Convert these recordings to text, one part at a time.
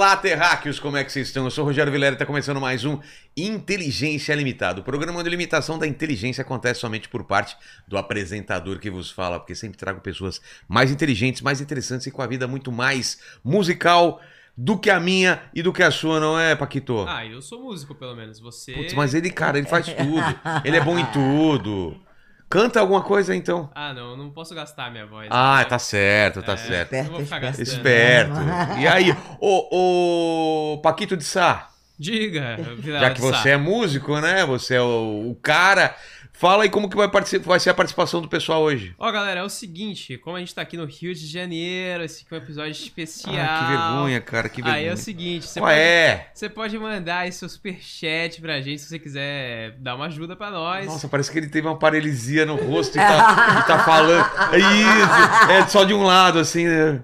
Olá, terráqueos, como é que vocês estão? Eu sou o Rogério Vilera e está começando mais um Inteligência Limitada. O programa a limitação da inteligência acontece somente por parte do apresentador que vos fala, porque sempre trago pessoas mais inteligentes, mais interessantes e com a vida muito mais musical do que a minha e do que a sua, não é, Paquito? Ah, eu sou músico, pelo menos. Você. Putz, mas ele, cara, ele faz tudo. Ele é bom em tudo. Canta alguma coisa então. Ah, não, eu não posso gastar minha voz. Ah, né? tá certo, tá É, certo. eu não vou ficar gastando. Esperto. E aí, ô, ô Paquito de Sá, Diga, já que você é músico, né? Você é o, o cara. Fala aí como que vai, vai ser a participação do pessoal hoje. Ó, galera, é o seguinte, como a gente tá aqui no Rio de Janeiro, esse aqui é um episódio especial. Ah, que vergonha, cara, que vergonha. Aí é o seguinte, você pode, é? você pode mandar aí seu superchat pra gente se você quiser dar uma ajuda pra nós. Nossa, parece que ele teve uma paralisia no rosto e tá, e tá falando. É isso, é só de um lado, assim. né?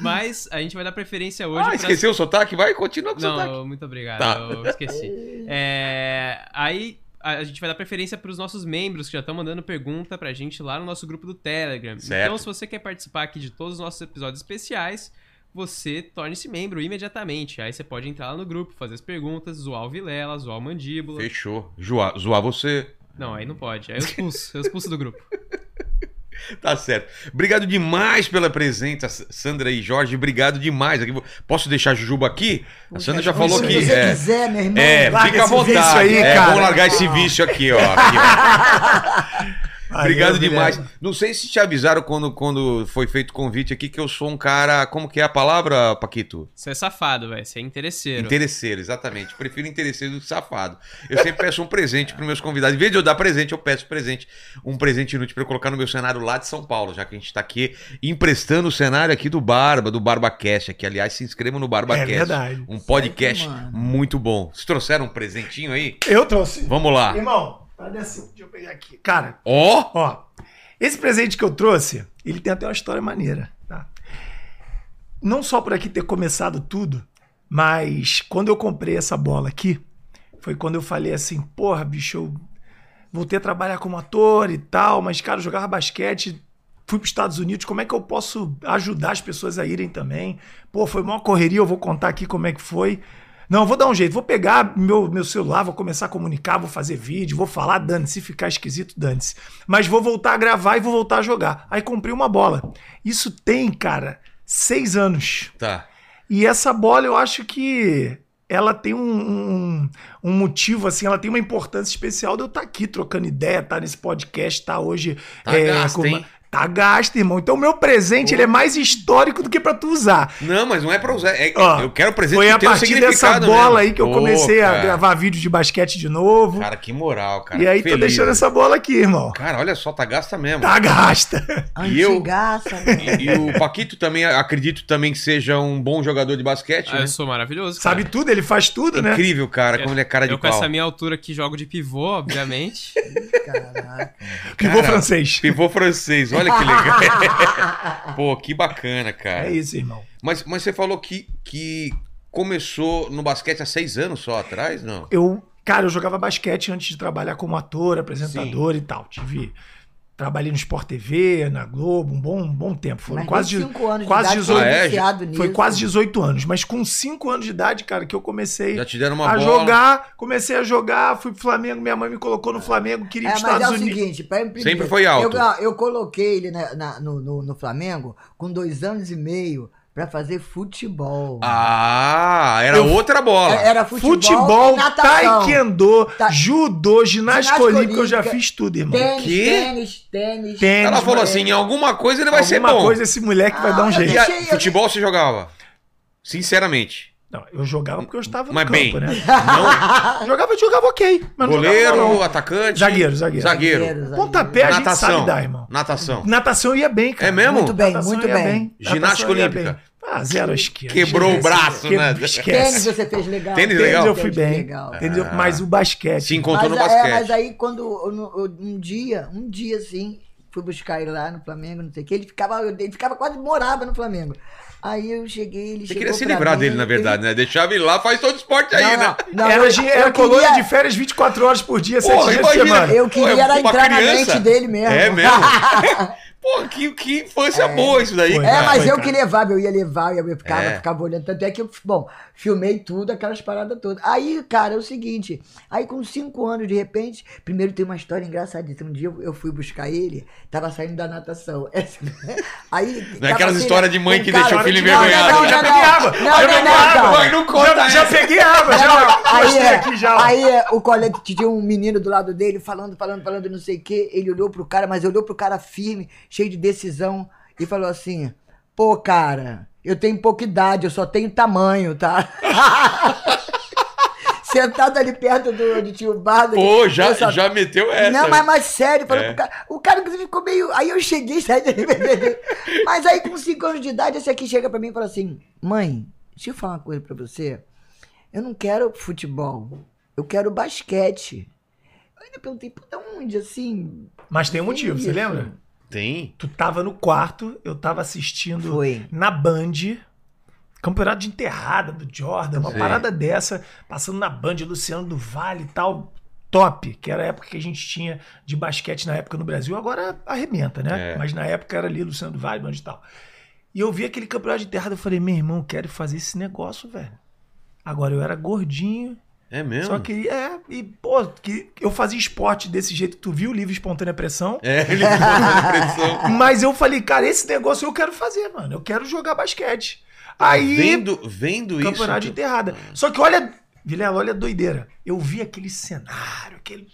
Mas a gente vai dar preferência hoje Ah, pra- esqueceu o sotaque? Vai, continua com o sotaque. Não, muito obrigado. Tá. Eu esqueci. É, aí a a gente vai dar preferência para os nossos membros que já estão mandando pergunta pra gente lá no nosso grupo do Telegram. Certo. Então, se você quer participar aqui de todos os nossos episódios especiais, você torne-se membro imediatamente. Aí você pode entrar lá no grupo, fazer as perguntas, zoar o Vilela, zoar o Mandíbula. Fechou. Zoar, zoar você. Não, aí não pode. Aí eu expulso, eu expulso do grupo. Tá certo. Obrigado demais pela presença, Sandra e Jorge. Obrigado demais. Aqui, Deixa deixar a Jujuba aqui. A Sandra já falou Se que. você É, quiser, meu irmão. é fica à vontade. aí, é. Vamos largar esse vício aqui, ó. Aqui, ó. Valeu, Obrigado Guilherme. demais. Não sei se te avisaram quando, quando foi feito o convite aqui que eu sou um cara. Como que é a palavra, Paquito? Você é safado, velho. Você é interesseiro. Interesseiro, exatamente. Prefiro interesseiro do que safado. Eu sempre peço um presente para meus convidados. Em vez de eu dar presente, eu peço presente. Um presente inútil para eu colocar no meu cenário lá de São Paulo, já que a gente está aqui emprestando o cenário aqui do Barba, do BarbaCast. Aqui, aliás, se inscrevam no BarbaCast. É verdade. Um podcast muito bom. Vocês trouxeram um presentinho aí? Eu trouxe. Vamos lá. Irmão, olha assim, deixa eu pegar aqui. Cara, Ó! ó, esse presente que eu trouxe, ele tem até uma história maneira, tá? Não só por aqui ter começado tudo, mas quando eu comprei essa bola aqui, foi quando eu falei assim, porra, bicho, eu voltei a trabalhar como ator e tal, mas, cara, eu jogava basquete, fui para os Estados Unidos, como é que eu posso ajudar as pessoas a irem também? Pô, foi uma correria, eu vou contar aqui como é que foi. Não, vou dar um jeito, vou pegar meu, meu celular, vou começar a comunicar, vou fazer vídeo, vou falar, dane se ficar esquisito, dane-se. Mas vou voltar a gravar e vou voltar a jogar. Aí comprei uma bola. Isso tem, cara, seis anos. Tá. E essa bola, eu acho que ela tem um, um, um motivo, assim, ela tem uma importância especial de eu estar aqui trocando ideia, estar nesse podcast, estar hoje. Tá uma- hein? Tá gasto, irmão. Então, o meu presente ele é mais histórico do que pra tu usar. Não, mas não é pra usar. é- Ó, eu quero presente Foi que a um partir dessa significado bola mesmo. aí que eu Pô, comecei a cara. gravar vídeo de basquete de novo. Cara, que moral, cara. e aí tô Feliz. deixando essa bola aqui, irmão. Cara, olha só, tá gasta mesmo. Tá gasta. E eu- Antigaça. E, e o Paquito também, acredito também que seja um bom jogador de basquete. Ah, né? eu sou maravilhoso. cara. Sabe tudo, ele faz tudo, né? Incrível, cara, como ele é cara de Eu com pau. essa minha altura aqui jogo de pivô, obviamente. Caraca. Pivô Cara, francês. Pivô francês, olha que legal. Pô, que bacana, cara. É isso, irmão. Mas, mas você falou que, que começou no basquete há seis anos só atrás, não? Eu, cara, eu jogava basquete antes de trabalhar como ator, apresentador e tal. Tive. Trabalhei no Sport TV, na Globo, um bom, um bom tempo. Foram Mas quase, cinco anos quase de idade, 18 foi Ah, é? nisso. foi quase 18 anos. Mas com 5 anos de idade, cara, que eu comecei Já te deram uma a bola. jogar. Comecei a jogar, fui pro Flamengo, minha mãe me colocou no Flamengo, queria ir É, pros mas é Estados o Unidos. seguinte, pra primeiro, Sempre foi alto. Eu, eu coloquei ele na- na- no, no- no Flamengo com dois anos e meio pra fazer futebol. Ah, era Eu- outra bola. É, Era futebol, Futebol, natação. taekwondo, Ta- judô, ginástica Ginástica olímpica, eu já fiz tudo, irmão. Tênis, Quê? tênis, tênis. Tênis, Ela falou assim: em alguma coisa ele vai ser Alguma bom. coisa esse moleque vai Ah, dar um eu jeito. E a- deixei- eu futebol você jogava? Sinceramente. Não, eu jogava porque eu estava no Mas campo, bem. né? Não, Jogava, jogava ok. Mas não goleiro, jogava, não. atacante. Zagueiro, zagueiro. Zagueiro. Zagueiro, Pontapé a gente Natação. sabe dar, irmão. Natação. Natação ia bem, cara. É mesmo? Muito bem, Natação muito ia bem. Ginástica Natação olímpica. bem. Ah, zero esquerda. Quebrou o braço, Que- né? Tênis Esquece. você fez legal. Tênis Tênis legal? eu fui bem. Legal. Ah. Mas o basquete. Se encontrou no mas, basquete. é, mas aí quando um dia, um dia assim, fui buscar ele lá no Flamengo, não sei o que, ele ficava, ele ficava quase morava no Flamengo. Aí eu cheguei, ele Você queria se livrar mim, dele, na ele- verdade, né? Deixava ele lá, faz todo esporte aí, Não, né? não, era eu- era eu colônia queria- de férias 24 horas por dia, 7 Porra, dias por semana. Eu queria Pô, é era entrar na criança. mente dele mesmo. É mesmo? Pô, que, que infância boa isso daí. É, cara. mas foi, eu cara. que levava, eu ia levar, eu ficava, É. ficava olhando. Tanto é que eu, bom, filmei tudo, aquelas paradas todas. Aí, cara, é o seguinte, aí com cinco anos, de repente, primeiro tem uma história engraçadíssima. Um dia eu, eu fui buscar ele, tava saindo da natação. aí. Não é aquelas assim, histórias de mãe um que cara- deixa o filho Não, não, envergonhado. Não, não, Já não, peguei água. Não, Já não, peguei não, água. cara. Mãe, não conta Já, já peguei água, Não, já. não, aí, é, aqui já. aí é, o colega tinha um menino do lado dele falando, falando, falando, não sei o quê. Ele olhou pro cara, mas olhou pro cara firme, cheio de decisão, e falou assim: Pô, cara, eu tenho pouca idade, eu só tenho tamanho, tá? Sentado ali perto do, do tio Bardo. Pô, já, só- já meteu essa. não, mas, mas sério, falou É. pro cara. O cara, inclusive, ficou meio. Aí eu cheguei, saí dele. mas aí, com 5 anos de idade, esse aqui chega pra mim e fala assim: Mãe, deixa eu falar uma coisa pra você. Eu não quero futebol, eu quero basquete. Eu ainda perguntei, pô, da onde assim? Mas tem um motivo, você Isso. lembra? Tem. Tu tava no quarto, eu tava assistindo Foi. na Band, campeonato de enterrada do Jordan, uma Sim. parada dessa, passando na Band, Luciano do Vale e tal. Top, que era a época que a gente tinha de basquete na época no Brasil, agora arrebenta, né? É. Mas na época era ali Luciano do Vale, Band e tal. E eu vi aquele campeonato de enterrada, eu falei, meu irmão, quero fazer esse negócio, velho. Agora eu era gordinho, É mesmo? só que é, e pô, que eu fazia esporte desse jeito, tu viu o livre espontânea pressão? É, ficou com pressão. Mas eu falei, cara, esse negócio eu quero fazer, mano. Eu quero jogar basquete. Aí, Vendo, vendo isso. campeonato de enterrada. Só que olha, Vilela, olha a doideira. Eu vi aquele cenário, aquele.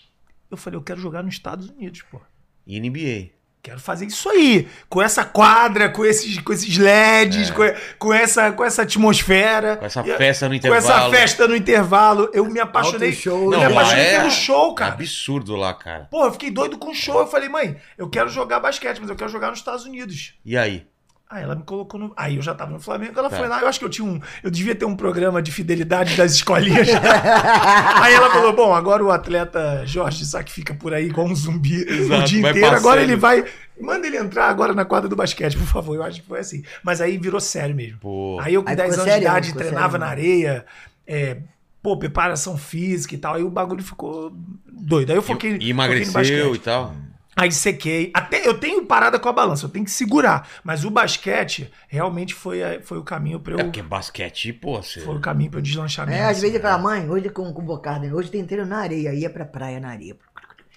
Eu falei, eu quero jogar nos Estados Unidos, pô. E NBA. Quero fazer isso aí. Com essa quadra, com esses, com esses LEDs, com, com essa, com essa atmosfera. É. Com essa festa no Com intervalo. essa festa no intervalo. Eu me apaixonei. Show. eu me Não, apaixonei é pelo show, cara. absurdo lá, cara. Pô, eu fiquei doido com o show. Eu falei, mãe, eu quero jogar basquete, mas eu quero jogar nos Estados Unidos. E aí? Aí ela me colocou no. Aí eu já tava no Flamengo, ela Tá. foi lá. Eu acho que eu tinha um. Eu devia ter um programa de fidelidade das escolinhas. aí ela falou: bom, agora o atleta Jorge Sá que fica por aí igual um zumbi Exato, o dia inteiro. passando. Agora ele vai. Manda ele entrar agora na quadra do basquete, por favor. Eu acho que foi assim. Mas aí virou sério mesmo. Pô. Aí eu com Aí 10 ficou anos de serião, idade ficou treinava serião. na areia. é, pô, preparação física e tal. Aí o bagulho ficou doido. Aí eu foquei. E foquei no emagreceu basquete. e tal. Aí sequei. Até eu tenho parada com a balança, eu tenho que segurar. Mas o basquete realmente foi, a- foi o caminho pra eu. É porque basquete, pô, você... Foi o caminho pra eu deslanchar mesmo. É, às vezes ele fala, mãe, hoje com, com o Bocardo, hoje tem treino na areia, ia pra praia na areia.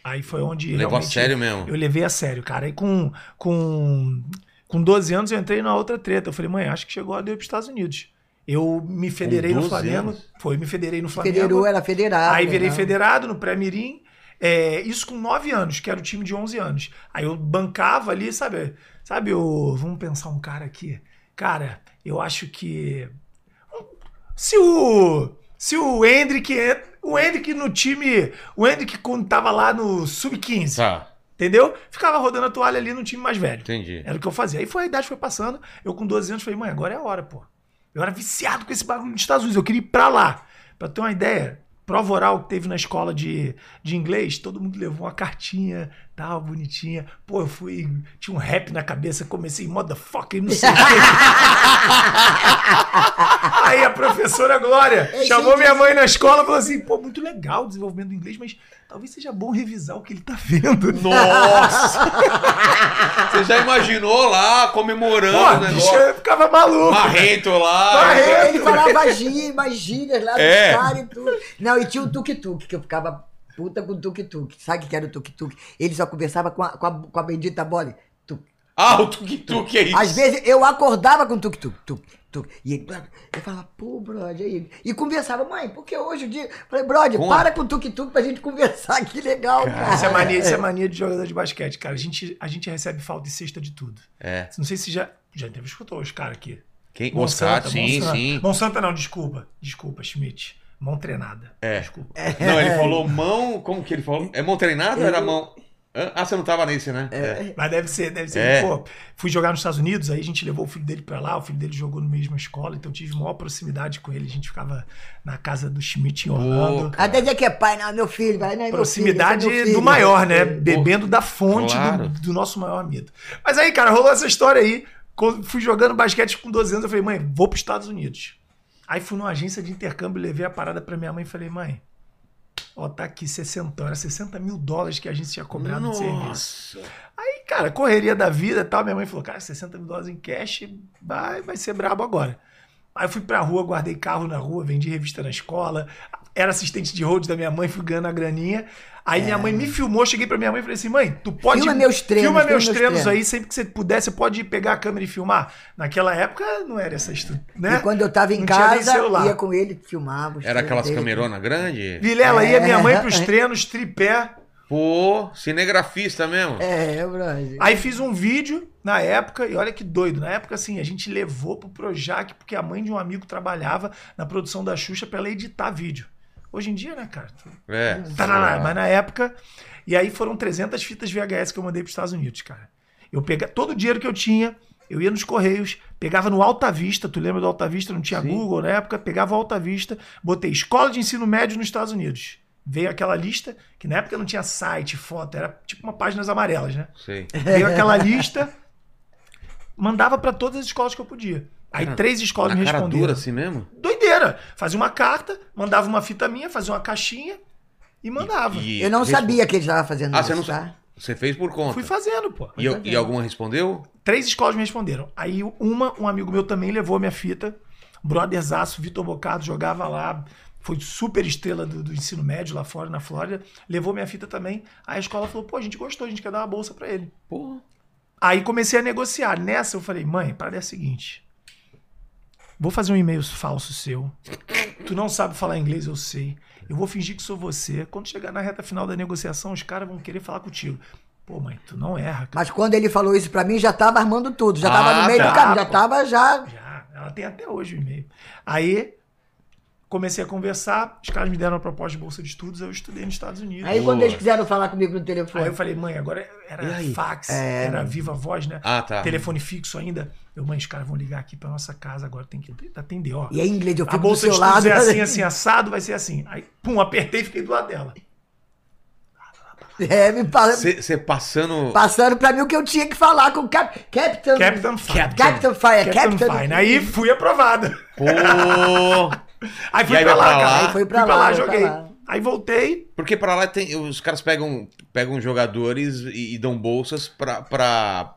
Aí foi onde. Levou a sério mesmo. Eu levei a sério, cara. Aí com, com, com 12 anos eu entrei na outra treta. Eu falei, mãe, acho que chegou a hora de eu ir pros Estados Unidos. Eu me federei no 12 Flamengo. anos? Foi, me federei no Flamengo. Federou, era federado. Aí virei né? federado no pré-mirim. É, isso com 9 anos, que era o time de 11 anos. Aí eu bancava ali, sabe? Sabe, o, vamos pensar um cara aqui. Cara, eu acho que. Se o. Se o Hendrick. en- O Hendrick no time. O Hendrick quando tava lá no Sub-15. Tá, Entendeu? Ficava rodando a toalha ali no time mais velho. entendi. Era o que eu fazia. Aí foi a idade foi passando. Eu com 12 anos falei, mãe, agora é a hora, pô. Eu era viciado com esse bagulho dos Estados Unidos. Eu queria ir pra lá. Pra ter uma ideia, prova oral que teve na escola de, de inglês, todo mundo levou uma cartinha, tal, bonitinha. Pô, eu fui. Tinha um rap na cabeça, comecei motherfucker, não sei o quê. Aí a professora Glória É, chamou gente, minha mãe na escola e falou assim: pô, muito legal o desenvolvimento do inglês, mas talvez seja bom revisar o que ele tá vendo. Nossa! Você já imaginou lá, comemorando Pô, o bicho, negócio? eu ficava maluco. Marrento lá. Marrento. Ele falava gírias, mais gírias lá É. dos caras e tudo. Não, e tinha o tuk-tuk, que eu ficava puta com o tuk-tuk. Sabe o que era o tuk-tuk? Ele só conversava com a, com a, com a bendita bola. Tuk. Ah, o tuk-tuk é isso. Às vezes eu acordava com tuk-tuk, tuk, tuk. E ele, eu falava, pô, brother, aí. E conversava, mãe, porque hoje o dia. Falei, brother, Com- para com o tuk-tuk pra gente conversar, que legal, cara. Isso é mania, isso é mania de jogador de basquete, cara. A gente, a gente recebe falta e cesta de tudo. É. Não sei se já. Já teve escutou os caras aqui. Quem? Moscato, sim, Monsanto. sim. Monsanto não, desculpa. Desculpa, Schmidt. Mão treinada. É. Desculpa. Não, ele falou mão. Como que ele falou? É mão treinada ou era mão. Ah, você não tava nesse, né? É. Mas deve ser, deve ser. É. Pô, fui jogar nos Estados Unidos, aí a gente levou o filho dele pra lá, o filho dele jogou na mesma escola, então eu tive maior proximidade com ele. A gente ficava na casa do Schmidt em Orlando. Até dizer que é pai, não, meu filho, vai, não é meu proximidade filho, é meu filho. do maior, né? Bebendo da fonte Claro. do, do nosso maior mito. Mas aí, cara, rolou essa história aí. Quando fui jogando basquete com 12 anos, eu falei, mãe, vou pros Estados Unidos. Aí fui numa agência de intercâmbio, levei a parada pra minha mãe e falei, mãe, ó, tá aqui 60, era 60 mil dólares que a agência tinha cobrado de serviço. Nossa. Aí, cara, correria da vida e tal. Minha mãe falou, cara, 60 mil dólares em cash vai, vai ser brabo agora. Aí fui pra rua, guardei carro na rua, vendi revista na escola. Era assistente de road da minha mãe, fui ganhando a graninha. Aí minha mãe me filmou, cheguei pra minha mãe e falei assim: mãe, tu pode. Filma meus treinos, Filma meus meus treinos treinos." aí, sempre que você puder, você pode pegar a câmera e filmar. Naquela época não era essa estrutura, né? E quando eu tava em Não casa, ia com ele, filmava. Era aquelas cameronas grandes? Vilela ia minha mãe É. pros treinos, tripé. Pô, cinegrafista mesmo. É, brother. Aí fiz um vídeo na época, e olha que doido. Na época, assim, a gente levou pro Projac, porque a mãe de um amigo trabalhava na produção da Xuxa pra ela editar vídeo. Hoje em dia, né, cara? É. Tarará, mas na época. E aí foram 300 fitas VHS que eu mandei para os Estados Unidos, cara. Eu pegava todo o dinheiro que eu tinha, eu ia nos Correios, pegava no Alta Vista, tu lembra do Alta Vista? Não tinha Sim. Google na época, pegava o Alta Vista, botei escola de ensino médio nos Estados Unidos. Veio aquela lista, que na época não tinha site, foto, era tipo uma páginas amarelas, né? Sei. Veio aquela lista, mandava para todas as escolas que eu podia. Aí Cara, três escolas me cara responderam. dura assim mesmo? Doideira. Fazia uma carta, mandava uma fita minha, fazia uma caixinha e mandava. E- Eu não sabia que ele estava fazendo Ah, isso, você não tá? Você fez por conta. Fui fazendo, pô. E, eu- e alguma respondeu? Três escolas me responderam. Aí uma, um amigo meu também levou a minha fita. Brotherzaço, Vitor Bocado, jogava lá. Foi super estrela do, do ensino médio lá fora, na Flórida. Levou minha fita também. Aí a escola falou, pô, a gente gostou, a gente quer dar uma bolsa pra ele. Pô. Aí comecei a negociar. Nessa eu falei, mãe, a parada é a seguinte. Vou fazer um e-mail falso seu. Tu não sabe falar inglês, eu sei. Eu vou fingir que sou você. Quando chegar na reta final da negociação, os caras vão querer falar contigo. Pô, mãe, tu não erra, cara. Mas quando ele falou isso pra mim, já tava armando tudo. Já tava Ah, no meio tá, do caminho, já pô. tava já. Já, ela tem até hoje o e-mail. Aí comecei a conversar, os caras me deram uma proposta de bolsa de estudos, eu estudei nos Estados Unidos. Aí Aí, quando Boa. eles quiseram falar comigo no telefone. eu falei, mãe, agora era aí? fax, É, era viva voz, né? Ah, tá. Telefone fixo ainda. Eu, mãe, os caras vão ligar aqui pra nossa casa, agora tem que atender, ó. E aí, em inglês, eu A fico do bolsa de seu lado. é assim, assim, assado, vai ser assim. Aí, pum, apertei e fiquei do lado dela. É, me fala- Você passando. passando pra mim o que eu tinha que falar com o Cap... Captain... Captain Fine. Captain Fire, Captain Captain- Fine. Aí fui aprovada. Pô. Aí fui aí pra lá, pra cara. lá? Aí foi pra fui pra lá, lá, foi pra joguei. lá. Aí voltei. Porque pra lá tem. Os caras pegam, pegam jogadores e, e dão bolsas pra. pra...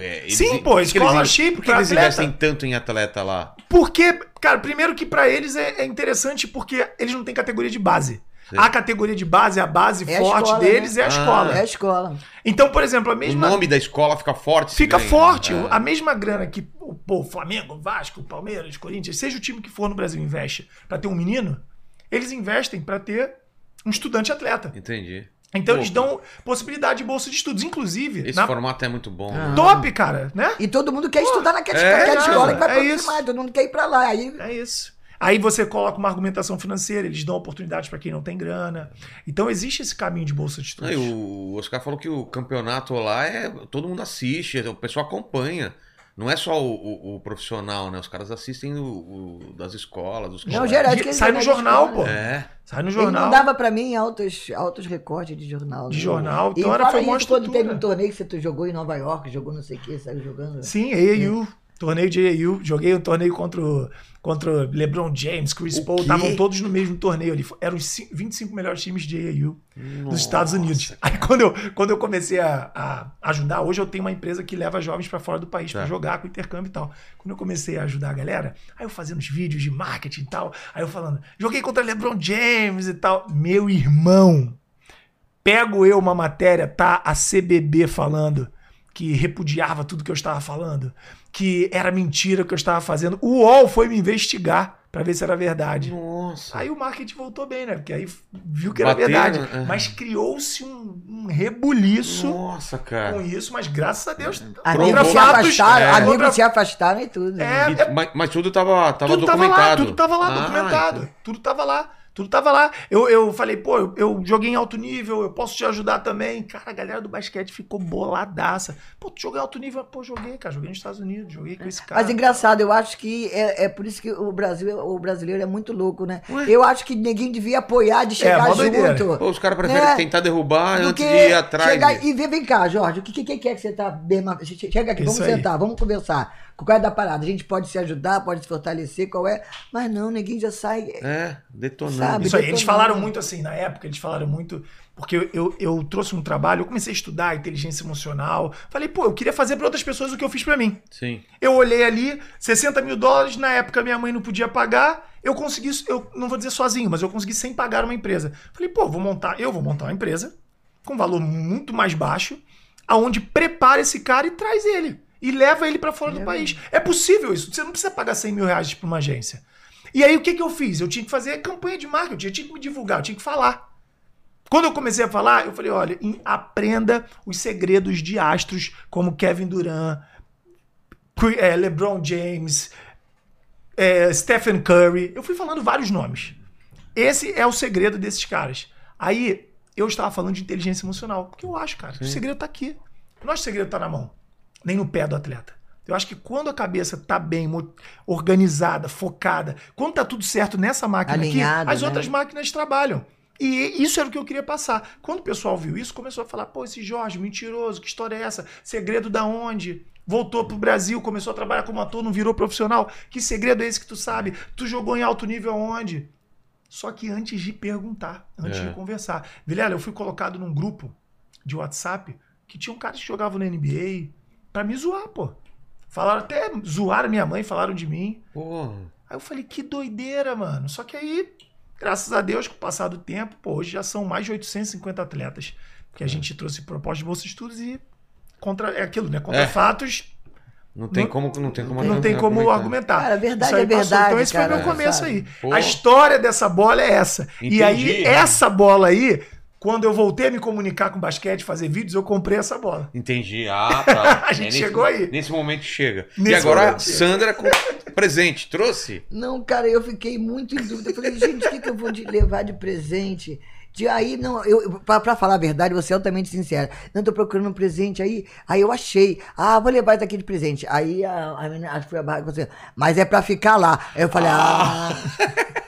É, eles- Sim, pô, eles- scholarship Por que pra eles investem tanto em atleta lá? Porque, cara, primeiro que pra eles é, é interessante porque eles não têm categoria de base. Sim. A categoria de base, a base É a forte escola, deles né? é a Ah. escola. É a escola. Então, por exemplo, a O mesma. nome da escola fica forte. Fica ganha. forte. É. A mesma grana que o pô, Flamengo, Vasco, Palmeiras, Corinthians, seja o time que for no Brasil investe pra ter um menino, eles investem pra ter um estudante atleta. Entendi. Então Pô, eles dão possibilidade de bolsa de estudos. Inclusive, Esse na formato é muito bom. Ah. top, cara, né? E todo mundo quer estudar naquela, é, escola que vai é produzir isso. mais, todo mundo quer ir pra lá. Aí É isso. Aí você coloca uma argumentação financeira, eles dão oportunidades para quem não tem grana. Então existe esse caminho de bolsa de estudos. e o Oscar falou que o campeonato lá é. Todo mundo assiste, o pessoal acompanha. Não é só o, o- o profissional, né? Os caras assistem o, o- das escolas, os Não, geral, eles Sai no jornal, escola. pô. É. Sai no Ele jornal. mandava pra mim altos, altos recortes de jornal. De né? jornal, E então era- fala foi uma isso quando teve um torneio que você jogou em Nova York, jogou não sei o que, saiu jogando. Sim, AAU. Torneio de AAU. Joguei um torneio contra o, contra LeBron James, Chris O Paul. Estavam todos no mesmo torneio ali. Eram os ci- 25 melhores times de Nossa, dos Estados Unidos. Aí quando eu, quando eu comecei a, a ajudar, hoje eu tenho uma empresa que leva jovens para fora do país Tá. para jogar com intercâmbio e tal. Quando eu comecei a ajudar a galera, aí eu fazendo os vídeos de marketing e tal, aí eu falando, joguei contra LeBron James e tal. Meu irmão, pego eu uma matéria, tá a CBB falando que repudiava tudo que eu estava falando, que era mentira o que eu estava fazendo. O UOL foi me investigar para ver se era verdade. Nossa. Aí o marketing voltou bem, né? Porque aí viu que era Bateu, verdade. né? Mas criou-se um, um rebuliço Nossa, cara. com isso, mas graças a Deus. Amigos contra se afastaram, é. amigos contra- se afastaram e tudo. né? É, E- mas, mas tudo tava, tava tudo tava documentado. lá, tudo tava lá Ah, documentado. então. Tudo tava lá. Tudo tava lá. Eu, eu falei, pô, eu, eu joguei em alto nível, eu posso te ajudar também. Cara, a galera do basquete ficou boladaça. Pô, tu jogou em alto nível? Pô, joguei, cara. Joguei nos Estados Unidos, joguei com esse cara. Mas engraçado, eu acho que é, é por isso que o Brasil, o brasileiro é muito louco, né? Ué? Eu acho que ninguém devia apoiar de chegar É, mó doideira. junto. Pô, os caras preferem né? tentar derrubar do antes que de ir atrás. chegar e ver, vem cá, Jorge, o que, que, que é que você tá bem. Chega aqui, Isso vamos aí. sentar, vamos conversar. Qual é da parada? A gente pode se ajudar, pode se fortalecer, qual é? Mas não, ninguém já sai. É, detonando. Sabe? Isso aí, eles falaram muito assim, na época, eles falaram muito. Porque eu, eu, eu trouxe um trabalho, eu comecei a estudar inteligência emocional. Falei, pô, eu queria fazer para outras pessoas o que eu fiz para mim. Sim. Eu olhei ali, 60 mil dólares, na época minha mãe não podia pagar, eu consegui, eu não vou dizer sozinho, mas eu consegui sem pagar uma empresa. Falei, pô, vou montar, eu vou montar uma empresa com valor muito mais baixo, aonde prepara esse cara e traz ele. E leva ele para fora do país. É possível isso. Você não precisa pagar 100 mil reais para uma agência. E aí o que, que eu fiz? Eu tinha que fazer campanha de marketing, eu tinha que me divulgar, eu tinha que falar. Quando eu comecei a falar, eu falei: olha, aprenda os segredos de astros como Kevin Durant, eh, LeBron James, eh, Stephen Curry. Eu fui falando vários nomes. Esse é o segredo desses caras. Aí eu estava falando de inteligência emocional, porque eu acho, cara, que o segredo tá aqui. O segredo tá na mão, nem no pé do atleta. Eu acho que quando a cabeça tá bem organizada, focada, quando tá tudo certo nessa máquina Alinhada, aqui, as né? outras máquinas trabalham. E isso era o que eu queria passar. Quando o pessoal viu isso, começou a falar: pô, esse Jorge, mentiroso, que história é essa? Segredo da onde? Voltou pro Brasil, começou a trabalhar como ator, não virou profissional. Que segredo é esse que tu sabe? Tu jogou em alto nível aonde? Só que antes de perguntar, antes É. de conversar. Vilela, eu fui colocado num grupo de WhatsApp que tinham caras que jogavam na NBA pra me zoar, pô. Falaram até, zoaram minha mãe, falaram de mim. Porra. Aí eu falei, que doideira, mano. Só que aí, graças a Deus, com o passar do tempo, pô, hoje já são mais de 850 atletas. Que a gente trouxe proposta de bolsa de estudos e contra, é aquilo, né? Contra É. fatos, Não tem Não- como, não tem como não tem como argumentar. Cara, a verdade é passou. verdade, Então esse cara, foi meu começo sabe? aí. Pô. A história dessa bola é essa. E Entendi. aí, essa bola aí, quando eu voltei a me comunicar com basquete, fazer vídeos, eu comprei essa bola. Entendi. Ah, tá. A gente nesse- chegou aí. Nesse momento chega. e Nesse agora, momento. Sandra com presente. Trouxe? Não, cara, eu fiquei muito em dúvida. Eu falei, gente, o que, que eu vou de levar de presente? De aí, não, eu, pra, pra falar a verdade, vou ser altamente sincera. Não tô procurando um presente aí. Aí eu achei, ah, vou levar isso aqui de presente. Aí a, a menina, acho que foi a barra, você, mas é pra ficar lá. Aí eu falei, ah.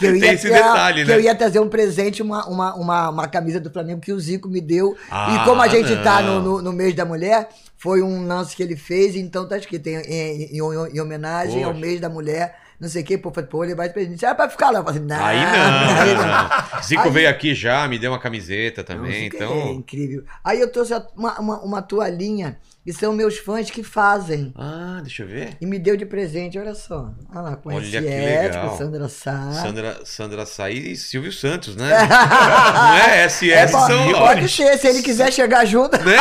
Que eu, ia Tem esse ter- detalhe, que né? eu ia trazer um presente, uma, uma, uma, uma camisa do Flamengo que o Zico me deu. Ah, e como a gente tá não. no, no, no mês da mulher, foi um lance que ele fez, então tá escrito em, em, em- em homenagem ao Poxa. mês da mulher, não sei o que, pô, falei, pô, vou levar esse presente. Ah, pra ficar lá. Eu falei, não, Aí aí não. Zico Aí- veio aqui já, me deu uma camiseta também, Zico então. É incrível. Aí eu trouxe uma, uma, uma toalhinha, que são meus fãs que fazem. Ah, deixa eu ver. E me deu de presente, olha só. Olha lá, com Olha esse que ético, legal. Sandra Sá. Sandra, Sandra Saí e Silvio Santos, né? não é? SS É, são. pode, pode ser, se ele quiser chegar junto. Né?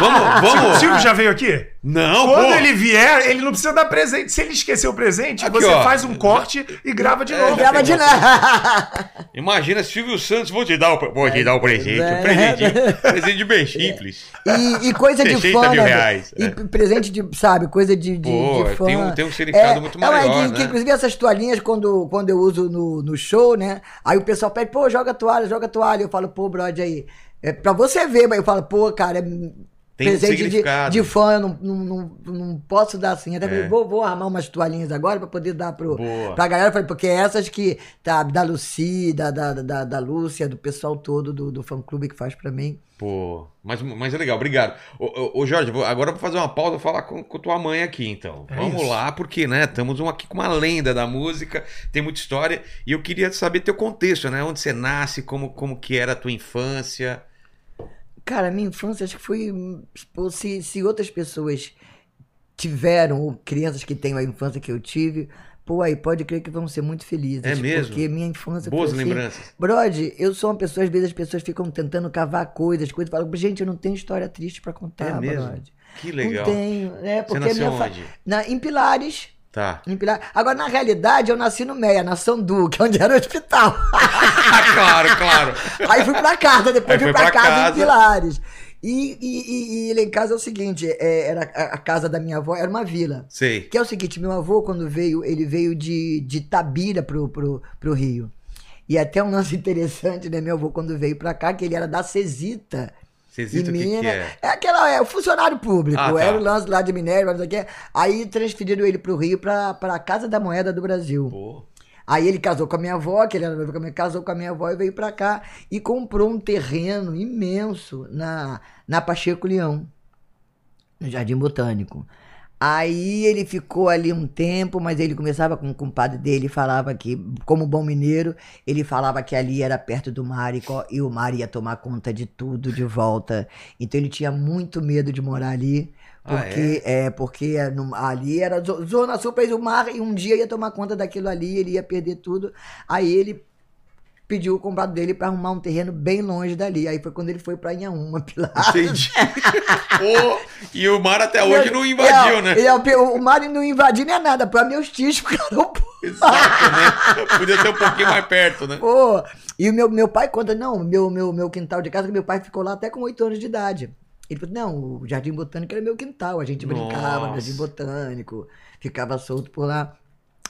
Vamos, O vamos. Silvio já veio aqui? Não, Quando pô. ele vier, ele não precisa dar presente. Se ele esquecer o presente, Aqui, você ó. faz um corte e grava de É, novo. Grava de nada. Imagina, Silvio Santos, vou te dar o, vou te dar o presente. é. Um presente, presente bem simples. E, e coisa de 60 fã, mil né? reais, E é. presente de, sabe, coisa de, de, Pô, de fã. tem um- tem um significado muito não, maior, que, né? que, inclusive essas toalhinhas, quando, quando eu uso no, no show, né? Aí o pessoal pede, pô, joga toalha, joga toalha. Eu falo, pô, brother, aí. É pra você ver, mas eu falo, pô, cara, é Tem um presente de, significado. de fã, eu não, não, não, posso dar assim. Até É. vou, vou armar umas toalhinhas agora pra poder dar pro, Boa. pra galera. Porque essas que, tá, da Lucy, da, da, da, da Lúcia, do pessoal todo do, do fã-clube que faz pra mim. Pô, mas, mas é legal, obrigado. Ô, ô, Jorge, agora eu vou fazer uma pausa e falar com, com tua mãe aqui, então. É Vamos isso. lá, porque, né, estamos um aqui com uma lenda da música, tem muita história, e eu queria saber teu contexto, né? Onde você nasce, como, como que era a tua infância. Cara, minha infância acho que foi. pô, Se, se outras pessoas tiveram, ou crianças que têm a infância que eu tive, pô, aí pode crer que vão ser muito felizes. É mesmo? Porque minha infância Boas foi assim. lembranças. Brode, eu sou uma pessoa, às vezes as pessoas ficam tentando cavar coisas, coisas, falam, gente, eu não tenho história triste pra contar, É mesmo? Brode. Que legal. Não tenho, é, Você porque a nasceu minha fa- onde? Na, em Pilares. Tá. Em Pilares. Agora, na realidade, eu nasci no Meia, na São Duque, onde era o hospital. Claro, claro. Aí fui pra casa, depois Aí fui pra, pra casa, casa. em Pilares. E, e, e, e lá em casa é o seguinte, é, era a, a casa da minha avó, era uma vila. Sei. Que é o seguinte, meu avô, quando veio, ele veio de, de Tabira pro, pro, pro Rio. E até um lance interessante, né, meu avô, quando veio pra cá, que ele era da Cesita. Vocês o que, que Minas. é? É aquela, é o funcionário público. Ah, tá. Era o lance lá de Minério, não sei o quê. Aí transferiram ele pro Rio pra, pra Casa da Moeda do Brasil. Pô. Aí ele casou com a minha avó, que ele era noivo com a minha, casou com a minha avó e veio pra cá e comprou um terreno imenso na, na Pacheco Leão, no Jardim Botânico. Aí ele ficou ali um tempo, mas ele começava com o compadre dele, falava que, como bom mineiro, ele falava que ali era perto do mar e, e o mar ia tomar conta de tudo de volta. Então ele tinha muito medo de morar ali. Ah, Porque, é? porque no- ali era zo- Zona Sul, mas o mar, e um dia ia tomar conta daquilo ali, ele ia perder tudo. Aí ele pediu o compadre dele para arrumar um terreno bem longe dali. Aí foi quando ele foi para Inhaúma, Pilar. Entendi. Pô, e o mar até hoje não invadiu, É, né? é, o, mar não invadiu nem é nada, para meus tios ficaram Exato, né? Podia ter um pouquinho mais perto, né? Pô, e o meu, meu pai conta, não, meu, meu, meu quintal de casa, que meu pai ficou lá até com oito anos de idade. Ele falou, não, o Jardim Botânico era meu quintal, a gente brincava no. Jardim Botânico, ficava solto por lá.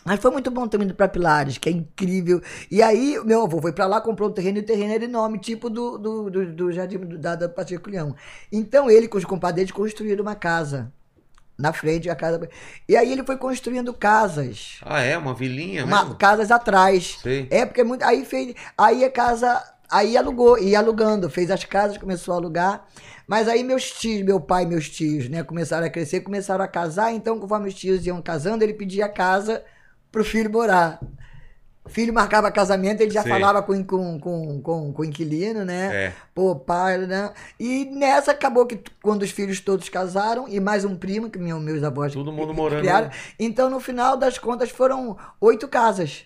Mas foi muito bom ter ido pra Pilares, que é incrível. E aí, meu avô foi pra lá, comprou um terreno, e o terreno era enorme, tipo do, do, do, do Jardim do, da, da Pacheco Leão. Então ele, com os compadres construíram uma casa. Na frente, a casa. E aí ele foi construindo casas. Ah, é? Uma vilinha Uma- mesmo? casas atrás. Sei. É, porque é muito. Aí fez. Aí a casa. Aí alugou, ia alugando, fez as casas, começou a alugar. Mas aí meus tios, meu pai e meus tios, né, começaram a crescer, começaram a casar. Então, conforme os tios iam casando, ele pedia a casa pro filho morar. O filho marcava casamento, ele já Sei. falava com, com, com, com, com o inquilino, né? É. Pô, pai, né? E nessa acabou que quando os filhos todos casaram, e mais um primo, que meu, meus avós Todo mundo morando. criaram. Então, no final das contas, foram oito casas.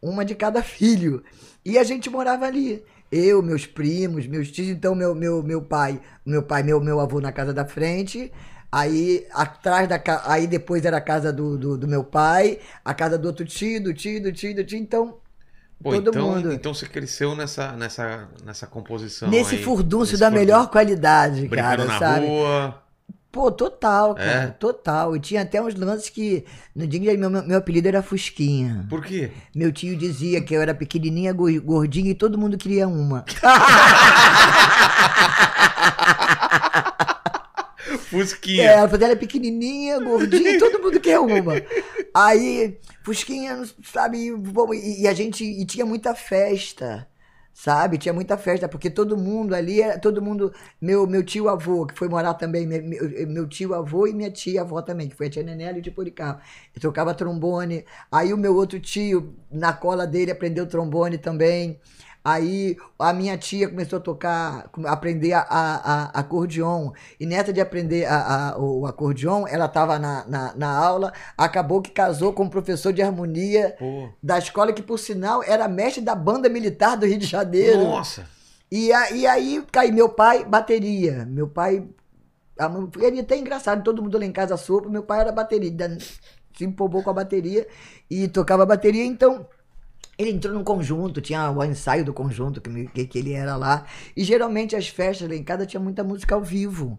Uma de cada filho. E a gente morava ali. Eu, meus primos, meus tios. Então, meu, meu, meu pai, meu pai, meu, meu avô na casa da frente. Aí, atrás da casa. Aí depois era a casa do, do, do meu pai, a casa do outro tio, do tio, do tio, do tio. Então, Pô, todo então, mundo. então você cresceu nessa, nessa, nessa composição nesse aí, furdúncio nesse da furdúncio. melhor qualidade, Brincando cara, na sabe? rua. Pô, total, É? cara, total. E tinha até uns lances que. No dia meu, meu, apelido era Fusquinha. Por quê? Meu tio dizia que eu era pequenininha, go- gordinha e todo mundo queria uma. Fusquinha. É, ela falou, ela é pequenininha, gordinha todo mundo quer uma. Aí, Fusquinha, sabe, e, e, a gente. E tinha muita festa. Sabe? Tinha muita festa, porque todo mundo ali, todo mundo. Meu, meu tio avô, que foi morar também, meu, meu- meu tio avô e minha tia avó também, que foi a tia Nenela e o tio Policarpo. Eu tocava trombone. Aí o meu outro tio, na cola dele, aprendeu trombone também. Aí a minha tia começou a tocar, a aprender a, a, a- acordeon. E nessa de aprender a, a- o acordeon, ela estava na, na, na aula, acabou que casou com um professor de harmonia Pô. da escola, que por sinal era mestre da banda militar do Rio de Janeiro. Nossa. E, a- e aí cai meu pai, bateria. Meu pai. a mãe- Ele é até engraçado, todo mundo lá em casa sopa. Meu pai era bateria, se empolgou com a bateria e tocava bateria, então. Ele entrou num conjunto, tinha o ensaio do conjunto que, que, que ele era lá. E geralmente as festas lá em casa tinha muita música ao vivo.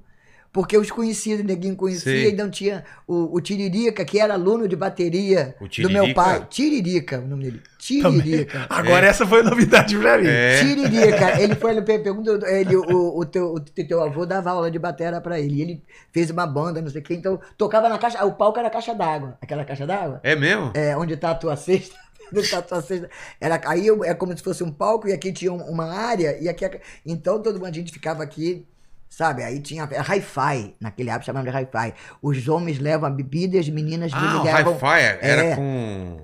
Porque os conhecidos, ninguém conhecia, Sei. então tinha o, o Tiririca, que era aluno de bateria O do meu pai. Tiririca, o nome dele. Também. Tiririca. Agora essa foi novidade pra mim. É. Tiririca. Ele foi, ele perguntou, ele, o, o, teu, o teu avô dava aula de batera pra ele. E ele fez uma banda, não sei o quê, então tocava na caixa, o palco era a caixa d'água. Aquela caixa d'água? É mesmo? É, onde tá a tua cesta. Onde a tua cesta. Era, aí eu- é como se fosse um palco e aqui tinha um- uma área e aqui... a- Então todo mundo, a gente ficava aqui... Sabe, aí tinha hi-fi, naquele hábito chamavam de hi-fi. Os homens levam a bebida e as meninas Ah, o levam... hi-fi era É. com...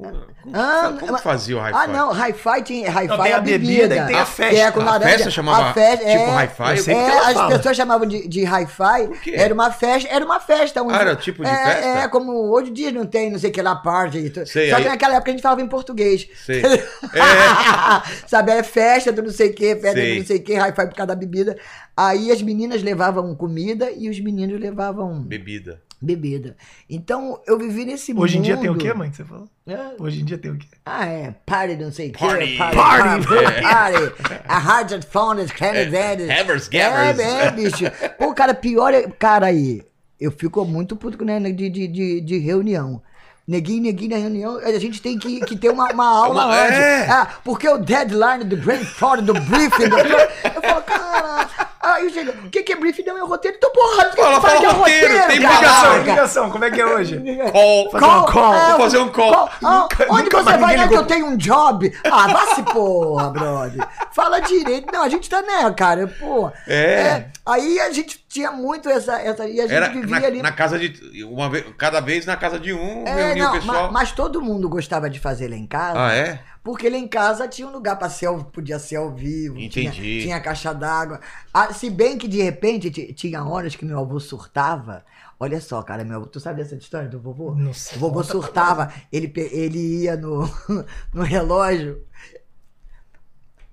Como, Ah, como mas- fazia o hi-fi? Ah, não, hi-fi tinha hi-fi Não, tem é a bebida e tem a festa. é com A festa chamava a festa, tipo é, hi-fi? É, ela as fala. pessoas chamavam de, de hi-fi. Era uma festa, era uma festa. Um, Ah, era tipo de é, festa? É, como hoje em dia não tem, não sei o que lá, party. Sei, Só aí- que naquela época a gente falava em português. Sei. É. Sabe, é festa do não sei o que, festa Sei. do não sei o que, hi-fi por causa da bebida. Aí as meninas levavam comida e os meninos levavam Bebida. Bebida. Então eu vivi nesse mundo. Hoje em dia tem o quê, mãe, que você falou? É, Hoje em dia tem o quê? ah, é. Party, não sei o que. Party. Party. Party. Party. party. A Hard and Phone, Kennedy. É, Havers, É, Gathers. é, bicho. Pô, cara, pior é. Cara, aí. Eu fico muito puto né, de, de, de, de reunião. Neguinho, neguinho na reunião, a gente tem que, que ter uma, uma aula Uma- antes. é. Ah, porque o deadline do brainstorm, do briefing, do... eu falo, cara, Aí chega, o que, que é briefing? Não, é roteiro. Então, porra, o que Fala, que fala que é roteiro, roteiro? tem. Ligação, ligação, como é que é hoje? Call. Fazer uma call. é, Vou fazer um call. Ah, Nunca- onde nunca você vai, né? Que eu tenho um job. Ah, vá se porra, brother. Fala direito. Não, a gente tá, né, cara? Pô. É. Aí a gente tinha muito essa. essa e a gente Era vivia na, ali. na casa de. Uma vez, cada vez na casa de um, É, reunia o não, pessoal. ma- mas, todo mundo gostava de fazer lá em casa. Ah, é? Porque lá em casa tinha um lugar para ser, ao- podia ser ao vivo. Tinha, Entendi. tinha caixa d'água. Ah, se bem que de repente ti- tinha horas que meu avô surtava. Olha só, cara, meu avô, tu sabe dessa história do vovô? Não sei. O vovô surtava, ele, ele ia no, no relógio.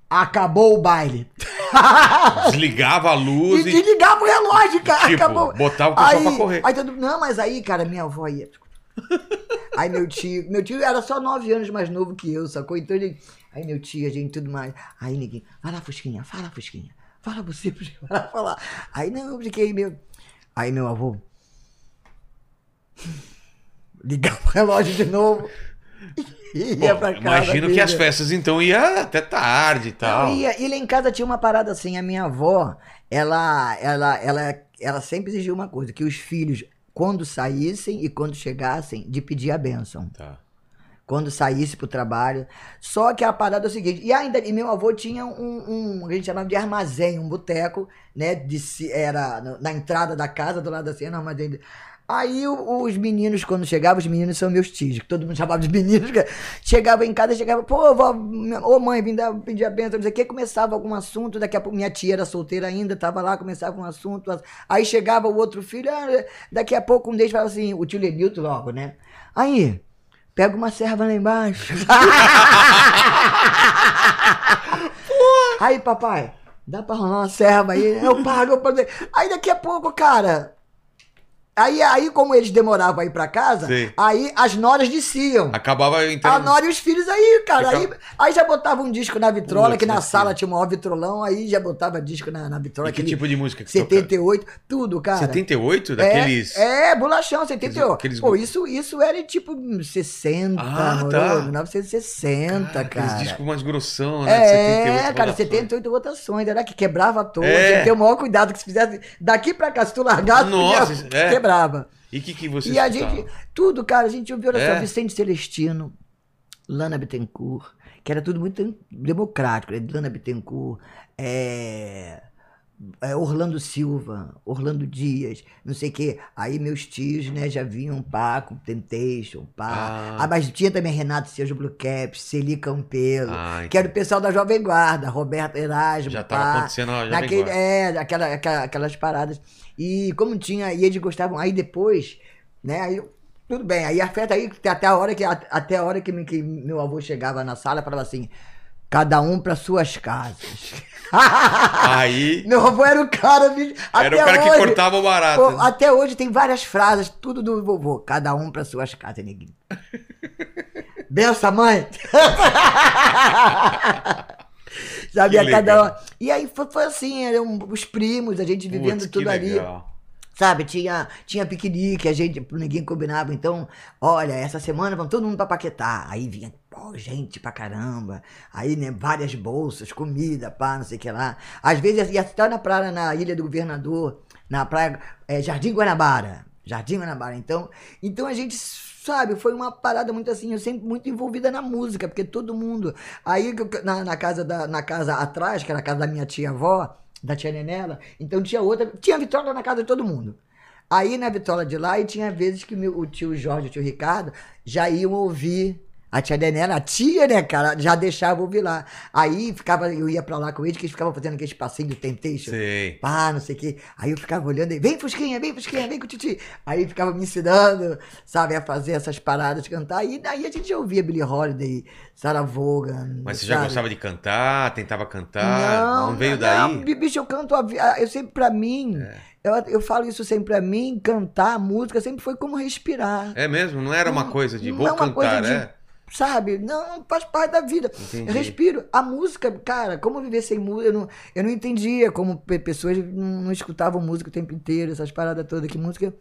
Acabou o baile. Desligava a E luz e. desligava o relógio, cara. Tipo, acabou. botava o pessoal aí, pra correr. Aí todo, não, mas aí, cara, minha avó ia. Aí meu tio, meu tio era só nove anos mais novo que eu, sacou? Então ele. Aí meu tio, a gente tudo mais. Aí ninguém, vai lá, Fusquinha, fala, Fusquinha. Fala você, Fusquinha, vai lá falar. Aí não, eu fiquei meu. Aí meu avô. Ligava o relógio de novo. Ia pra casa. imagino que as festas então ia até tarde e tal. E, e lá em casa tinha uma parada assim, a minha avó, ela, ela, ela, ela sempre exigiu uma coisa, que os filhos, quando saíssem e quando chegassem, de pedir a bênção. Tá. Quando saísse pro trabalho. Só que a parada é o seguinte, e ainda, e meu avô tinha um, um a gente chamava de armazém, um boteco, né, de, era na entrada da casa, do lado assim, no armazém. de- Aí os meninos, quando chegavam, os meninos são meus tios, que todo mundo chamava de meninos, chegava em casa, chegava, pô, vó, ô mãe, vim dar, pedir a benção, não sei o que, começava algum assunto, daqui a pouco minha tia era solteira ainda, tava lá, começava um assunto, aí chegava o outro filho, ah, daqui a pouco um deles falava assim, o tio Lenilton logo, né? Aí, pega uma serva lá embaixo. aí, papai, dá pra rolar uma serva aí? Eu pago, eu pago. Aí daqui a pouco, cara. Aí, aí como eles demoravam a ir pra casa, Sim. aí as noras desciam. Acabava A entrando. Nora e os filhos aí, cara. Aí, aí já botava um disco na vitrola, Putz, que na meu sala tinha um maior vitrolão, aí já botava disco na, na vitrola. E que tipo de música que tocava? 78, tudo, cara. 78? Daqueles. É, é, bolachão, 78. aqueles- Pô, isso, isso era tipo 60, Ah, moro? tá. 1960, Aqueles cara. discos mais grossão, né? É, 78 cara, rotações. 78 rotações, era que quebrava todo. É. Tinha que ter o maior cuidado que se fizesse daqui pra cá, se tu largasse, Nossa, podia- é. E o que, que você E a escutava? gente, tudo, cara, a gente ouviu, olha É. só, Vicente Celestino, Lana Bittencourt, que era tudo muito democrático, né? Lana Bittencourt, é, Orlando Silva, Orlando Dias, não sei o quê. Aí meus tios, né, já vinham pá, com Temptation, pá. Ah. Ah. mas tinha também Renato Sérgio Blue Caps, Celi Campelo, Ah, que era o pessoal da Jovem Guarda, Roberto Erasmo, Já tava pá. acontecendo a Jovem Naquele, Guarda. é, aquela, aquela- aquelas paradas. E como tinha, e eles gostavam, aí depois, né, aí tudo bem, aí a festa aí, até a hora que, até a hora que, que meu avô chegava na sala, falava assim, cada um para suas casas. Aí meu avô era o cara, bicho, era o cara que hoje, cortava o barato. pô, até hoje tem várias frases, tudo do vovô, cada um para suas casas, neguinho. Benção, mãe. Sabia Que cada um. E aí foi, foi assim, eram os primos, a gente vivendo Putz, que tudo ali. legal. Sabe, tinha, tinha piquenique, a gente, ninguém combinava. Então, olha, essa semana vamos todo mundo pra Paquetá. Aí vinha, pô, gente pra caramba. Aí, né, várias bolsas, comida, pá, não sei o que lá. Às vezes ia até na praia, na Ilha do Governador, na praia, é, Jardim Guanabara. Jardim Guanabara. Então, então a gente, sabe, foi uma parada muito assim, eu sempre muito envolvida na música, porque todo mundo. Aí na, na casa, da, na casa atrás, que era a casa da minha tia-avó, da tia Nenela, então tinha outra, tinha vitrola na casa de todo mundo. Aí na vitrola de lá, e tinha vezes que meu, o tio Jorge e o tio Ricardo já iam ouvir a tia Nenela, a tia, né, cara, já deixava ouvir lá. Aí ficava, eu ia pra lá com eles, que eles ficavam fazendo aquele passinho do Temptation. Sei. Pá, não sei o quê. Aí eu ficava olhando e, vem Fusquinha, vem Fusquinha, vem com o Titi. Aí ficava me ensinando, sabe, a fazer essas paradas, cantar. E daí a gente ouvia Billie Holiday, Sarah Vaughan. Mas você já sabe? gostava de cantar, tentava cantar, não, veio daí? Não, bicho, eu canto, eu sempre pra mim, É. eu, eu falo isso sempre pra mim, cantar música sempre foi como respirar. É mesmo? Não era uma coisa de Não vou é uma coisa cantar, de- é? Sabe? Não, faz parte da vida. Entendi. Eu respiro. A música, cara, como viver sem música? Eu não, eu não entendia como pe- pessoas não, não escutavam música o tempo inteiro, essas paradas todas. Que música.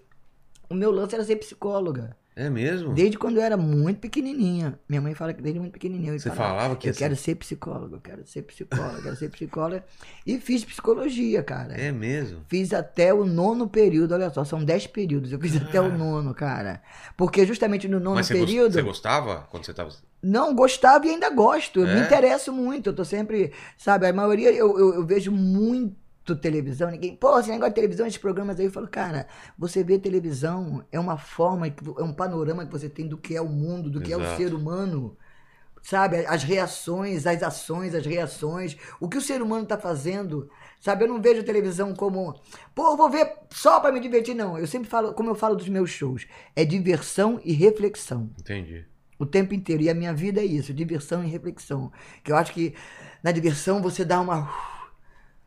O meu lance era ser psicóloga. É mesmo? Desde quando eu era muito pequenininha. Minha mãe fala que desde muito pequenininha. eu Você falava, falava que Eu quero ser psicólogo, eu quero ser psicólogo, eu quero ser psicóloga. E fiz psicologia, cara. É mesmo? Fiz até o nono período, olha só, são dez períodos. Eu fiz até o nono, cara. Porque justamente no nono Ah. Mas você, período. você gostava quando você tava. Não, gostava e ainda gosto. É? me interesso muito. Eu tô sempre. Sabe, a maioria eu, eu, eu vejo muito televisão. Ninguém. Pô, esse negócio de televisão, esses programas aí. Eu falo, cara, você vê televisão é uma forma, é um panorama que você tem do que é o mundo, do que é o Exato. ser humano. Sabe, as reações, as ações, as reações, o que o ser humano tá fazendo. Sabe, eu não vejo televisão como, pô, vou ver só pra me divertir, não. Eu sempre falo, como eu falo dos meus shows, é diversão e reflexão Entendi. o tempo inteiro. E a minha vida é isso, diversão e reflexão. Que eu acho que na diversão você dá uma.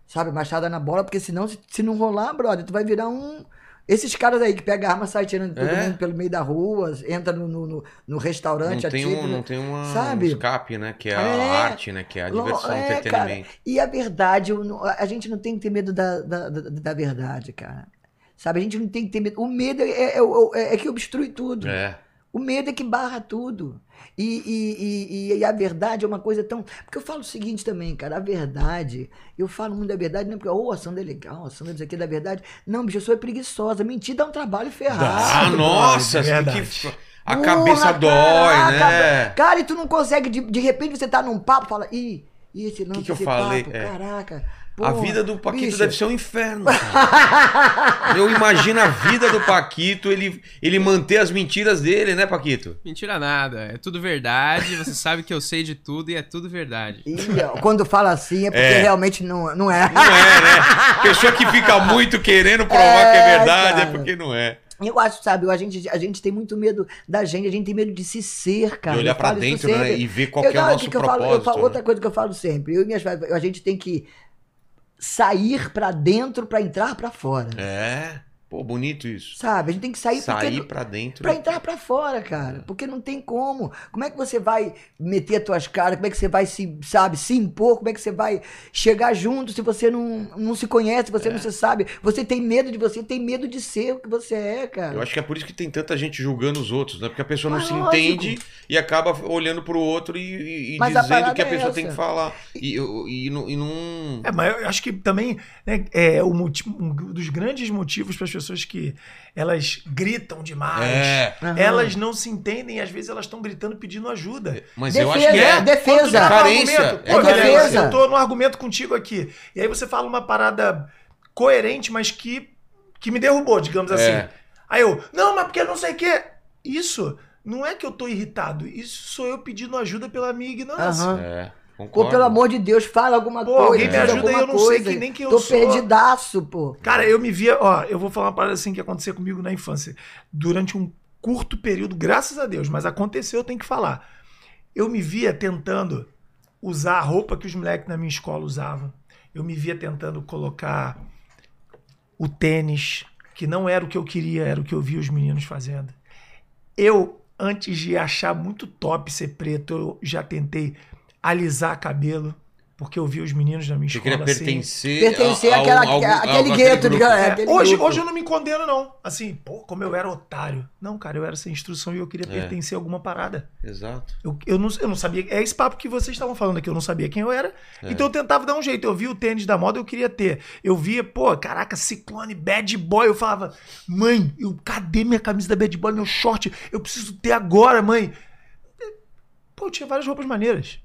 Sabe, machada na bola, porque senão, se, se não rolar, brother, tu vai virar um. Esses caras aí que pegam a arma, sai tirando todo É. mundo pelo meio da rua, entra no, no, no- no restaurante, Não tem, um, não tem uma, sabe? um escape, né? Que é a É. arte, né? Que é a diversão, é, cara. entretenimento. E a verdade, eu a gente não tem que ter medo da, da, da, da verdade, cara. Sabe, a gente não tem que ter medo. O medo é, é, é- é que obstrui tudo. É. O medo é que barra tudo. E, e, e, e a verdade é uma coisa tão. Porque eu falo o seguinte também, cara, a verdade, eu falo muito da verdade, não é porque, oh, a Sandra é legal, a Sandra diz aqui da verdade. Não, bicho, eu sou preguiçosa. Mentir dá um trabalho ferrado. Ah, nossa! é que- a Porra, cabeça dói, caraca, né? Cara, e tu não consegue, de, de repente você tá num papo, fala, ih, e esse lance, Que que eu esse falei? papo, É. caraca. A porra, vida do Paquito bicho, deve ser um inferno. cara. Eu imagino a vida do Paquito, ele, ele manter as mentiras dele, né, Paquito? Mentira nada, é tudo verdade, você sabe que eu sei de tudo e é tudo verdade. Ó, quando fala assim é porque É. realmente não, não é. Não é, né? Pessoa que fica muito querendo provar que é É, verdade é cara. porque não é. Eu acho, sabe, a gente, a gente tem muito medo da gente, a gente tem medo de se ser, cara. De olhar Eu pra dentro, né? E ver qual Eu- que é o nosso que eu falo- eu propósito. falo- né? outra coisa que eu falo sempre, eu e minhas a gente tem que sair pra dentro pra entrar pra fora. É. Pô, bonito isso. Sabe? A gente tem que sair, Sair pra dentro. Pra entrar pra fora, cara. Porque não tem como. Como é que você vai meter as tuas caras? Como é que você vai se, sabe, se impor? Como é que você vai chegar junto se você não, não se conhece, você É. não se sabe? Você tem medo de você, tem medo de ser o que você é, cara. Eu acho que é por isso que tem tanta gente julgando os outros, né? Porque a pessoa não Mas se lógico. entende e acaba olhando pro outro e, e- e dizendo o que a é pessoa essa. tem que falar. E, e, e não- e não. É, mas eu acho que também né, é o motivo, um dos grandes motivos para as pessoas que elas gritam demais. É. Elas não se entendem, às vezes elas estão gritando pedindo ajuda. Mas Defesa, eu acho que é. defesa. Quando tu tá Carência, argumento, é pô, galera, defesa. Eu tô no argumento contigo aqui. E aí você fala uma parada coerente, mas que, que me derrubou, digamos assim. É. Aí eu, não, mas porque não sei o quê. Isso não é que eu tô irritado. Isso sou eu pedindo ajuda pela minha ignorância. Aham. É. Pô, Concordo. pelo amor de Deus, fala alguma Pô, coisa. alguém me ajuda aí, eu não sei coisa. que nem quem eu Tô sou. perdidaço, pô. Cara, eu me via, ó, eu vou falar uma parada assim que aconteceu comigo na infância. Durante um curto período, graças a Deus, mas aconteceu, eu tenho que falar. Eu me via tentando usar a roupa que os moleques na minha escola usavam. Eu me via tentando colocar o tênis, que não era o que eu queria, era o que eu via os meninos fazendo. Eu, antes de achar muito top ser preto, eu já tentei alisar cabelo, porque eu vi os meninos na minha Você escola queria assim. pertencer. Pertencer a- a- àquela, a algum- a- àquele gueto, grupo. de, É, aquele hoje, grupo. hoje eu não me condeno, não. Assim, pô, como eu era otário. Não, cara, eu era sem instrução e eu queria É. pertencer a alguma parada. Exato. Eu, eu, não, eu não sabia. É esse papo que vocês estavam falando aqui. Eu não sabia quem eu era. É. Então eu tentava dar um jeito. Eu via o tênis da moda, eu queria ter. Eu via, pô, caraca, ciclone, bad boy. Eu falava, mãe, eu, cadê minha camisa da bad boy, meu short? Eu preciso ter agora, mãe. Pô, eu tinha várias roupas maneiras.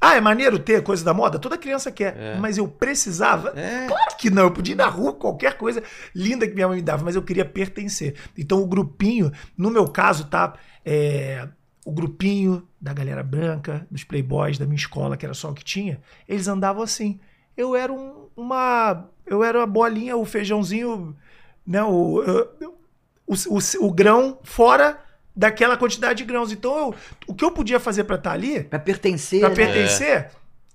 Ah, é maneiro ter coisa da moda? Toda criança quer. É. Mas eu precisava. É. Claro que não, eu podia ir na rua, qualquer coisa linda que minha mãe me dava, mas eu queria pertencer. Então o grupinho, no meu caso, tá? É, o grupinho da galera branca, dos playboys da minha escola, que era só o que tinha, eles andavam assim. Eu era um- uma. Eu era a bolinha, o feijãozinho, né? O, eu- o, o, o grão fora daquela quantidade de grãos. Então eu, o que eu podia fazer pra estar ali Pra pertencer. Pra né? pertencer,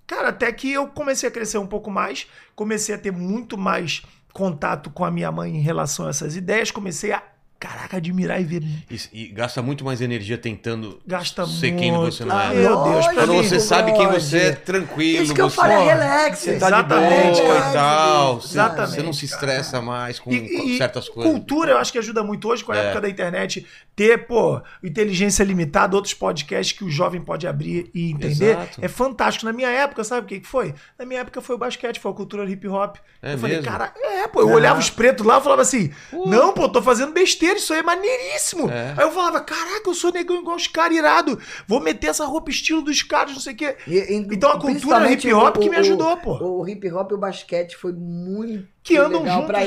cara, até que eu comecei a crescer um pouco mais, comecei a ter muito mais contato com a minha mãe em relação a essas ideias, comecei a caraca, admirar e ver. E, e gasta muito mais energia tentando Gasta ser muito. quem você não Ah, é. meu Deus, Quando você sabe quem você é, tranquilo. Isso que eu você, é Pô, relax. você tá de Exatamente, boa cara. e tal. Você, Exatamente, você não se estressa mais com, E- com certas coisas. Cultura, eu acho que ajuda muito hoje com a É. época da internet. Ter, pô, inteligência limitada, outros podcasts que o jovem pode abrir e entender. Exato. É fantástico. Na minha época, sabe o que foi? Na minha época foi o basquete, foi a cultura hip hop. É eu falei, mesmo? cara, é, pô, eu Ah. olhava os pretos lá e falava assim: não, pô, tô fazendo besteira, isso aí é maneiríssimo. É. Aí eu falava, caraca, eu sou negão igual os caras, irado. Vou meter essa roupa estilo dos caras, não sei o quê. E- e- Então a cultura hip hop o- que me o- ajudou, pô. O hip hop e o basquete foi muito Que andam legal juntos, pra né?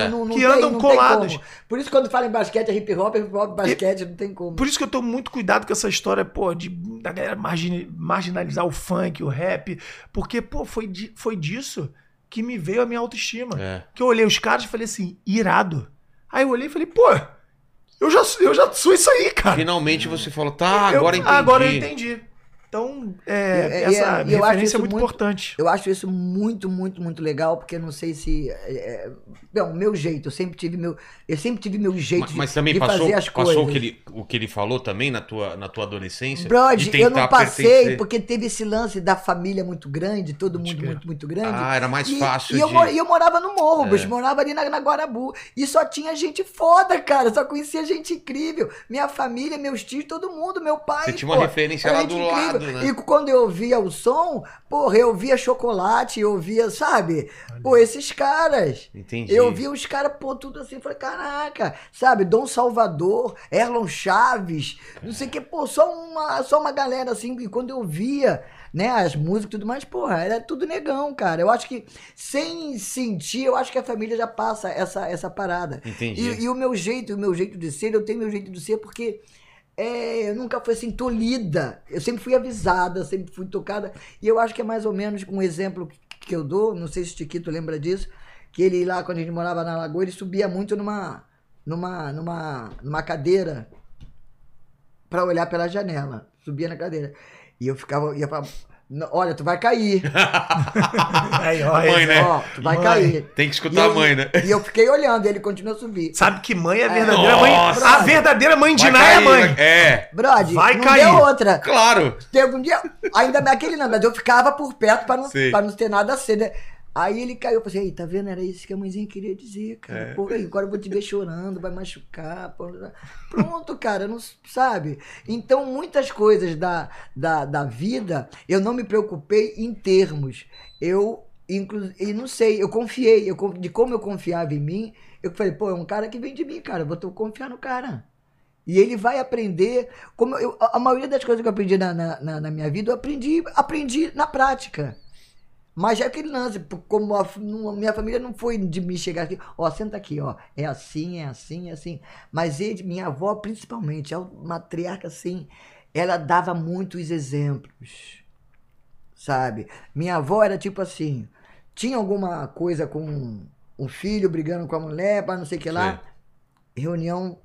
É, É. não- não Que tem- andam não tem colados. como. Por isso quando fala em basquete é hip hop, hip hop, basquete, não tem como. Por isso que eu tô muito cuidado com essa história, pô, de, da galera margin- marginalizar o funk, o rap. Porque, pô, foi, foi disso que me veio a minha autoestima. É. Que eu olhei os caras e falei assim, irado. Aí eu olhei e falei, pô, eu já, eu já sou isso aí, cara. Finalmente você falou, tá, Eu- agora entendi. Agora eu entendi. Então, é, E- e- essa e eu acho referência isso é muito muito- importante. Eu acho isso muito, muito, muito legal, porque eu não sei se. É, é, não, meu jeito, eu sempre tive meu. Eu sempre tive meu jeito Mas, de, mas também de passou, fazer as passou coisas. o, que ele, o que ele falou também na tua, na tua adolescência? Brod, de eu não passei, pertencer. porque teve esse lance da família muito grande, todo mundo crer. muito, muito grande. Ah, era mais E- fácil E, eu, de- mor- e eu morava no Morro, É. bicho, morava ali na, na Guarabu. E só tinha gente foda, cara. Só conhecia gente incrível. Minha família, meus tios, todo mundo, meu pai. Você tinha uma pô, referência lá do incrível. lado, né? E quando eu ouvia o som, porra, eu via chocolate, eu via, sabe? Pô, esses caras. Entendi. Eu vi os caras, pô, tudo assim, falei, caraca, sabe? Dom Salvador, Erlon Chaves, não sei o que, pô, só uma, só uma galera assim, e quando eu via, né, as músicas e tudo mais, porra, era tudo negão, cara. Eu acho que, sem sentir, eu acho que a família já passa essa, essa parada. Entendi. E, e o meu jeito, o meu jeito de ser, eu tenho meu jeito de ser porque é, eu nunca fui assim tolhida. Eu sempre fui avisada, sempre fui tocada. E eu acho que é mais ou menos um exemplo que eu dou, não sei se o Tiquito lembra disso, que ele lá, quando a gente morava na Lagoa, ele subia muito numa, numa, numa, numa cadeira para olhar pela janela. Subia na cadeira. E eu ficava, ia "Não, olha, tu vai cair. Aí, ó, Mãe, né? Ó, tu vai Mãe. cair. Tem que escutar eu- a mãe, né? E eu fiquei olhando, e ele continuou a subir. Sabe que mãe é a verdadeira mãe. Nossa! A verdadeira mãe de Ná é a mãe. vai- É, Brody, Vai não cair. deu outra. claro. Teve um dia, ainda bem aquele não, mas eu ficava por perto pra não, pra não ter nada a ser, né? Aí ele caiu, eu falei, ei, tá vendo? Era isso que a mãezinha queria dizer, cara. É. Pô, agora eu vou te ver chorando, vai machucar. pô. Pronto, cara, não sabe? Então, muitas coisas da, da, da vida, eu não me preocupei em termos. Eu, inclusive, não sei, eu confiei, eu, de como eu confiava em mim, eu falei, pô, é um cara que vem de mim, cara, vou confiar no cara. E ele vai aprender. Como eu, a maioria das coisas que eu aprendi na, na, na- na minha vida, eu aprendi, aprendi na prática. Mas é aquele lance, como a, minha família não foi de me chegar aqui, ó, senta aqui, ó, é assim, é assim, é assim. Mas ele, minha avó, principalmente, é uma matriarca assim, ela dava muitos exemplos, sabe? Minha avó era tipo assim, tinha alguma coisa com um filho brigando com a mulher, para não sei o que lá, reunião,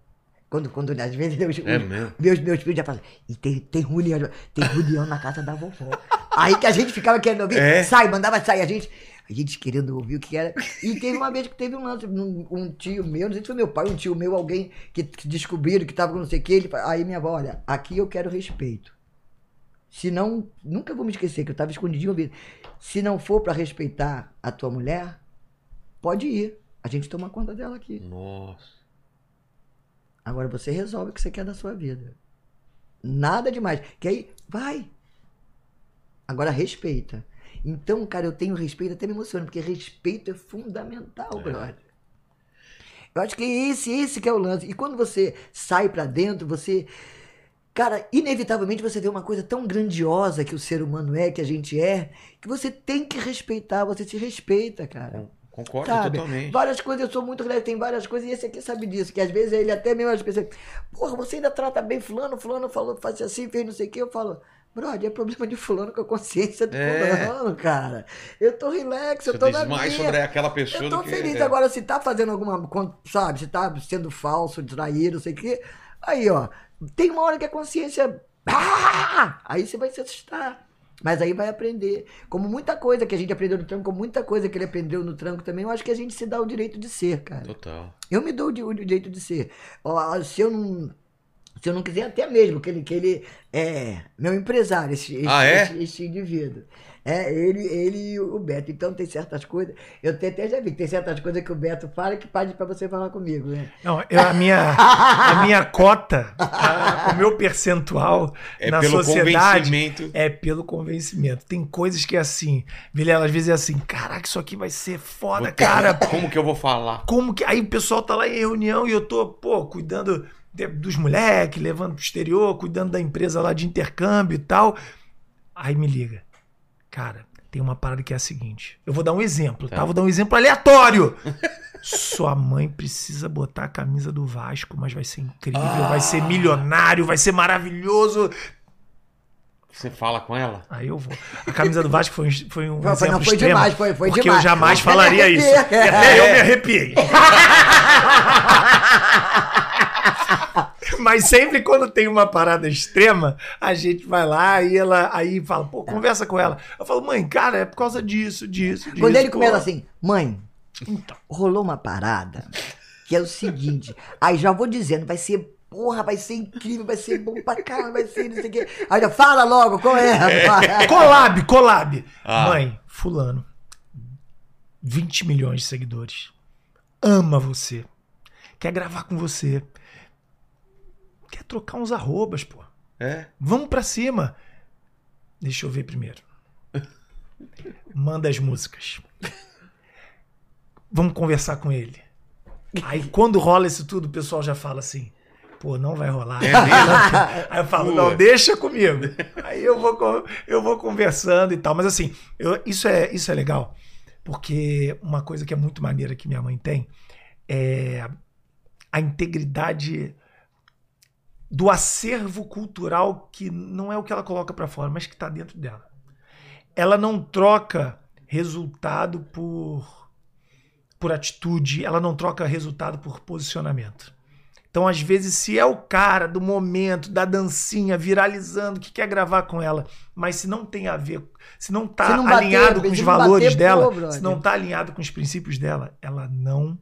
quando, quando às vezes os, É os- meus, meus filhos já falam, e tem, tem reunião, tem reunião na casa da vovó. Aí que a gente ficava querendo ouvir, É. sai, mandava sair, a gente, a gente querendo ouvir o que era. E teve uma vez que teve um lance, um, um tio meu, não sei se foi meu pai, um tio meu, alguém que, que descobriram que tava com não sei o que, ele, aí minha avó, olha, aqui eu quero respeito. Se não, nunca vou me esquecer que eu tava escondidinho ouvindo. Se não for pra respeitar a tua mulher, pode ir. A gente toma conta dela aqui. Nossa. Agora você resolve o que você quer da sua vida. Nada demais. Que aí, vai. Agora respeita. Então, cara, eu tenho respeito, até me emociona, porque respeito é fundamental, brother. Eu acho que esse, esse que é o lance. E quando você sai pra dentro, você. Cara, inevitavelmente você vê uma coisa tão grandiosa que o ser humano é, que a gente é, que você tem que respeitar, você se respeita, cara. Concordo Sabe? totalmente. Várias coisas, eu sou muito relax, tem várias coisas, e esse aqui sabe disso, que às vezes ele até mesmo as pessoas, porra, você ainda trata bem fulano, fulano falou, faz assim, fez não sei o que, eu falo, brother, é problema de fulano com a consciência do É. fulano, cara. Eu tô relax, eu tô diz na mais minha. sobre aquela pessoa Eu tô que... feliz. é. Agora, se tá fazendo alguma. Sabe, se tá sendo falso, traído, não sei o quê. Aí, ó. Tem uma hora que a consciência. Ah! Aí você vai se assustar. Mas aí vai aprender. Como muita coisa que a gente aprendeu no tranco, como muita coisa que ele aprendeu no tranco também, eu acho que a gente se dá o direito de ser, cara. Total. Eu me dou o di- o direito de ser. Se eu não. Se eu não quiser, até mesmo, que ele, que ele é meu empresário, esse, esse, Ah, é? esse, esse indivíduo. É, ele, ele e o Beto. Então tem certas coisas. Eu até, até já vi que tem certas coisas que o Beto fala que pede pra você falar comigo, né? Não, eu, a, minha, a minha cota, a- o meu percentual É na pelo sociedade convencimento. é pelo convencimento. Tem coisas que é assim, Vilela, às vezes é assim, caraca, isso aqui vai ser foda, Vou- cara. Como que eu vou falar? Como que. Aí o pessoal tá lá em reunião e eu tô, pô, cuidando de- dos moleques, levando pro exterior, cuidando da empresa lá de intercâmbio e tal. Aí me liga. Cara, tem uma parada que é a seguinte. Eu vou dar um exemplo, tá? Tá. Vou dar um exemplo aleatório. Sua mãe precisa botar a camisa do Vasco, mas vai ser incrível, vai ser milionário, vai ser maravilhoso. Você fala com ela? Aí eu vou. A camisa do Vasco foi, um- foi um Foi- exemplo não, foi extremo, demais, foi- foi porque demais. eu jamais falaria isso. E até eu me arrepiei. Mas sempre quando tem uma parada extrema, a gente vai lá e ela aí fala, pô, conversa com ela. Eu falo, mãe, cara, é por causa disso, disso, disso. Quando ele pô. começa assim, mãe, Então. rolou uma parada que é o seguinte. Aí já vou dizendo, vai ser. Porra, vai ser incrível, vai ser bom pra caramba, vai ser não sei o quê. Aí já fala logo, qual é? Collab, collab. Ah. Mãe, fulano, 20 milhões de seguidores. Ama você. Quer gravar com você. Quer trocar uns arrobas, pô. É. Vamos pra cima. Deixa eu ver primeiro. Manda as músicas. Vamos conversar com ele. Aí quando rola isso tudo, o pessoal já fala assim: pô, não vai rolar. É? Aí eu falo, não, deixa comigo. Aí eu vou, eu vou conversando e tal. Mas assim, eu- isso, é, isso é legal, porque uma coisa que é muito maneira que minha mãe tem é a integridade do acervo cultural que não é o que ela coloca pra fora, mas que tá dentro dela. Ela não troca resultado por por atitude, ela não troca resultado por posicionamento. Então, às vezes, se é o cara do momento, da dancinha, viralizando, que quer gravar com ela, mas se não tem a ver, se não tá Se não bater, alinhado com os valores bater, dela, pô, se não tá alinhado com os princípios dela, ela não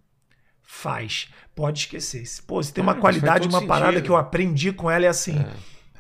faz. Pode esquecer. Se, Pô, se tem Ah, uma mas qualidade, uma parada sentido. que eu aprendi com ela é assim: É.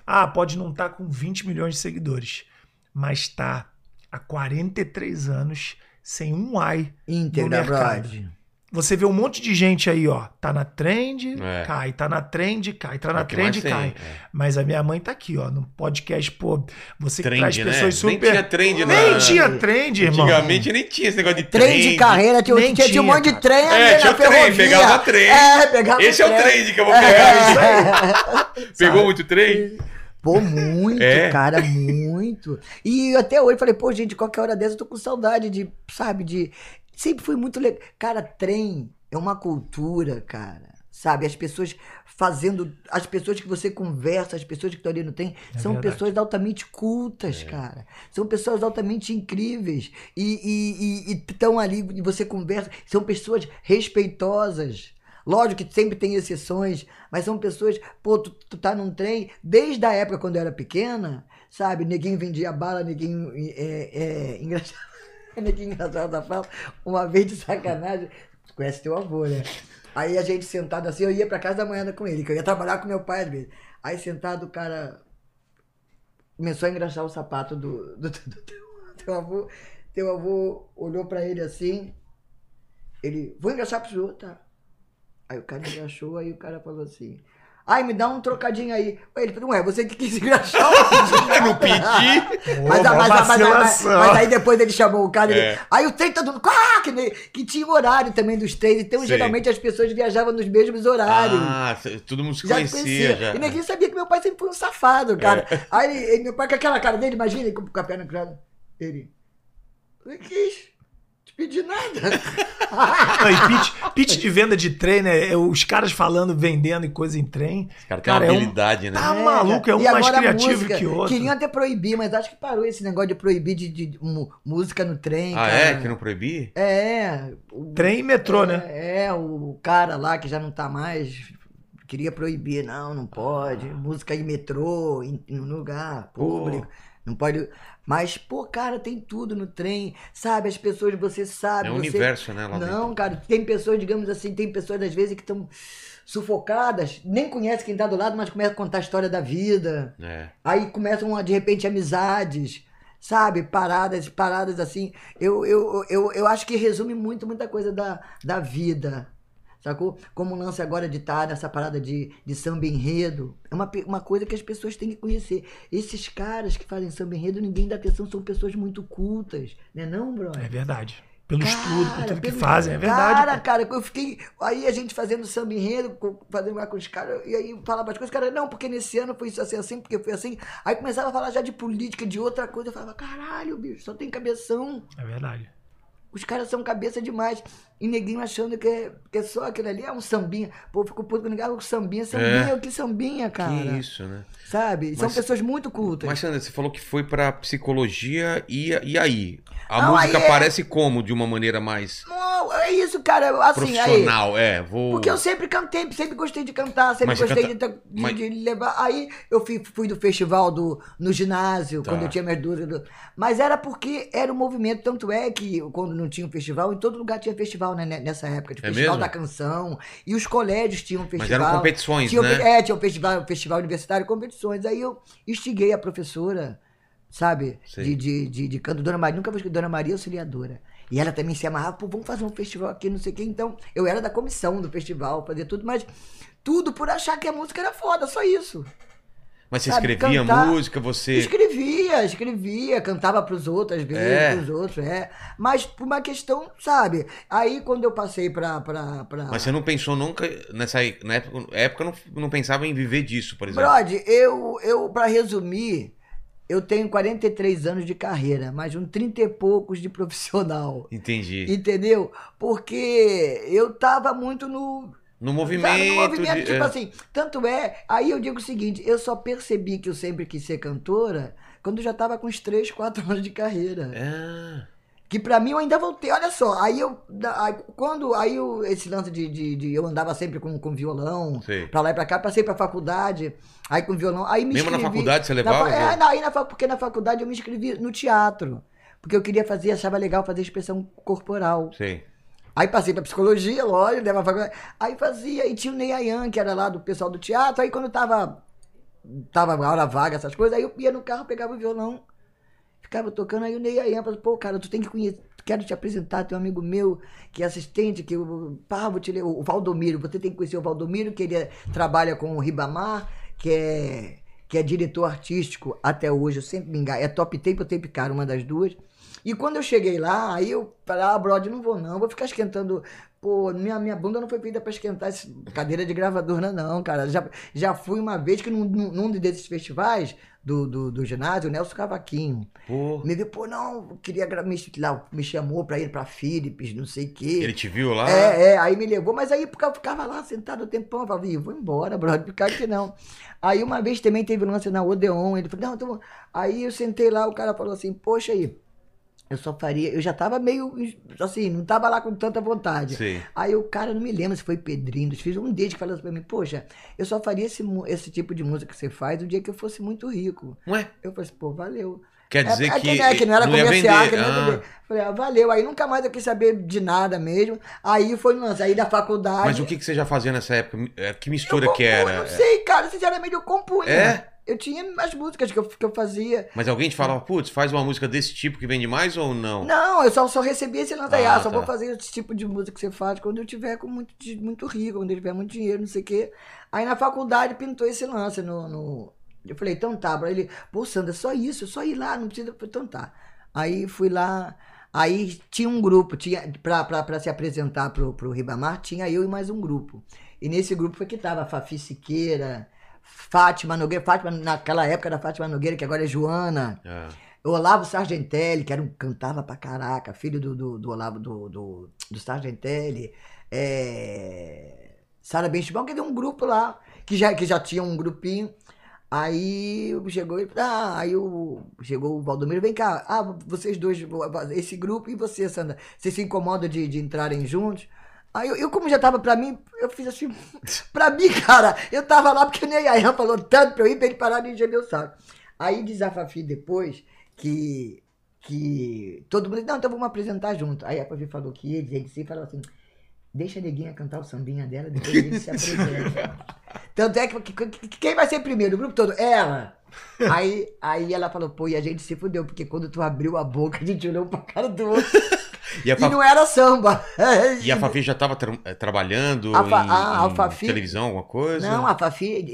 ah, pode não estar com 20 milhões de seguidores, mas tá há 43 anos sem um ai no mercado. brother. Você vê um monte de gente aí, ó. Tá na trend, É. cai. Tá na trend, cai. Tá É na que mais trend, tem, cai. é. Mas a minha mãe tá aqui, ó. No podcast, pô. Você que Trend, traz né? pessoas super. Nem tinha trend, Nem na- tinha trend, irmão. Antigamente nem tinha esse negócio de Trem trend. de carreira, tinha, Nem tinha, tinha um monte de trem É, ali tinha na trem, ferrovia. pegava trem. É, pegava Esse é o trend que eu vou É, pegar. isso aí. Pegou muito trem? Pô, muito, É. cara, muito. E até hoje falei, pô, gente, qualquer hora dessa eu tô com saudade de, sabe, de. Sempre foi muito legal. Cara, trem é uma cultura, cara. Sabe, as pessoas fazendo. As pessoas que você conversa, as pessoas que estão ali no trem, É são verdade. pessoas altamente cultas, cara. São pessoas altamente incríveis. E estão ali, e você conversa. São pessoas respeitosas. Lógico que sempre tem exceções, mas são pessoas, pô, tu, tu tá num trem, desde a época quando eu era pequena, sabe? Neguinho vendia bala, neguinho é, é, engraçado. Neguinho engraçado da fala, uma vez de sacanagem, conhece teu avô, né? Aí a gente sentado assim, eu ia pra casa da manhã com ele, que eu ia trabalhar com meu pai às vezes. Aí sentado o cara começou a engraxar o sapato do, do, do- do teu, teu avô. Teu avô olhou pra ele assim, ele, vou engraxar pro senhor, tá? Aí o cara engraxou, aí o cara falou assim, ai, me dá um trocadinho aí. Ele falou, ué, você que quis engraxar o Eu não pedi. Mas, mas- mas- mas- mas- aí depois ele chamou o cara. ele- É. aí o trem tá dando. Ah, que, que tinha o horário também dos trens. Então, Sei. geralmente, as pessoas viajavam nos mesmos horários. Ah, todo mundo se já conhecia. conhecia. já. E ninguém sabia que meu pai sempre foi um safado, cara. Aí ele- ele- meu pai com aquela cara dele, imagina, ele com o café na cara. Ele. Não quis te pedir nada. Não, pitch, pitch de venda de trem, né? é Os caras falando, vendendo e coisa em trem. Esse cara tem Cara, uma é um- habilidade, né? Tá maluco, é um E mais agora a criativo música, que outro. Queriam até proibir, mas acho que parou esse negócio de proibir de, de- de música no trem. Ah, cara. é? Que não proibir? É. o- Trem e metrô, né? É, é, o cara lá que já não tá mais. queria proibir, não, não pode. Música em metrô, em, em lugar público. Não pode. Mas, pô, cara, tem tudo no trem. Sabe, as pessoas, você sabe. É um você... universo, né? Lá Não, dentro. cara, tem pessoas, digamos assim, tem pessoas às vezes que estão sufocadas, nem conhece quem tá do lado, mas começa a contar a história da vida. É. Aí começam, de repente, amizades, sabe? Paradas, paradas assim. Eu, eu, eu, eu acho que resume muito, muita coisa da, da vida. Sacou? Como o lance agora de estar nessa parada de, de samba enredo. É uma, uma coisa que as pessoas têm que conhecer. Esses caras que fazem samba enredo, ninguém dá atenção, são pessoas muito cultas. Né não, brother? É verdade. Pelo Cara, estudo, por tudo que pelo- fazem, é verdade. Cara, pô. cara, eu fiquei. Aí a gente fazendo samba enredo, fazendo lá com os caras, e aí falava as coisas, cara, não, porque nesse ano foi isso assim, assim, porque foi assim. Aí começava a falar já de política, de outra coisa. Eu falava, caralho, bicho, só tem cabeção. É verdade. Os caras são cabeça demais. E neguinho achando que é, que é só aquilo ali, é um sambinha. Pô, ficou puto com ah, sambinha, sambinha, É. o que sambinha, cara. Que isso, né? Sabe? São Mas- pessoas muito cultas. Mas, Sandra, você falou que foi pra psicologia e, e aí? A Não, música aí é- parece como? De uma maneira mais Não, é isso, cara. Assim, aí. profissional, é. Vou... Porque eu sempre cantei, sempre gostei de cantar, sempre Mas gostei canta- de, de- mas- de levar. Aí eu fui, fui do festival do, no ginásio, Tá. quando eu tinha minhas dúvidas. Mas era porque era um movimento, tanto é que quando não tinha um festival, em todo lugar tinha festival né, nessa época, de É festival mesmo? da canção. E os colégios tinham festival. Mas eram competições, tinha, né? É, tinha um festival, festival universitário, competições. Aí eu instiguei a professora, sabe, de, de, de, de canto, Dona Maria, nunca vou esquecer, Dona Maria Auxiliadora. E ela também se amarrava, pô, vamos fazer um festival aqui, não sei o quê. Então, eu era da comissão do festival, fazia tudo, mas tudo por achar que a música era foda, só isso. Mas você sabe, escrevia cantar- música, você. Escrevia, escrevia, cantava pros outros, às vezes, É. pros outros, é. Mas por uma questão, sabe? Aí quando eu passei pra. pra, pra... Mas você não pensou nunca, nessa na época, época não, não pensava em viver disso, por exemplo. Brode, eu, eu, pra resumir, eu tenho 43 anos de carreira, mas uns 30 e poucos de profissional. Entendi. Entendeu? Porque eu tava muito no. No sabe, movimento. no movimento, de- tipo é. assim. Tanto é. Aí eu digo o seguinte: eu só percebi que eu sempre quis ser cantora quando eu já tava com uns 3, 4 anos de carreira. Ah, Que pra mim eu ainda voltei, olha só. Aí eu. aí quando. Aí eu, esse lance de, de, de- Eu andava sempre com, com violão. sei. Pra lá e pra cá, passei pra faculdade, aí com violão, aí me Mesmo na inscrevi- faculdade você na levava? fa- é, na- aí na, porque na faculdade eu me inscrevi no teatro, porque eu queria fazer, achava legal fazer expressão corporal. Sei. Aí passei pra psicologia, lógico, leva faculdade, aí fazia, e tinha o Ney Ayan, que era lá do pessoal do teatro, aí quando tava, tava hora vaga, essas coisas, aí eu ia no carro, pegava o violão, ficava tocando, aí o Ney Ayan falou, pô, cara, tu tem que conhecer, quero te apresentar, tem um amigo meu que é assistente, que o pá, vou te ler, o Valdomiro, você tem que conhecer o Valdomiro, que ele é- trabalha com o Ribamar, que é, que é diretor artístico até hoje, eu sempre me engano, é Top Tape ou Tape Cara, uma das duas. E quando eu cheguei lá, aí eu falei, ah, brother, não vou não, vou ficar esquentando. Pô, minha, minha bunda não foi feita pra esquentar esse cadeira de gravadora, não, cara. Já, já fui uma vez que num, num desses festivais do, do, do ginásio, o Nelson Cavaquinho. Pô. Me viu, pô, não, queria me, lá, me chamou pra ir pra Philips, não sei o quê. Ele te viu lá? É, é, aí me levou, mas aí porque eu ficava lá sentado o tempão, eu falava, "Ih, vou embora, brother, ficar aqui não. Aí uma vez também teve um lance na Odeon, ele falou, não, então, aí eu sentei lá, o cara falou assim, poxa aí, eu só faria, eu já tava meio, assim, não tava lá com tanta vontade. Sei. Aí o cara, não me lembro se foi Pedrinho, fiz um deles que falou assim pra mim, poxa, eu só faria esse, esse tipo de música que você faz um dia que eu fosse muito rico. Ué, Eu falei assim, pô, valeu. quer dizer É, é que, né, que não era ia comercial, que não era Ah. Falei, ah, valeu. Aí nunca mais eu quis saber de nada mesmo. Aí foi lance, aí da faculdade. Mas o que, que você já fazia nessa época? É, Que mistura eu que era? Não sei, cara, sinceramente eu compunha. É? Eu tinha as músicas que eu, que eu fazia. Mas alguém te falava, putz, faz uma música desse tipo que vende mais ou não? Não, eu só, só recebia esse lance aí. Ah, Ah, só tá. vou fazer esse tipo de música que você faz quando eu tiver com muito, muito rico, quando eu tiver muito dinheiro, não sei o quê. Aí na faculdade pintou esse lance no. no- Eu falei, então tá, pra ele, pô, Sandra, só isso, só ir lá, não precisa. Então tá. Aí fui lá. Aí tinha um grupo, tinha pra, pra, pra se apresentar pro, pro Ribamar, tinha eu e mais um grupo. E nesse grupo foi que tava a Fafi Siqueira, Fátima Nogueira, Fátima, naquela época era Fátima Nogueira, que agora é Joana. O Olavo Sargentelli, que era um, cantava pra caraca, filho do, do, do Olavo do, do, do Sargentelli. É... Sara Benchimol, que deu um grupo lá, que já, que já tinha um grupinho. Aí chegou e ah, aí o, chegou o Valdomiro, vem cá, ah, vocês dois, esse grupo e você, Sandra, vocês se incomodam de, de entrarem juntos? Aí eu, eu, como já tava pra mim, eu fiz assim, pra mim, cara, eu tava lá porque nem a Ian falou tanto pra eu ir pra ele parar de encher meu saco. Aí diz a Fafi depois que, que todo mundo, não, então vamos apresentar junto. Aí a Fafi falou que ele, ele se falou assim, deixa a neguinha cantar o sambinha dela, depois a gente se apresenta. Tanto é que, que, que, quem vai ser primeiro? O grupo todo? Ela. Aí, aí ela falou, pô, e a gente se fudeu, porque quando tu abriu a boca, a gente olhou pra cara do outro. E, e, não era samba. E a Fafi já estava tra eh, trabalhando a Fa em, a, a Fafi... televisão, alguma coisa? Não, a Fafi,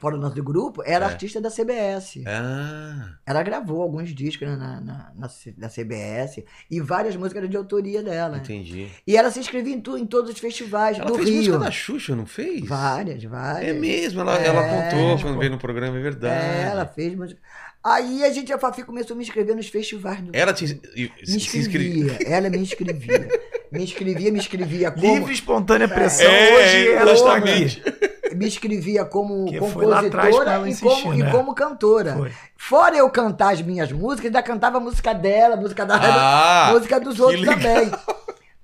fora do nosso grupo, era é. artista da CBS. Ah. Ela gravou alguns discos na, na, na, na CBS e várias músicas de autoria dela. Entendi. E ela se inscrevia em, tu, em todos os festivais ela do fez Rio. música da Xuxa, não fez? Várias, várias. É mesmo, ela, é, ela contou quando veio no programa, é verdade. É, ela fez música. Aí a gente, a Fafi começou a me inscrever nos festivais do Ela te me inscrevia. Ela me inscrevia. Me inscrevia, me inscrevia como. Livre, espontânea pressão. É, hoje ela está aqui. Me inscrevia como que compositora e, como, né? e como cantora. Foi. Fora eu cantar as minhas músicas, ainda cantava a música dela, a música da ah, música dos outros também.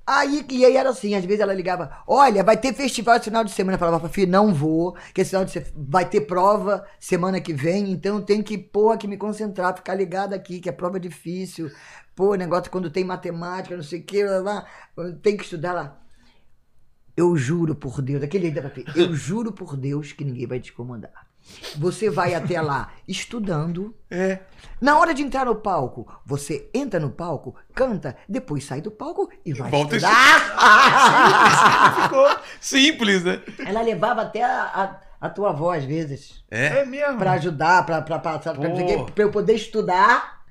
Aí, e aí era assim, às vezes ela ligava, olha, vai ter festival esse final de semana. Eu falava, Fafi, não vou, que esse final de se... vai ter prova semana que vem, então eu tenho que, porra, que me concentrar, ficar ligado aqui, que a prova é difícil. Pô, negócio quando tem matemática, não sei o que, lá, tem que estudar lá. Eu juro por Deus, aquele da Fafi, eu juro por Deus que ninguém vai te incomodar. Você vai até lá estudando. É. Na hora de entrar no palco, você entra no palco, canta, depois sai do palco e vai Volta estudar. Ficou simples, né? Ela levava até a, a, a, tua avó, às vezes. É, é mesmo? Pra ajudar, pra, pra, pra, pra, pra eu poder estudar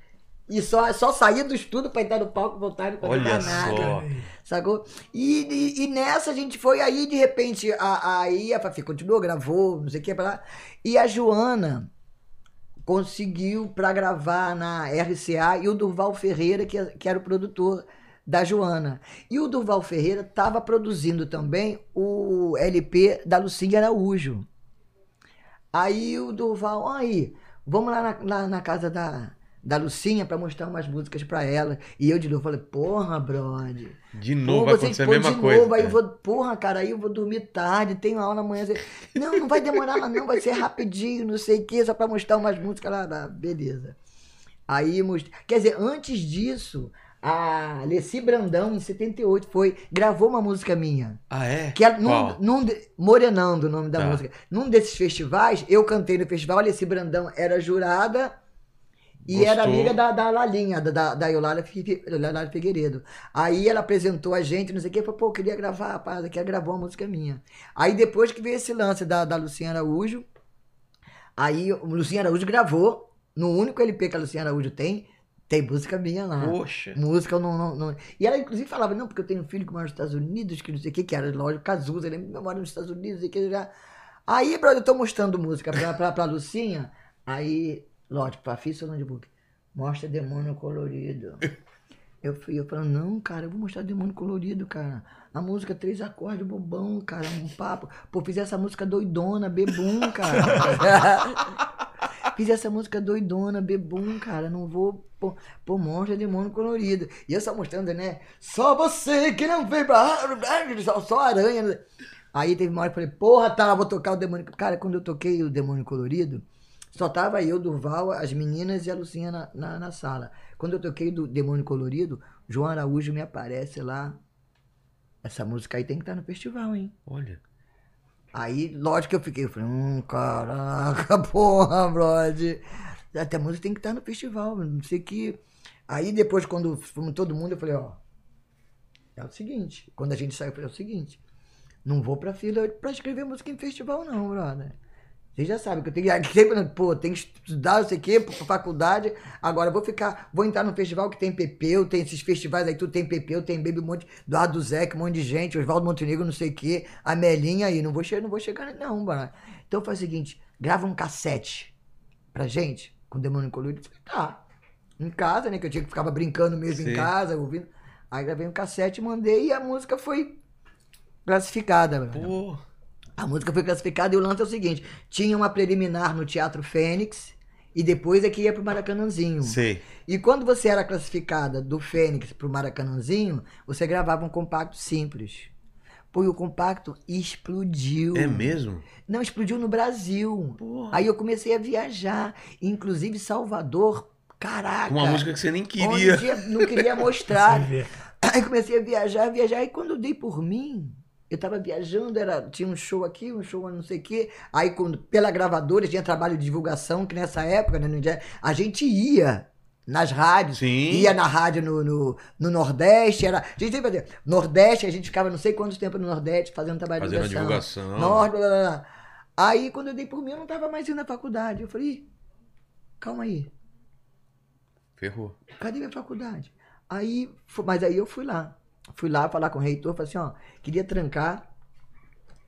e só, só sair do estudo pra entrar no palco e voltar e Olha nada. Só. Sacou? E, e, e, nessa a gente foi aí, de repente, a, aí a Fafi continuou, gravou, não sei o que, pra lá. E a Joana conseguiu para gravar na RCA e o Durval Ferreira, que, que era o produtor da Joana. E o Durval Ferreira estava produzindo também o LP da Lucinha Araújo. Aí o Durval, aí, vamos lá na, na, na casa da, da Lucinha para mostrar umas músicas para ela. E eu de novo falei, porra, brother. De novo vai acontecer a mesma coisa. Novo, aí eu vou, porra, cara, aí eu vou dormir tarde, tenho aula amanhã. Não, não vai demorar não, vai ser rapidinho, não sei o que, só para mostrar umas músicas lá, lá. beleza. Aí, quer dizer, antes disso, a Leci Brandão, em 78, foi, gravou uma música minha. Ah, é? Que é num, num, Morenando, o nome da tá. música. Num desses festivais, eu cantei no festival, a Leci Brandão era jurada e Gostou. era amiga da, da Lalinha, da, da Yolanda Figueiredo. Aí ela apresentou a gente, não sei o que, falou, pô, queria gravar, rapaz, queria gravar uma música minha. Aí depois que veio esse lance da, da Lucinha Araújo, aí o Lucinha Araújo gravou, no único LP que a Lucinha Araújo tem, tem música minha lá. Poxa. Música não, não, não. E ela, inclusive, falava, não, porque eu tenho um filho que mora nos Estados Unidos, que não sei o que, que era, lógico, Cazuza, ele mora nos Estados Unidos, e que já. Aí, brother, eu tô mostrando música pra, pra, pra Lucinha, aí Lógico, pra Fissa Landbook. Mostra demônio colorido. Eu fui, eu falando, não, cara, eu vou mostrar demônio colorido, cara. A música, três acordes, bobão, cara, um papo. Pô, fiz essa música doidona, bebum, cara. fiz essa música doidona, bebum, cara. Não vou. Pô, pô, mostra demônio colorido. E eu só mostrando, né? Só você que não veio pra. Só, só aranha. Aí teve uma hora que eu falei, porra, tá, vou tocar o demônio. Cara, quando eu toquei o demônio colorido. Só tava eu, Durval, as meninas e a Lucinha na, na, na, sala. Quando eu toquei do Demônio Colorido, João Araújo me aparece lá. Essa música aí tem que estar tá no festival, hein? Olha. Aí, lógico que eu fiquei, eu falei, hum, caraca, porra, brother. Até a música tem que estar tá no festival, não sei que. Aí depois, quando fomos todo mundo, eu falei, ó. É o seguinte, quando a gente saiu, eu falei, é o seguinte. Não vou pra fila pra escrever música em festival, não, brother. Vocês já sabem que eu tenho que sempre, pô, tem que estudar, não sei o quê, pra faculdade. Agora eu vou ficar, vou entrar num festival que tem Pepeu, tem esses festivais aí, tudo tem Pepeu, tem Baby um monte, do Ado Zeca, um monte de gente, Oswaldo Montenegro, não sei o quê, a Melinha aí, não vou, não vou chegar, não, mano. Então faz o seguinte, grava um cassete pra gente, com Demônio Colorido. Tá, em casa, né, que eu tinha que ficava brincando mesmo Sim. em casa, ouvindo. Aí gravei um cassete, mandei e a música foi classificada, mano. Pô. A música foi classificada e o lance é o seguinte: tinha uma preliminar no Teatro Fênix e depois é que ia pro Maracanãzinho. Sim. E quando você era classificada do Fênix pro Maracanãzinho, você gravava um compacto simples. Pô, e o compacto explodiu. É mesmo? Não, explodiu no Brasil. Aí eu comecei a viajar. Inclusive Salvador, caraca. Uma música que você nem queria. não queria mostrar. Aí comecei a viajar, viajar. E quando eu dei por mim, eu tava viajando, era, tinha um show aqui, um show não sei o quê. Aí quando, pela gravadora tinha trabalho de divulgação, que nessa época, né, a gente ia nas rádios. Sim. Ia na rádio no, no, no Nordeste, era. A gente fazia. Nordeste, a gente ficava não sei quanto tempo no Nordeste fazendo trabalho Fazendo de divulgação. divulgação. Norte, blá, blá, blá. Aí quando eu dei por mim, eu não tava mais indo na faculdade. Eu falei, "Ih, calma aí. Ferrou. Cadê minha faculdade? Aí, mas aí eu fui lá. Fui lá falar com o reitor, falei assim, ó, queria trancar.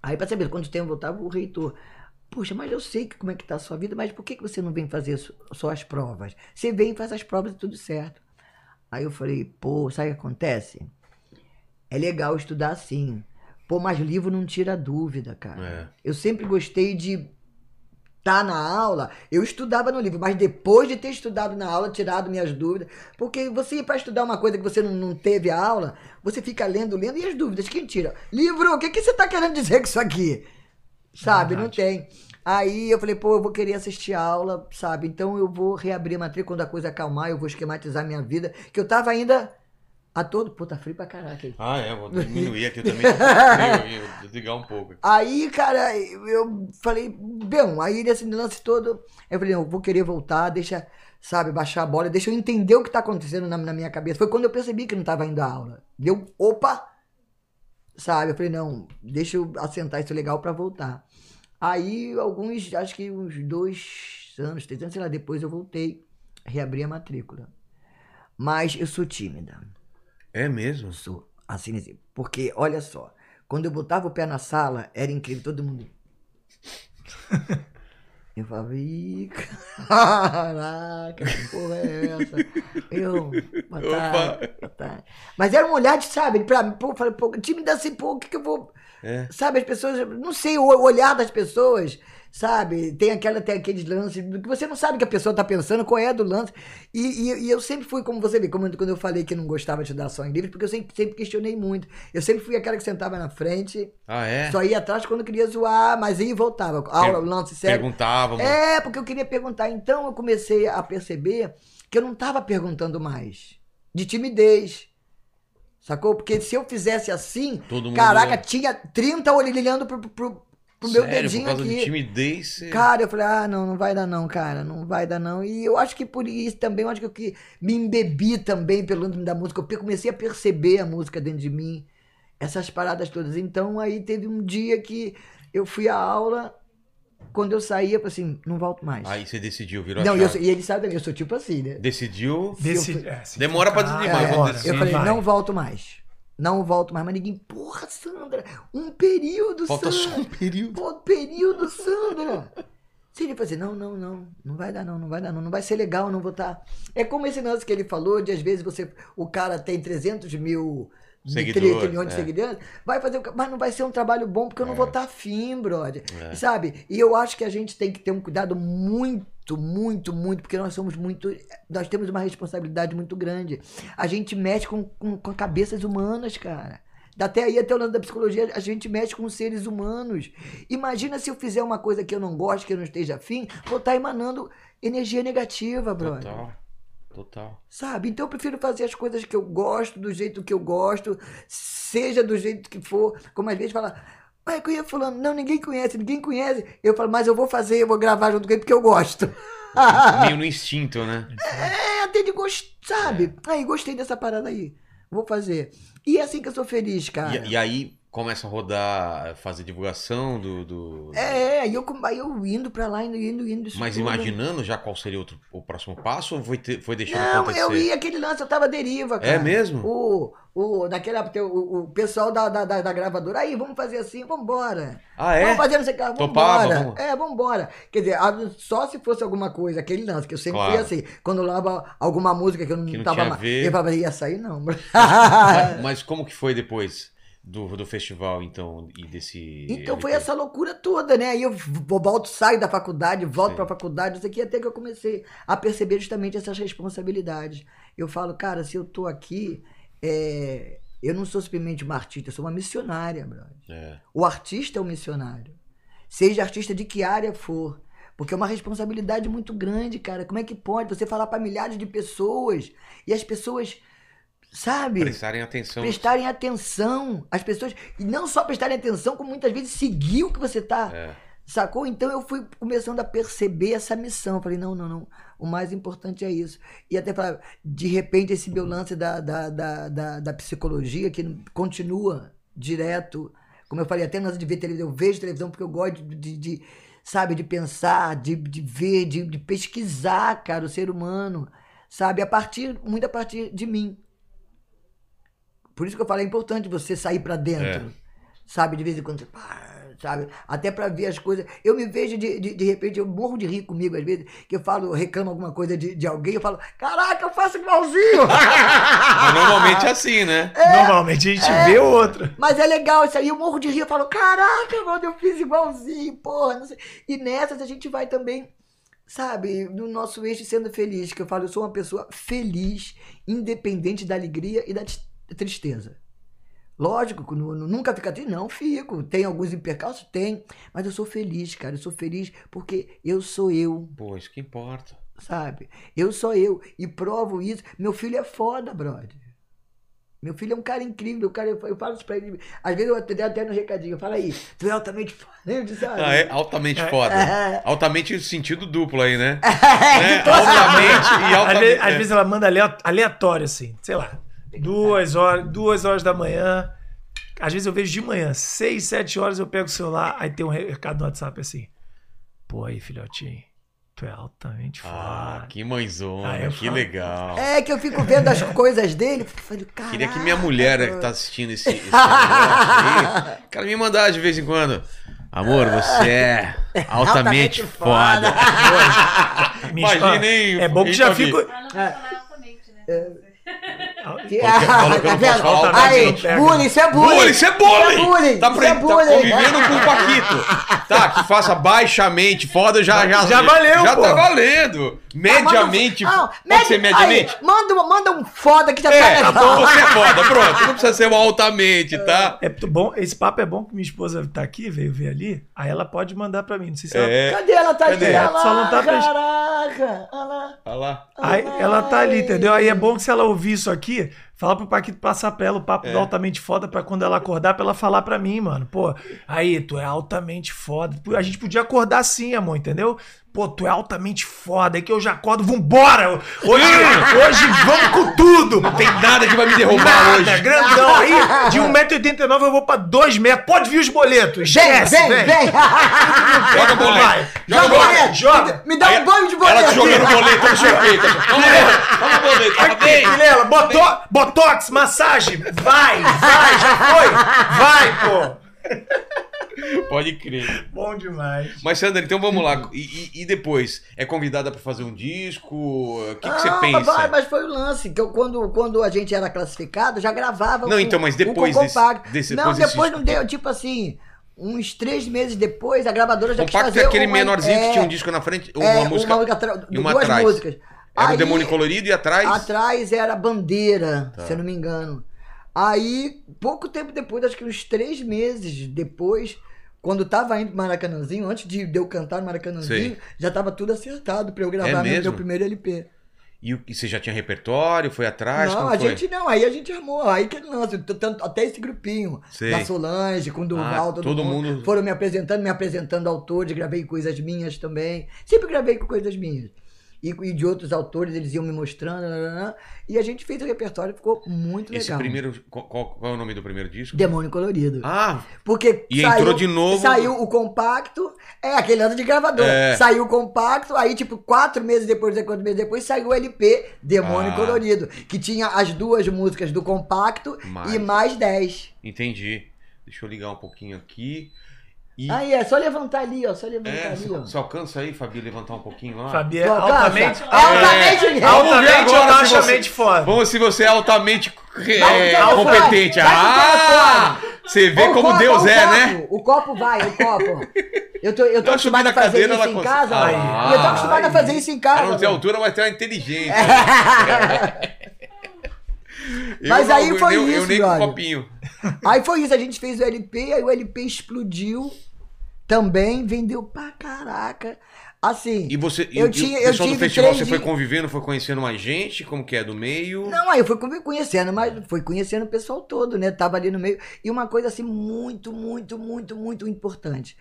Aí pra saber quanto tempo voltava o reitor. Poxa, mas eu sei que como é que tá a sua vida, mas por que, que você não vem fazer só as provas? Você vem e faz as provas e tudo certo. Aí eu falei, pô, sabe o que acontece? É legal estudar assim. Pô, mas livro não tira dúvida, cara. É. Eu sempre gostei de estar na aula. Eu estudava no livro, mas depois de ter estudado na aula, tirado minhas dúvidas. Porque você ir para estudar uma coisa que você não, não teve a aula, você fica lendo, lendo, e as dúvidas, quem tira? Livro, o que, que você está querendo dizer com isso aqui? Sabe, não tem. Aí eu falei, pô, eu vou querer assistir a aula, sabe? Então eu vou reabrir a matrícula quando a coisa acalmar, eu vou esquematizar minha vida, que eu tava ainda a todo. Pô, tá frio pra caraca aí. Ah, é, vou diminuir aqui também. Vou desligar um pouco. Aí, cara, eu falei, bem, aí nesse lance todo, eu falei, eu vou querer voltar, deixa, sabe, baixar a bola, deixa eu entender o que tá acontecendo na, na minha cabeça. Foi quando eu percebi que não tava indo à aula. Deu, opa! Sabe, eu falei, não, deixa eu assentar isso legal pra voltar. Aí, alguns, acho que uns dois anos, três anos, sei lá, depois eu voltei, reabri a matrícula. Mas eu sou tímida. É mesmo? Sou assim, assim. Porque, olha só, quando eu botava o pé na sala, era incrível, todo mundo. Eu falava, ih, caraca, que porra é essa? Eu, boa tarde, boa tarde. Mas era um olhar de, sabe, pra mim, pô, eu falei, pô, tímida assim, pô, o que que eu vou. É. Sabe, as pessoas, não sei, o olhar das pessoas, sabe? Tem aquela, tem aqueles lances que você não sabe o que a pessoa tá pensando, qual é do lance. E, e, e eu sempre fui, como você vê, como quando eu falei que não gostava de estudar só em livros, porque eu sempre, sempre questionei muito. Eu sempre fui aquela que sentava na frente, Ah, é? só ia atrás quando queria zoar, mas aí voltava. Aula, Per- lance sério. Perguntava, mano. É, porque eu queria perguntar. Então eu comecei a perceber que eu não estava perguntando mais. De timidez. Sacou? Porque se eu fizesse assim, caraca, tinha 30 olhando pro, pro, pro meu Sério, dedinho por causa aqui. de timidez. você- Cara, eu falei, ah, não, não vai dar não, cara, não vai dar não. E eu acho que por isso também, eu acho que eu que me embebi também pelo nome da música, eu comecei a perceber a música dentro de mim, essas paradas todas. Então aí teve um dia que eu fui à aula, quando eu saí, eu falei assim, não volto mais. Aí você decidiu, virou a não, e, eu chave. sou- e ele sabe também, eu sou tipo assim, né? Decidiu. Desse, é, se Demora pra demora, quando Eu Sim, falei, não volto mais. Não volto mais. Mas ninguém, porra, Sandra, um período, Falta só Sandra. um período. Pô, período, Sandra. Se ele fazer, não, não, não, não vai dar não, não vai dar não, não vai ser legal, não vou estar. É como esse lance que ele falou, de às vezes você, o cara tem 300 mil Seguidores, 30 milhões de é. seguidores, vai fazer, mas não vai ser um trabalho bom porque eu não É. vou estar afim, brother. É. Sabe? E eu acho que a gente tem que ter um cuidado muito, muito, muito, porque nós somos muito, nós temos uma responsabilidade muito grande. A gente mexe com, com, com cabeças humanas, cara. Até aí, até o lance da psicologia, a gente mexe com seres humanos. Imagina se eu fizer uma coisa que eu não gosto, que eu não esteja afim, vou estar emanando energia negativa, brother. Total. Total. Sabe? Então eu prefiro fazer as coisas que eu gosto, do jeito que eu gosto, seja do jeito que for. Como às vezes fala, mas conheço fulano. Não, ninguém conhece, ninguém conhece. Eu falo, mas eu vou fazer, eu vou gravar junto com ele porque eu gosto. Meio no instinto, né? É, até de gostar, sabe? Aí, gostei dessa parada aí. Vou fazer. E é assim que eu sou feliz, cara. E, e aí começa a rodar, fazer divulgação do. do- É, aí eu, com- aí eu indo pra lá, indo, indo, indo. Mas tudo. imaginando já qual seria outro- o próximo passo ou foi, ter- foi deixando Não, acontecer? eu ia aquele lance, eu tava deriva, cara. É mesmo? O, o, naquela o, o pessoal da, da, da, gravadora, aí, vamos fazer assim, vambora. Ah, é? Vamos fazer não sei o que, Topava, vambora. vamos. É, vambora. Quer dizer, só se fosse alguma coisa, aquele lance, que eu sempre Claro. fui assim, quando eu lava alguma música que eu não, Que não tava tinha a ver. Eu falava, ia sair não. Mas, mas como que foi depois do, do festival, então, e desse. Então foi LP? essa loucura toda, né? Aí eu volto, saio da faculdade, volto Sim. pra faculdade, isso aqui, até que eu comecei a perceber justamente essas responsabilidades. Eu falo, cara, se eu tô aqui, é, Eu não sou simplesmente uma artista, eu sou uma missionária, brother. É. O artista é o missionário. Seja artista de que área for. Porque é uma responsabilidade muito grande, cara. Como é que pode você falar para milhares de pessoas e as pessoas, sabe, Prestarem atenção. prestarem atenção. As pessoas, e não só prestarem atenção, como muitas vezes seguir o que você tá. É. Sacou? Então eu fui começando a perceber essa missão. Falei, não, não, não. O mais importante é isso. E até falar, de repente, esse meu lance da, da, da, da, da psicologia, que continua direto. Como eu falei, até lance de ver televisão, eu vejo televisão porque eu gosto de, de- de, sabe, de pensar, de, de ver, de, de pesquisar, cara, o ser humano. Sabe? A partir, muito a partir de mim. Por isso que eu falei, é importante você sair pra dentro. Sabe? De vez em quando você. pá, Sabe? Até pra ver as coisas. Eu me vejo de, de, de repente, eu morro de rir comigo, às vezes, que eu falo, reclamo alguma coisa de, de alguém, eu falo, caraca, eu faço igualzinho! Mas normalmente é assim, né? Normalmente a gente vê outra. Mas é legal isso aí, eu morro de rir, eu falo, caraca, mano, eu fiz igualzinho, porra, não sei. E nessas a gente vai também, sabe, no nosso eixo sendo feliz, que eu falo, eu sou uma pessoa feliz, independente da alegria e da tristeza. Lógico, nunca fica triste, não fico. Tem alguns impercalços? Tem. Mas eu sou feliz, cara. Eu sou feliz porque eu sou eu, Pô, isso que importa. sabe? Eu sou eu. E provo isso. Meu filho é foda, brother. Meu filho é um cara incrível. O cara, eu, eu falo isso pra ele. Às vezes eu até, até no recadinho. Eu falo aí, tu é altamente foda. Eu disse, "Ah, Ah, é altamente foda. É. Altamente sentido duplo aí, né? É, né? Altamente e Às altamente. vezes, às é. vezes ela manda alea- aleatório, assim, sei lá. Duas horas, duas horas da manhã. Às vezes eu vejo de manhã, seis, sete horas, eu pego o celular, aí tem um recado no WhatsApp assim. Pô aí, filhotinho, tu é altamente Ah, foda. que mãezona, Ah, que falo. legal. É que eu fico vendo as coisas dele. Falei, "Caraca, Queria que minha mulher que bro." tá assistindo esse, esse aí, cara me mandar de vez em quando. Amor, você é altamente Altamente foda. Imagina, hein, É bom que já Fabi? fico. Pra né? Que- tá vendo? falar Aí, bullying, isso é bullying. Bullying, isso é bullying! bullying, Tá, isso pre- é tá bullying. convivendo com o Paquito. Tá, que faça baixamente foda, já, já, Já valeu, Já pô. tá valendo. Mediamente. Ah, manda um- pode mede- ser mediamente? aí, manda, um- manda um foda que já É, tá tá legal. bom, você é foda, pronto. Não precisa ser um altamente, tá? É muito bom, esse papo é bom que minha esposa tá aqui, veio ver ali, aí ela pode mandar pra mim. Não sei se ela. É. Cadê ela? Tá Cadê? ali, olha lá, Só não tá Caraca, olha lá. Olha lá. Aí ela tá ali, entendeu? Aí é bom que se ela ouvir isso aqui, fala pro Paquito passar pra ela o papo É. do altamente foda pra quando ela acordar, pra ela falar pra mim, mano. Pô, aí, tu é altamente foda. A gente podia acordar assim, amor, entendeu? Pô, tu é altamente foda. Aí que eu já acordo, vambora! Hoje, hoje vamos com tudo! Não tem nada que vai me derrubar Nada, hoje. grandão. Aí, de 1,89m eu vou pra 2 metros. Pode vir os boletos. Vem, Esquece, vem, vem. Joga boleto. Vai. Joga Joga boleto. joga. Me dá Aí, um banho de Ela boleto. te jogando boleto, eu choquei. Toma boleto, toma boleto. Aqui. Vilela, boto, botox, massagem. Vai, vai, já foi. Vai, pô. Pode crer. Bom demais. Mas, Sandra, então vamos lá. E, e- e depois? É convidada pra fazer um disco? O que, que você Não, pensa? Mas, mas foi o lance, que eu, quando, quando a gente era classificado, já gravava Não, com- então, mas com depois o desse- desse- não, depois desse depois não disco. deu, tipo assim, uns três meses depois, a gravadora já quis Compacto é fazer aquele uma- menorzinho que é, tinha um disco na frente, uma é, música. atra- e uma duas atrás. músicas. Era o Aí, Demônio Colorido e atrás. Atrás era Bandeira, Tá. se eu não me engano. Aí, pouco tempo depois, acho que uns três meses depois, quando tava indo pro Maracanãzinho, antes de eu cantar no Maracanãzinho, Sei. já tava tudo acertado pra eu É gravar meu, mesmo? meu primeiro LP. E, e você já tinha repertório? Foi atrás? não, a foi? gente não, aí a gente armou, aí que lance, tanto- até esse grupinho, Sei. da Solange, com o Durval, Ah, todo, todo mundo, mundo- foram me apresentando, me apresentando autores, gravei coisas minhas também, sempre gravei com coisas minhas. E, e de outros autores, eles iam me mostrando, nananã, e a gente fez o repertório, ficou muito Esse legal. primeiro. Qual, qual- é o nome do primeiro disco? Demônio Colorido. Ah, Porque E entrou de novo- Saiu o compacto, é aquele ano de gravador. É. Saiu o compacto, aí, tipo, quatro meses depois, quatro meses depois, saiu o LP Demônio Ah. Colorido. Que tinha as duas músicas do compacto Mais. e mais dez. entendi. Deixa eu ligar um pouquinho aqui. E. Aí é só levantar ali, ó. Só levantar é, ali, ó. você alcança aí, Fabi, levantar um pouquinho lá? Fabi é altamente. cansa. É altamente. É. Altamente ou agora se você- baixamente foda. Vamos se você é altamente é, competente. o Ah! Você vê o como copo, Deus é, copo, né? O copo vai, o copo. Eu tô, eu tô Ela acostumado a fazer isso em consegue. casa. Ah, e eu tô acostumado a fazer isso em casa. Ela não tem altura, mas tem uma inteligência. Mas aí eu foi nem- Eu isso, nem com brother. copinho. Aí foi isso, a gente fez o LP, aí o LP explodiu também, vendeu pra caraca. Assim, E você, Eu e tinha- o eu pessoal do festival, você foi di- convivendo, foi conhecendo mais gente, como que é, do meio? Não, aí eu fui conhe- conhecendo, mas foi conhecendo o pessoal todo, né? Tava ali no meio. E uma coisa assim muito, muito, muito, muito importante.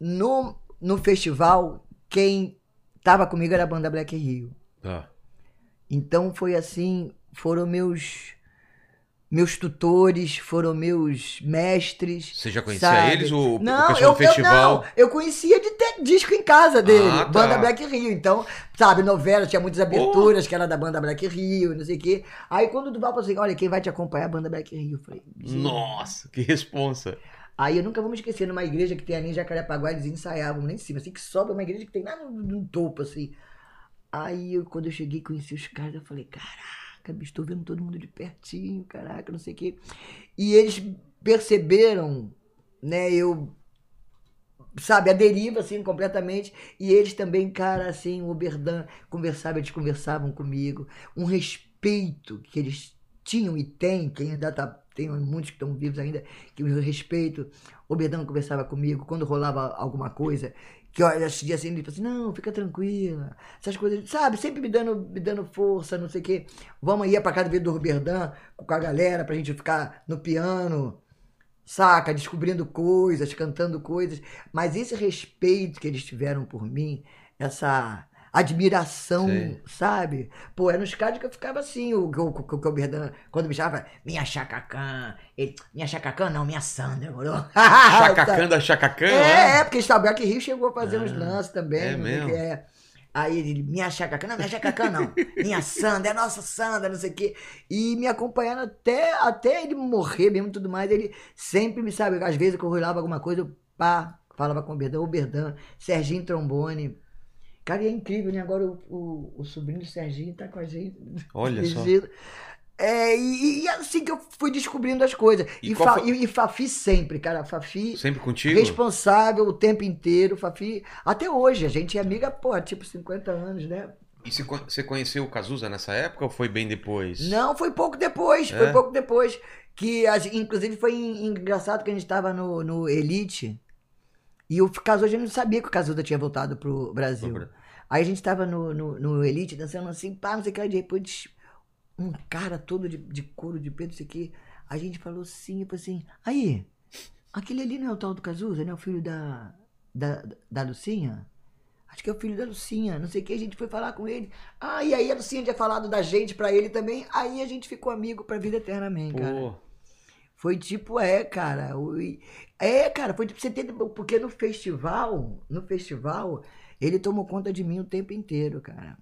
No, no festival, quem tava comigo era a banda Black Rio. Tá. Então foi assim, foram meus meus tutores, foram meus mestres. Você já conhecia sabe? eles o não, pessoal eu, do festival? Eu, não, eu conhecia de ter disco em casa dele, Ah, tá. banda Black Rio. Então, sabe, novela, tinha muitas aberturas que era da banda Black Rio, não sei o quê. Aí quando o Duval falou assim: olha, quem vai te acompanhar é a banda Black Rio. Eu falei. Nossa, que responsa. Aí eu nunca vou me esquecer, numa igreja que tem ali em Jacarepaguá, eles ensaiavam lá em cima, assim, que sobe uma igreja que tem lá no, no topo, assim. Aí eu, quando eu cheguei e conheci os caras, eu falei, caraca, bicho, tô vendo todo mundo de pertinho, caraca, não sei o quê. E eles perceberam, né, eu, sabe, a deriva, assim, completamente. E eles também, cara, assim, o Oberdan conversava, eles conversavam comigo. Um respeito que eles tinham e têm, quem ainda tá, tem muitos que estão vivos ainda, que o respeito. O Oberdan conversava comigo quando rolava alguma coisa. Que eu assistia assim, falou assim, não, fica tranquila. Essas coisas, sabe, sempre me dando, me dando força, não sei o quê. Vamos ir pra casa ver do Roberdan com a galera pra gente ficar no piano saca? Descobrindo coisas, cantando coisas. Mas esse respeito que eles tiveram por mim, essa admiração, Sei. sabe? Pô, era nos caras que eu ficava assim, o, o, o, o Berdan, quando me chamava, minha chacacã, ele, minha chacacã não, minha Sandra, moro? Chacacã da Chacacã, É, é, porque Stabak Rio chegou a fazer uns Ah, lances também. é mesmo? que é. Aí ele, minha chacacã, não, minha chacacã não, minha Sandra, é nossa Sandra, não sei o quê. E me acompanhando até, até ele morrer mesmo e tudo mais, ele sempre me sabe, às vezes que eu rolava alguma coisa, eu pá, falava com o Berdan, o Berdan, Serginho Trombone. Cara, e é incrível, né? Agora o, o, o sobrinho do Serginho tá com a gente. Olha só. É, e, e assim que eu fui descobrindo as coisas. E E, Fa- foi- e- e Fafi sempre, cara. Fafi Sempre contigo? responsável o tempo inteiro. Fafi, até hoje, a gente é amiga, pô, tipo 50 anos, né? E você con- você conheceu o Cazuza nessa época ou foi bem depois? Não, foi pouco depois, É? foi pouco depois. Que, inclusive, foi en- engraçado que a gente tava no, no Elite e o Cazuza, a gente não sabia que o Cazuza tinha voltado pro Brasil. Dobra. Aí a gente tava no, no, no Elite dançando assim, pá, não sei o que, aí depois um cara todo de, de couro de peito, não sei o que. A gente falou assim, falei assim, aí, aquele ali não é o tal do Cazuza, né? O filho da, da, da Lucinha? Acho que é o filho da Lucinha, não sei o que, a gente foi falar com ele. Ah, e aí a Lucinha tinha falado da gente pra ele também, aí a gente ficou amigo pra vida eternamente, cara. Pô, Foi tipo, é, cara. É, cara, foi tipo, você tem. Porque no festival, no festival, ele tomou conta de mim o tempo inteiro, cara.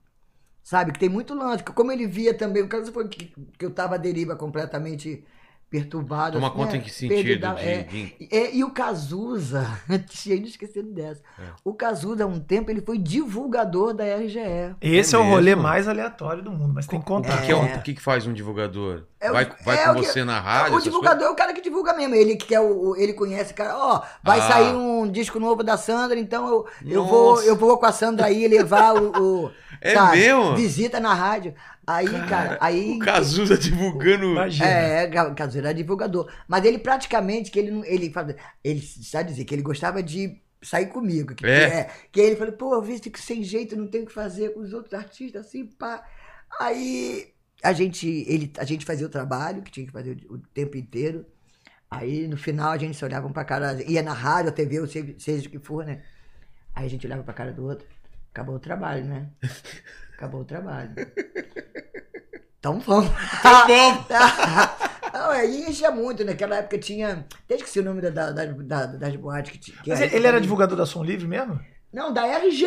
Sabe, que tem muito lance. Como ele via também, o caso foi que, que eu tava à deriva completamente perturbado. toma assim, conta né? em que sentido? Perdida- de- é, de- é, e o Cazuza, cheio de esquecendo dessa. É. O Cazuza, há um tempo, ele foi divulgador da RGE. Esse É é, o rolê mais aleatório do mundo, mas tem que contar. que, que é um- É. o que, que faz um divulgador? É vai vai é com o que- você na rádio? o divulgador é o cara que divulga mesmo. Ele que é o, ele conhece, cara. Ó, vai Ah. sair um disco novo da Sandra, então eu, eu vou eu vou com a Sandra aí levar o, o- É mesmo? visita na rádio. Aí, cara, aí O Cazuza divulgando. Imagina. é, Ga- Cazuza era divulgador. Mas ele praticamente, que ele não- ele ele sabe dizer que ele gostava de sair comigo. Que, É. que, que ele falou, pô, eu visto que sem jeito, não tem o que fazer com os outros artistas, assim, pá. Aí a gente, ele, a gente fazia o trabalho, que tinha que fazer o, o tempo inteiro. Aí no final a gente se olhava um pra cara, ia na rádio, TV, ou seja, seja o que for, né? Aí a gente olhava pra cara do outro, acabou o trabalho, né? Acabou o trabalho. Então vamos. Vamos! Não, é, e enchia muito, naquela época tinha. Até esqueci o nome da, da, da- da- das boates que tinha. que Mas aí- ele era divulgador da Som Livre mesmo? Não, da RGE.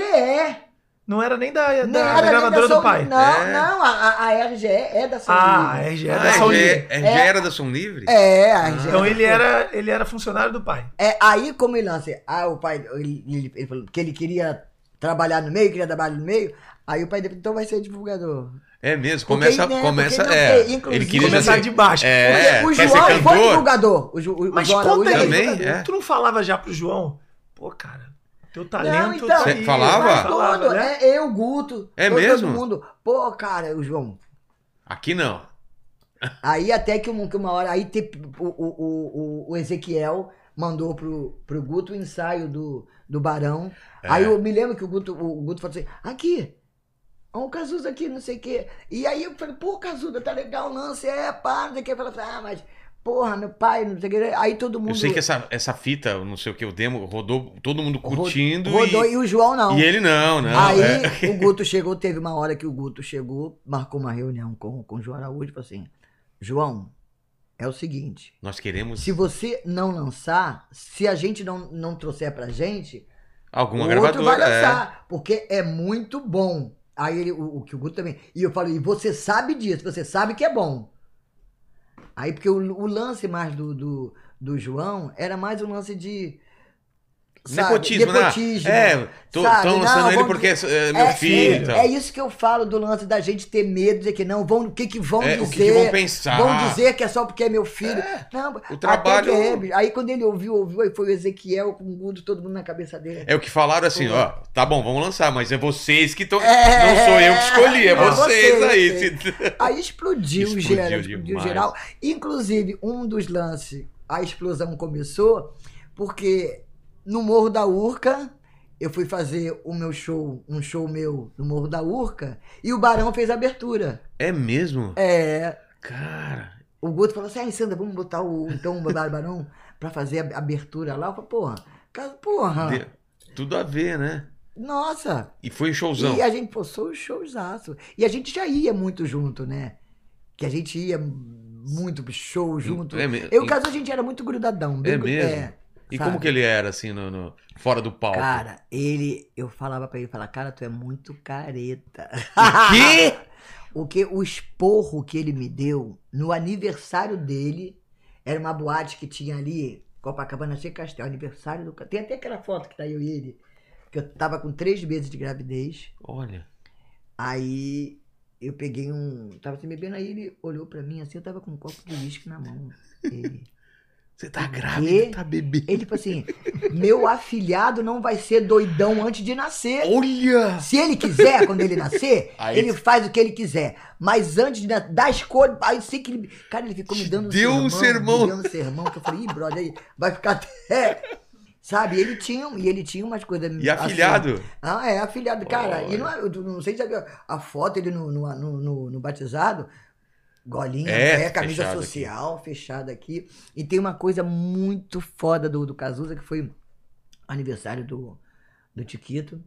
Não era nem da, da, Não da era nem gravadora da do pai. Não, É. não, a, a- a RGE é da Som Ah, a Livre. RGE é Ah, da Som RG Livre. RG era da Som Livre? É, a RGE. Então é ele da- era, ele era funcionário do pai. É, aí como ele lança, ah, o pai, ele, ele- ele falou que ele queria trabalhar no meio, queria trabalhar no meio, aí o pai dele, então vai ser divulgador. É mesmo, Porque, começa. né, começa porque não, é, porque, ele queria Começar ser- de baixo. É, o João foi cantor? divulgador. O, Ju- o, Mas o João conta aí, Também, é. tu não falava já pro João? Pô, cara, teu talento Não, então, tá falava? Mas Falava, né? é eu, Guto, É todo, mesmo? todo mundo. Pô, cara, o João, Aqui não. Aí até que uma, que uma hora. Aí te- o, o, o, o Ezequiel mandou pro, pro Guto o ensaio do, do Barão. É. Aí eu me lembro que o Guto, o Guto falou assim: aqui. Ó, o Cazuza aqui, não sei o quê. E aí eu falei, pô, Cazuza, tá legal o lance, é, pá, não sei o quê. Eu falei, ah, mas, porra, meu pai, não sei o quê. Aí todo mundo. Eu sei que essa, essa fita, não sei o que, o demo, rodou todo mundo curtindo. rodou e, e o João não. e ele não, não. Aí é. o Guto chegou, teve uma hora que o Guto chegou, marcou uma reunião com, com o João Araújo e falou assim: João, é o seguinte, Nós queremos se você não lançar, se a gente não, não trouxer pra gente, alguma o outro vai gravadora. é. lançar, porque é muito bom. Aí ele, o, o que o Guto também. E eu falei, e você sabe disso, você sabe que é bom. Aí, porque o, o lance mais do, do, do João era mais um lance de. Sabe, Nepotismo, nepotismo, né? É, tô, sabe? tão Não, lançando ele porque é, é meu é, filho. é, e tal. é isso que eu falo do lance da gente ter medo, dizer que não, vão, o que que vão É, dizer? o que que vão pensar? Vão dizer que é só porque é meu filho. Não, o trabalho- que é, aí quando ele ouviu, ouviu, aí foi o Ezequiel com o Guto, todo mundo na cabeça dele. É o que falaram assim, ó, tá bom, vamos lançar, mas é vocês que estão. É, não sou eu que escolhi, é, é vocês vocês, aí. vocês. Aí explodiu, Explodiu geral, explodiu geral. Inclusive, um dos lances, a explosão começou porque no Morro da Urca, eu fui fazer o meu show, um show meu no Morro da Urca, e o Barão fez a abertura. É mesmo? É, Cara. o Guto falou assim, ai, Sandra, vamos botar o então o Barão pra fazer a abertura lá. Eu falei, porra, cara, porra, de- Tudo a ver, né? nossa. E foi um showzão. E a gente, pô, sou showzaço. E a gente já ia muito junto, né? Que a gente ia muito show junto. É Eu, caso, a gente era muito grudadão. bem É mesmo? E sabe? como que ele era, assim, no, no- fora do palco? Cara, ele, eu falava pra ele, falava, cara, tu é muito careta. O quê? o que o esporro que ele me deu no aniversário dele era uma boate que tinha ali, Copacabana Cheio Castel, aniversário do. Tem até aquela foto que tá eu e ele, que eu tava com três meses de gravidez. Olha. Aí eu peguei um. Tava se bebendo, aí ele olhou pra mim assim, eu tava com um copo de uísque na mão. Ele, Você tá grávida, tá bebendo. ele falou assim: meu afilhado não vai ser doidão antes de nascer. Olha! Se ele quiser, quando ele nascer, Aí- ele faz o que ele quiser. Mas antes de na- da escolha, aí sei que ele. Cara, ele ficou me dando Deu um sermão. Me dando sermão, que eu falei, ih, brother, aí vai ficar até. Sabe, ele tinha, e ele tinha umas coisas. E afilhado? assim. ah, é, afilhado. Cara, e não, é- eu não sei se sabe a foto ele no, no, no, no- no batizado. Golinha, É, é, camisa fechado aqui. social, fechada aqui. E tem uma coisa muito foda do, do Cazuza, que foi aniversário do, do Tiquito.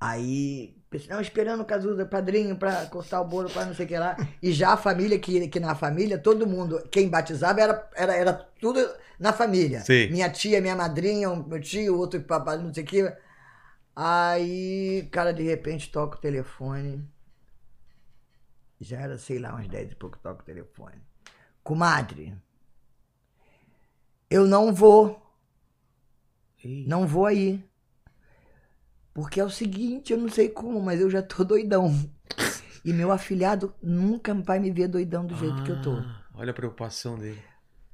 Aí, não, esperando o Cazuza, padrinho, pra cortar o bolo, pra não sei o que lá. E já a família, que, que na família, todo mundo, quem batizava era, era, era tudo na família. Sim. Minha tia, minha madrinha, meu tio, o outro papai, não sei o que. Aí, cara, de repente toca o telefone. Já era, sei lá, umas 10 e pouco toca o telefone. Comadre, eu não vou. Não vou aí. Porque é o seguinte, eu não sei como, mas eu já tô doidão. E meu afilhado nunca vai me ver doidão do jeito que eu tô. Ah, Olha a preocupação dele.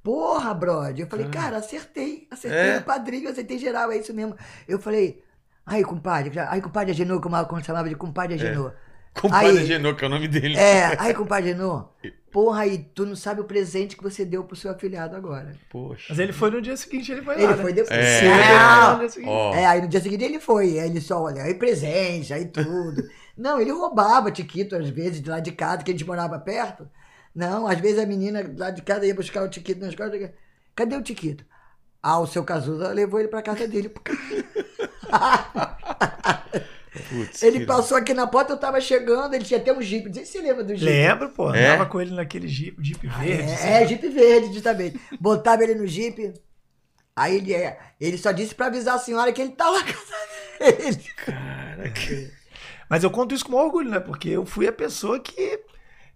Porra, brother. Eu falei, Ah. cara, acertei. Acertei É? o padrinho, acertei geral, é isso mesmo. Eu falei, ai, compadre, ai, compadre Agenor, como quando chamava de compadre Agenor. Compadre Aí- Genô, que é o nome dele. É, ai, compadre Agenor, porra, aí, tu não sabe o presente que você deu pro seu afilhado agora. Poxa. Mas ele foi no dia seguinte, ele foi lá. Ele né? foi depois. É. Sim, seguinte. Ó, É, aí no dia seguinte ele foi, aí ele só, olha, aí presente, aí tudo. Não, ele roubava Tiquito às vezes de lá de casa, que a gente morava perto. Não, às vezes a menina lá de casa ia buscar o Tiquito na escola. Cadê o Tiquito? Ah, o seu Cazuza levou ele pra casa dele. putz, Ele passou aqui na porta, eu tava chegando, ele tinha até um Jeep. Não sei se você lembra do Jeep. Lembro, pô. É? Andava com ele naquele Jeep, Jeep verde. assim. É, é, Jeep verde, justamente. Botava ele no Jeep. Aí ele, é, ele só disse pra avisar a senhora que ele tá lá casa dele. Cara, que... Mas eu conto isso com orgulho, né? Porque eu fui a pessoa que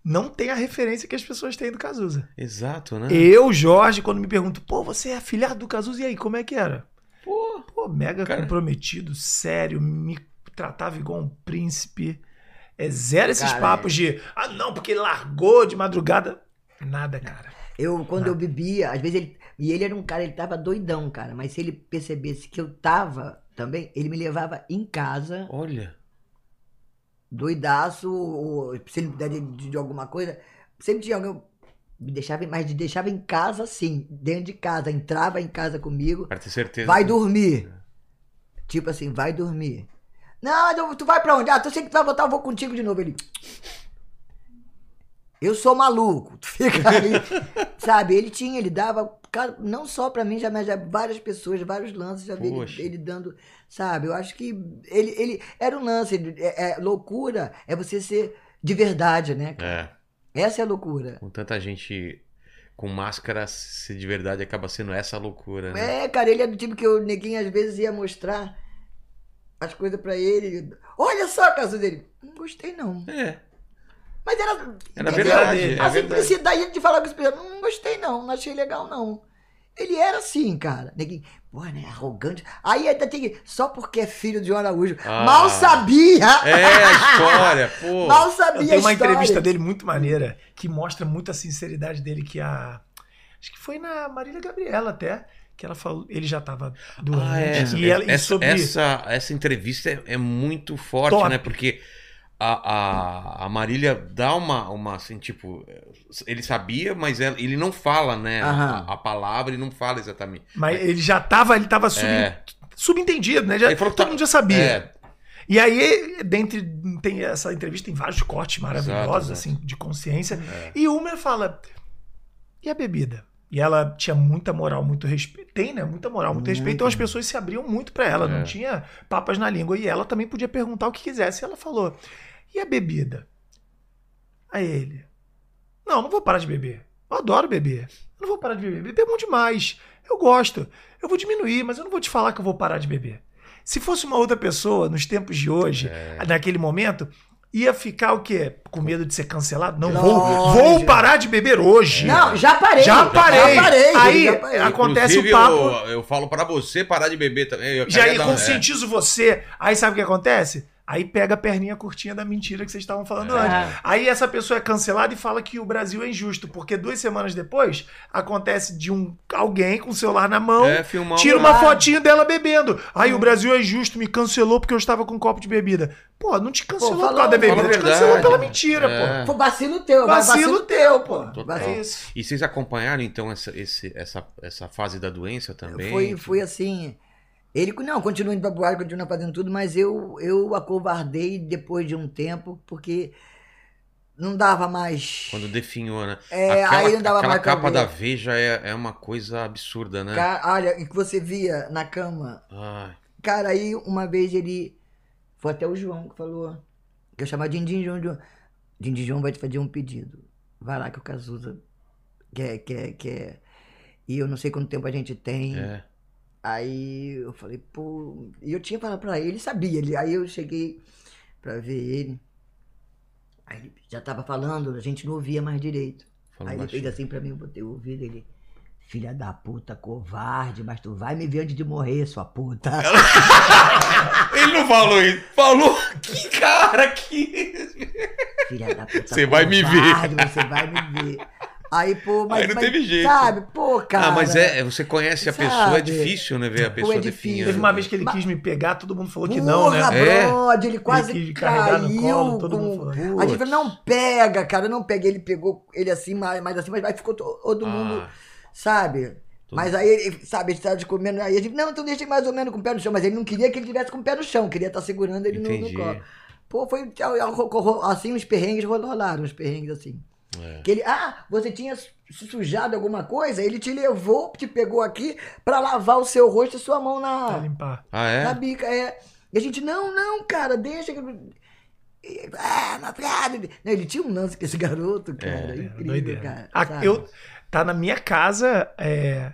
não tem a referência que as pessoas têm do Cazuza. Exato, né? Eu, Jorge, quando me pergunto, pô, você é afilhado do Cazuza, e aí, como é que era? Pô, Pô, mega Cara. comprometido, sério, me tratava igual um príncipe. É zero esses Cara, papos de, ah, não, porque ele largou de madrugada. Nada, cara. Eu, quando eu bebia, às vezes ele. E ele era um cara, ele tava doidão, cara. Mas se ele percebesse que eu tava também, ele me levava em casa, olha. doidaço, ou se ele me der de, de alguma coisa. Sempre tinha alguém. Me deixava, mas me deixava em casa, sim, dentro de casa. Entrava em casa comigo. Pra ter certeza. Vai que- dormir. Tipo assim, vai dormir. Não, tu- vai pra onde? Ah, tu sei que tu vai voltar, eu vou contigo de novo. Ele. Eu sou maluco. Tu fica aí. sabe? Ele tinha, ele dava. não só pra mim, já, mas já várias pessoas, vários lances, já vi ele, ele dando. Sabe? Eu acho que ele, ele era um lance. ele- É, é- loucura é você ser de verdade, né? cara? É. Essa é a loucura. Com tanta gente com máscara, se de verdade acaba sendo essa loucura, né? É, cara, ele é do tipo que o neguinho às vezes ia mostrar as coisas pra ele. Olha só, caso dele. Não gostei, não. É. Mas era. Era verdade, é A verdade. simplicidade de falar com as pessoas. Não gostei, não. Não achei legal, não. Ele era assim, cara. Neguinho, pô, né? Arrogante. Aí ainda tem que. Só porque é filho de João Araújo. Ah. Mal sabia! É a história, pô. Mal sabia Eu tenho uma a história. entrevista dele muito maneira que mostra muito a sinceridade dele que a acho que foi na Marília Gabriela até que ela falou ele já estava doente Ah, é. e ela e essa, sobre essa, essa entrevista é, é muito forte, Top. né? Porque a, a, a Marília dá uma, uma, assim, tipo... Ele sabia, mas ela- ele não fala, né? A, a palavra, ele não fala exatamente. mas ele já estava ele estava sub, É. subentendido né já, Ele falou que todo tá- mundo já sabia É, e aí dentre tem essa entrevista tem vários cortes maravilhosos Exato, assim de consciência É. e uma fala e a bebida e ela tinha muita moral, muito respeito. Tem, né? Muita moral, muito, Muito. respeito. Então as pessoas se abriam muito pra ela, É. não tinha papas na língua. E ela também podia perguntar o que quisesse. E ela falou: E a bebida? Aí ele: Não, não vou parar de beber. Eu adoro beber. Eu não vou parar de beber. Beber é bom demais. Eu gosto. Eu vou diminuir, mas eu não vou te falar que eu vou parar de beber. Se fosse uma outra pessoa nos tempos de hoje, É. naquele momento, ia ficar o quê? Com medo de ser cancelado? Não, Lógico. vou, vou parar de beber hoje. Não, já parei. Já parei. Já parei. Aí, já parei. acontece Inclusive, o papo- Eu, eu falo pra você parar de beber também. Eu Já aí dar- conscientizo você. Aí sabe o que acontece? Aí pega a perninha curtinha da mentira que vocês estavam falando É. antes. Aí essa pessoa é cancelada e fala que o Brasil é injusto, porque duas semanas depois acontece de um alguém com o celular na mão, É, tira um- uma fotinha dela bebendo. Aí o Brasil é injusto, me cancelou porque eu estava com um copo de bebida. Pô, não te cancelou Pô, por causa da bebida, te cancelou pela mentira, É. Foi vacilo teu. Vacilo Vacilo, teu, teu, pô. pô. Total. pô. É isso. E vocês acompanharam, então, essa, esse- essa, essa fase da doença também? Foi, foi assim. Ele, não, continua indo pra boate, continua fazendo tudo, mas eu, eu acovardei depois de um tempo, porque não dava mais. Quando definhou, né? É, aquela aí não dava aquela mais capa da Veja é, é uma coisa absurda, né? Cara, olha, e que você via na cama. Ai, Cara, aí uma vez ele. Foi até o João que falou. Que eu chamava Dindim João. João. João vai te fazer um pedido. Vai lá que o Cazuza quer, quer, quer. E eu não sei quanto tempo a gente tem. é. Aí eu falei, pô. E eu tinha falado pra ele, ele sabia. Ele, aí eu cheguei pra ver ele. Aí ele já tava falando, a gente não ouvia mais direito. Falou aí ele baixinho. fez assim pra mim, eu botei o ouvido ele. Filha da puta, covarde, mas tu vai me ver antes de morrer, sua puta. Ele não falou isso. Falou que cara que. Filha da puta. Você vai me ver. Você vai me ver. Aí, pô, mas. Aí não mas, teve jeito. Sabe, pô, cara. ah, mas é, é- você conhece a sabe? pessoa, é difícil, né? Ver a Pô, pessoa é difícil. definhando. Teve uma vez que ele Mas- quis me pegar, todo mundo falou que Porra, não, né? É. brother, ele quase quis carregar no caiu. colo, todo com- mundo falou. A gente falou, não pega, cara, não pega. Ele pegou ele assim, mais, mais assim, mas aí ficou to- todo mundo, Ah, sabe? Mas aí ele, sabe, ele estava de comendo, aí a gente, não, então deixa ele mais ou menos com o pé no chão, mas ele não queria que ele tivesse com o pé no chão, queria estar segurando ele no, no colo. Pô, foi assim, uns perrengues rolaram, uns perrengues assim. É. Que ele, ah, você tinha se sujado alguma coisa, ele te levou, te pegou aqui pra lavar o seu rosto e sua mão Pra na, limpar. Ah, na é? bica, é. E a gente, não, não, cara, deixa. que- Ah, piada. Não, ele tinha um lance com esse garoto, cara. É, incrível, doideira. cara. Ah, sabe? eu, tá na minha casa é,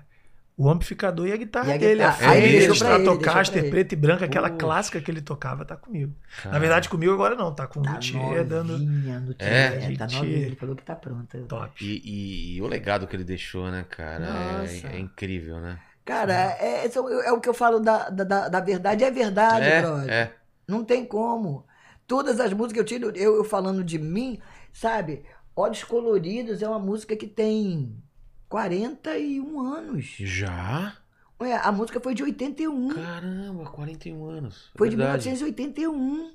o amplificador e a guitarra E a dele. A guitarra. Aí ele Fender, Stratocaster, preta e branca, aquela clássica que ele tocava, tá comigo. Na Cara, verdade, comigo agora não, tá com o Tá luthier dando novinha no É? é, tá Luthier. novinha, ele falou que tá pronta. top. E, e- e o legado que ele deixou, né, cara? É, Nossa. é incrível, né? Cara, é, é, é o que eu falo da, da, da- da verdade, é verdade, é, brother. é. Não tem como. Todas as músicas eu tiro, eu, eu falando de mim, sabe? Olhos Coloridos é uma música que tem 41 anos. Já? Ué, a música foi de 81. Caramba, 41 anos. Foi de Verdade. 1981.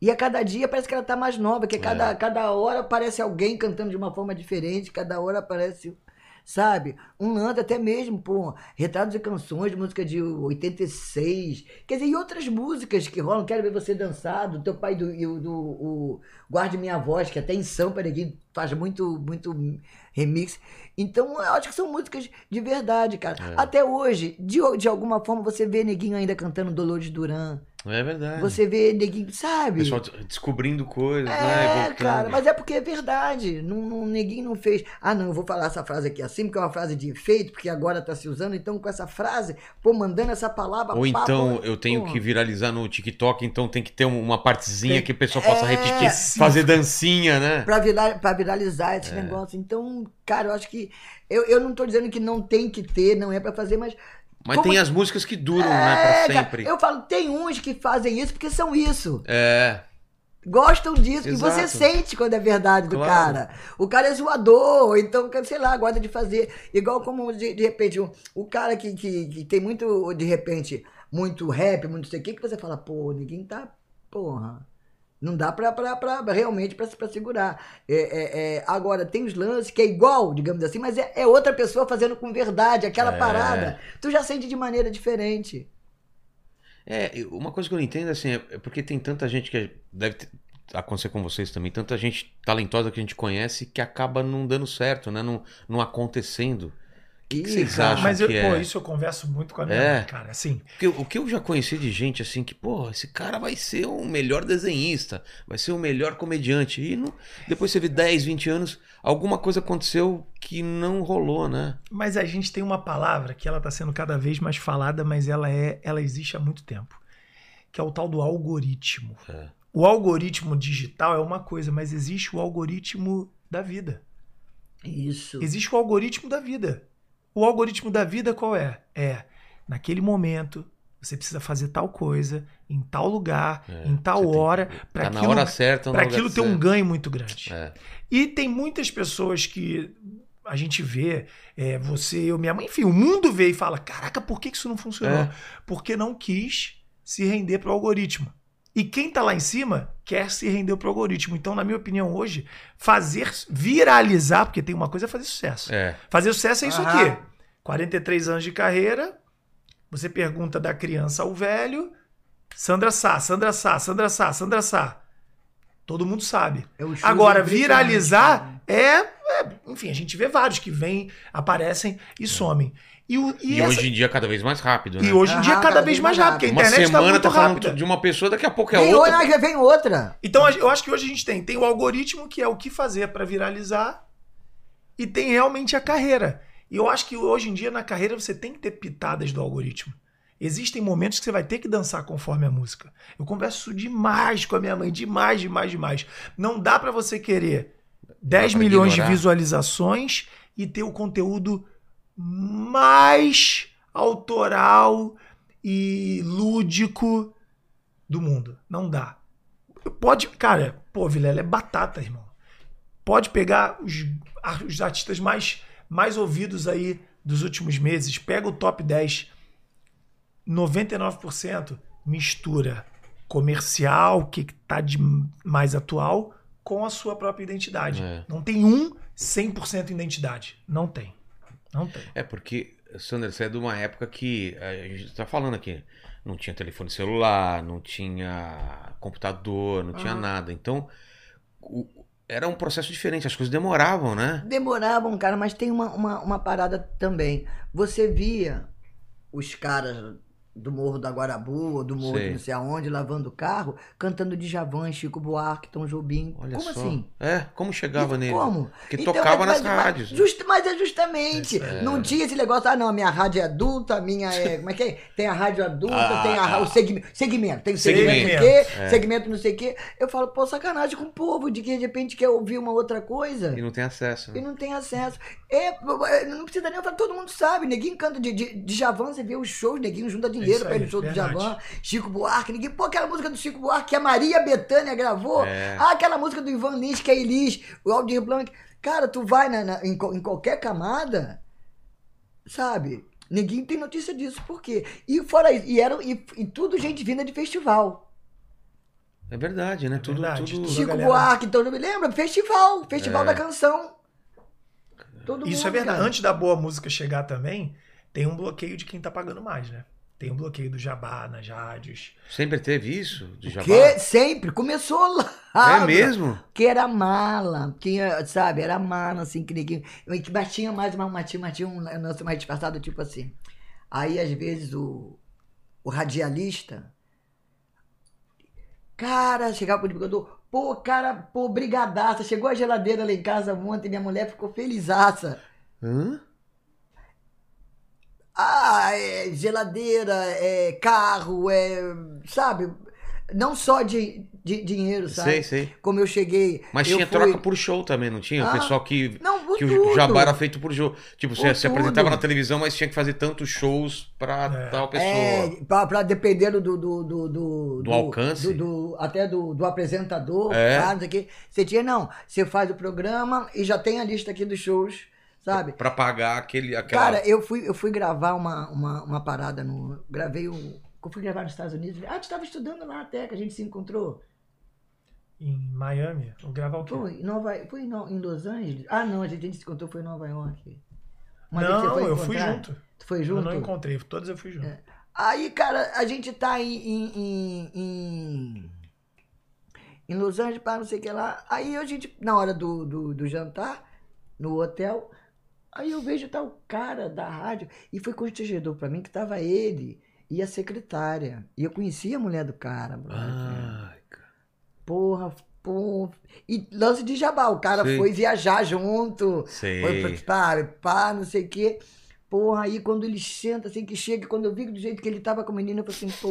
E a cada dia parece que ela tá mais nova, que cada, É. cada hora aparece alguém cantando de uma forma diferente, cada hora aparece, sabe? Um lança até mesmo, pô, retratos e canções de música de 86. Quer dizer, e outras músicas que rolam, Quero Ver Você Dançar, do teu pai do, e o do o Guarde Minha Voz, que até em Sampa ninguém faz muito, muito remix. Então, eu acho que são músicas de verdade, cara. É. Até hoje, de, de alguma forma, você vê neguinho ainda cantando Dolores Duran. É verdade. Você vê neguinho, sabe? Pessoal descobrindo coisas, né? É, cara, mas é porque é verdade. Não, não, ninguém não fez. Ah, não, eu vou falar essa frase aqui assim, porque é uma frase de efeito, porque agora tá se usando. Então, com essa frase, pô, mandando essa palavra. Ou pá, então pô, eu tenho pô. que viralizar no TikTok, então tem que ter um- uma partezinha Tem- que o pessoal possa É. repetir, fazer dancinha, né? Pra, virar, pra viralizar É. esse negócio. Então, cara, eu acho que. Eu, eu não tô dizendo que não tem que ter, não é pra fazer, mas. Mas Como- tem as músicas que duram, né? É, Pra cara, sempre. eu falo, tem uns que fazem isso porque são isso. É. Gostam disso. Exato. E você sente quando é verdade do Claro. cara. O cara é zoador, então, sei lá, gosta de fazer. Igual como, de, de repente, o, o cara que, que, que tem muito, de repente, muito rap, muito não sei o que, que você fala, pô, ninguém tá. Porra. Não dá pra, pra, pra realmente pra, pra segurar. É, é, é, agora, tem os lances que é igual, digamos assim, mas é, é outra pessoa fazendo com verdade, aquela É. parada. Tu já sente de maneira diferente. É, uma coisa que eu não entendo assim, é é porque tem tanta gente que deve ter- acontecer com vocês também, tanta gente talentosa que a gente conhece que acaba não dando certo, né? Não, não acontecendo. Que, que vocês acham Mas eu, que pô, é? isso eu converso muito com a minha É. mãe, cara. Assim, Porque o que eu já conheci de gente assim que, pô, esse cara vai ser o melhor desenhista, vai ser o melhor comediante. E não- depois você vê 10, 20 anos, alguma coisa aconteceu que não rolou, né? mas a gente tem uma palavra que ela tá sendo cada vez mais falada, mas ela é, ela existe há muito tempo, que é o tal do algoritmo. É. O algoritmo digital é uma coisa, mas existe o algoritmo da vida. Isso. Existe o algoritmo da vida. O algoritmo da vida qual é? É, naquele momento, você precisa fazer tal coisa, em tal lugar, É, em tal hora, Tá para na aquilo, hora certa, pra aquilo ter um certo. ganho muito grande. É. E tem muitas pessoas que a gente vê, é, você, eu, minha mãe, enfim, o mundo vê e fala: caraca, por que que isso não funcionou? É. Porque não quis se render pro algoritmo. E quem tá lá em cima quer se render pro algoritmo. Então, na minha opinião, hoje, fazer viralizar, porque tem uma coisa é fazer sucesso. É. Fazer sucesso é isso Aham. aqui. 43 anos de carreira, você pergunta da criança ao velho, Sandra Sá, Sandra Sá, Sandra Sá, Sandra Sá. Todo mundo sabe. É o Agora, viralizar cara. é, é- Enfim, a gente vê vários que vêm, aparecem e somem. E, o- e E, essa- hoje em dia cada vez mais rápido, né? e hoje em dia é Ah, cada vez mais rápido, porque a internet está semana muito tá rápida. de uma pessoa, daqui a pouco é Vem outra. outra, já vem outra. Então eu acho que hoje a gente tem, tem o algoritmo, que é o que fazer para viralizar, e tem realmente a carreira. E eu acho que hoje em dia na carreira você tem que ter pitadas do algoritmo. Existem momentos que você vai ter que dançar conforme a música. Eu converso demais com a minha mãe, demais, demais, demais. Não dá para você querer 10 pra milhões ignorar. de visualizações e ter o conteúdo mais autoral e lúdico do mundo. Não dá. Pode, cara, pô, Vilela é batata, irmão. Pode pegar os, os artistas mais, mais ouvidos aí dos últimos meses, pega o top 10, 99% mistura comercial, que tá de mais atual, com a sua própria identidade. É. Não tem um 100% identidade. Não tem. Não tem. É porque, Sandra, você é de uma época que a gente tá falando aqui, não tinha telefone celular, não tinha computador, não tinha Ah. nada. Então, o- era um processo diferente, as coisas demoravam, né? Demoravam, cara, mas tem uma, uma, uma parada também. Você via os caras do Morro da Guarabu, ou do Morro de não sei aonde, lavando o carro, cantando Djavan, Chico Buarque, Tom Jobim. Olha Como só. assim? É, como chegava E nele? Como? Porque Então, tocava mas- nas mas- rádios. né? Just, mas é justamente. É. Não tinha esse negócio, ah, não, a minha rádio é adulta, a minha é. Como é que é? Tem a rádio adulta, Ah, tem a, ah. o segmento. Segmento, tem o segmento, Segmento, não sei o quê, é. segmento não sei o quê. Eu falo, pô, sacanagem com o povo, de que de repente quer ouvir uma outra coisa. E não tem acesso. E Né? não tem acesso. É, não precisa nem falar, todo mundo sabe. Neguinho canta de, de, de Javan, você vê os shows, neguinho junta dinheiro aí, no show do. Javan. Chico Buarque, ninguém. Pô, aquela música do Chico Buarque que a Maria Bethânia gravou. É. Ah, aquela música do Ivan Lins, que é Elis, o Aldir Blanc. Cara, tu vai na, na- em, em qualquer camada, sabe? Ninguém tem notícia disso. Por quê? E fora isso, e, era, e, e tudo gente vinda de festival. É verdade, né? Tudo, verdade, tudo... tudo. Chico galera- Buarque, então não me lembra? Festival, Festival É. da Canção. Todo Isso mundo, é verdade. cara. Antes da boa música chegar também, tem um bloqueio de quem tá pagando mais, né? Tem um bloqueio do jabá nas rádios. Sempre teve isso? De jabá? Que sempre, começou lá. É mesmo? Que era mala, tinha, sabe, era mala, assim, que ninguém. Mas tinha mais uma, uma, tinha, tinha um lance mais disfarçado, tipo assim. Aí, às vezes, o, o radialista. Cara, chegava pro divulgador, pô, cara, pô, brigadaça. Chegou a geladeira lá em casa ontem, minha mulher ficou felizaça. Hã? Ah, é geladeira, é carro, é. Sabe? Não só de, de dinheiro, sabe? Sei, sei. Como eu cheguei. Mas eu tinha fui- troca por show também, não tinha? O Ah, pessoal que, Não, por que tudo. o jabá era feito por jogo. Tipo, você Por se apresentava na televisão, mas tinha que fazer tantos shows pra É. tal pessoa. É, pra, pra dependendo do. Do, do, do, Do alcance? do- do- até do, do apresentador, É. claro, não sei o quê. Você tinha, não. Você faz o programa e já tem a lista aqui dos shows, sabe? Pra pagar aquele, aquela... Cara, eu fui, eu fui gravar uma, uma, uma parada no. Gravei um. Eu fui gravar nos Estados Unidos. Ah, tu estava estudando lá até que a gente se encontrou. Em Miami, vou gravar o quê? Foi em, Nova, foi em No- em Los Angeles? Ah, não, a gente, a gente se encontrou foi em Nova York. Uma Não, eu fui junto. Tu foi Eu junto? não encontrei, todos eu fui junto. É. Aí, cara, a gente tá em, em, em, em, em Los Angeles, para não sei o que lá. Aí a gente, na hora do, do, do jantar, no hotel, aí eu vejo tá o cara da rádio. E foi constrangedor pra mim que tava ele e a secretária. E eu conhecia a mulher do cara, brother. Ai, cara. Porra, porra. E lance de jabá, o cara Sei. foi viajar junto. Sei. Foi pra, pá, pá, não sei o quê. Porra, aí quando ele senta, assim, que chega, quando eu vi do jeito que ele tava com a menina, eu falei assim, pô.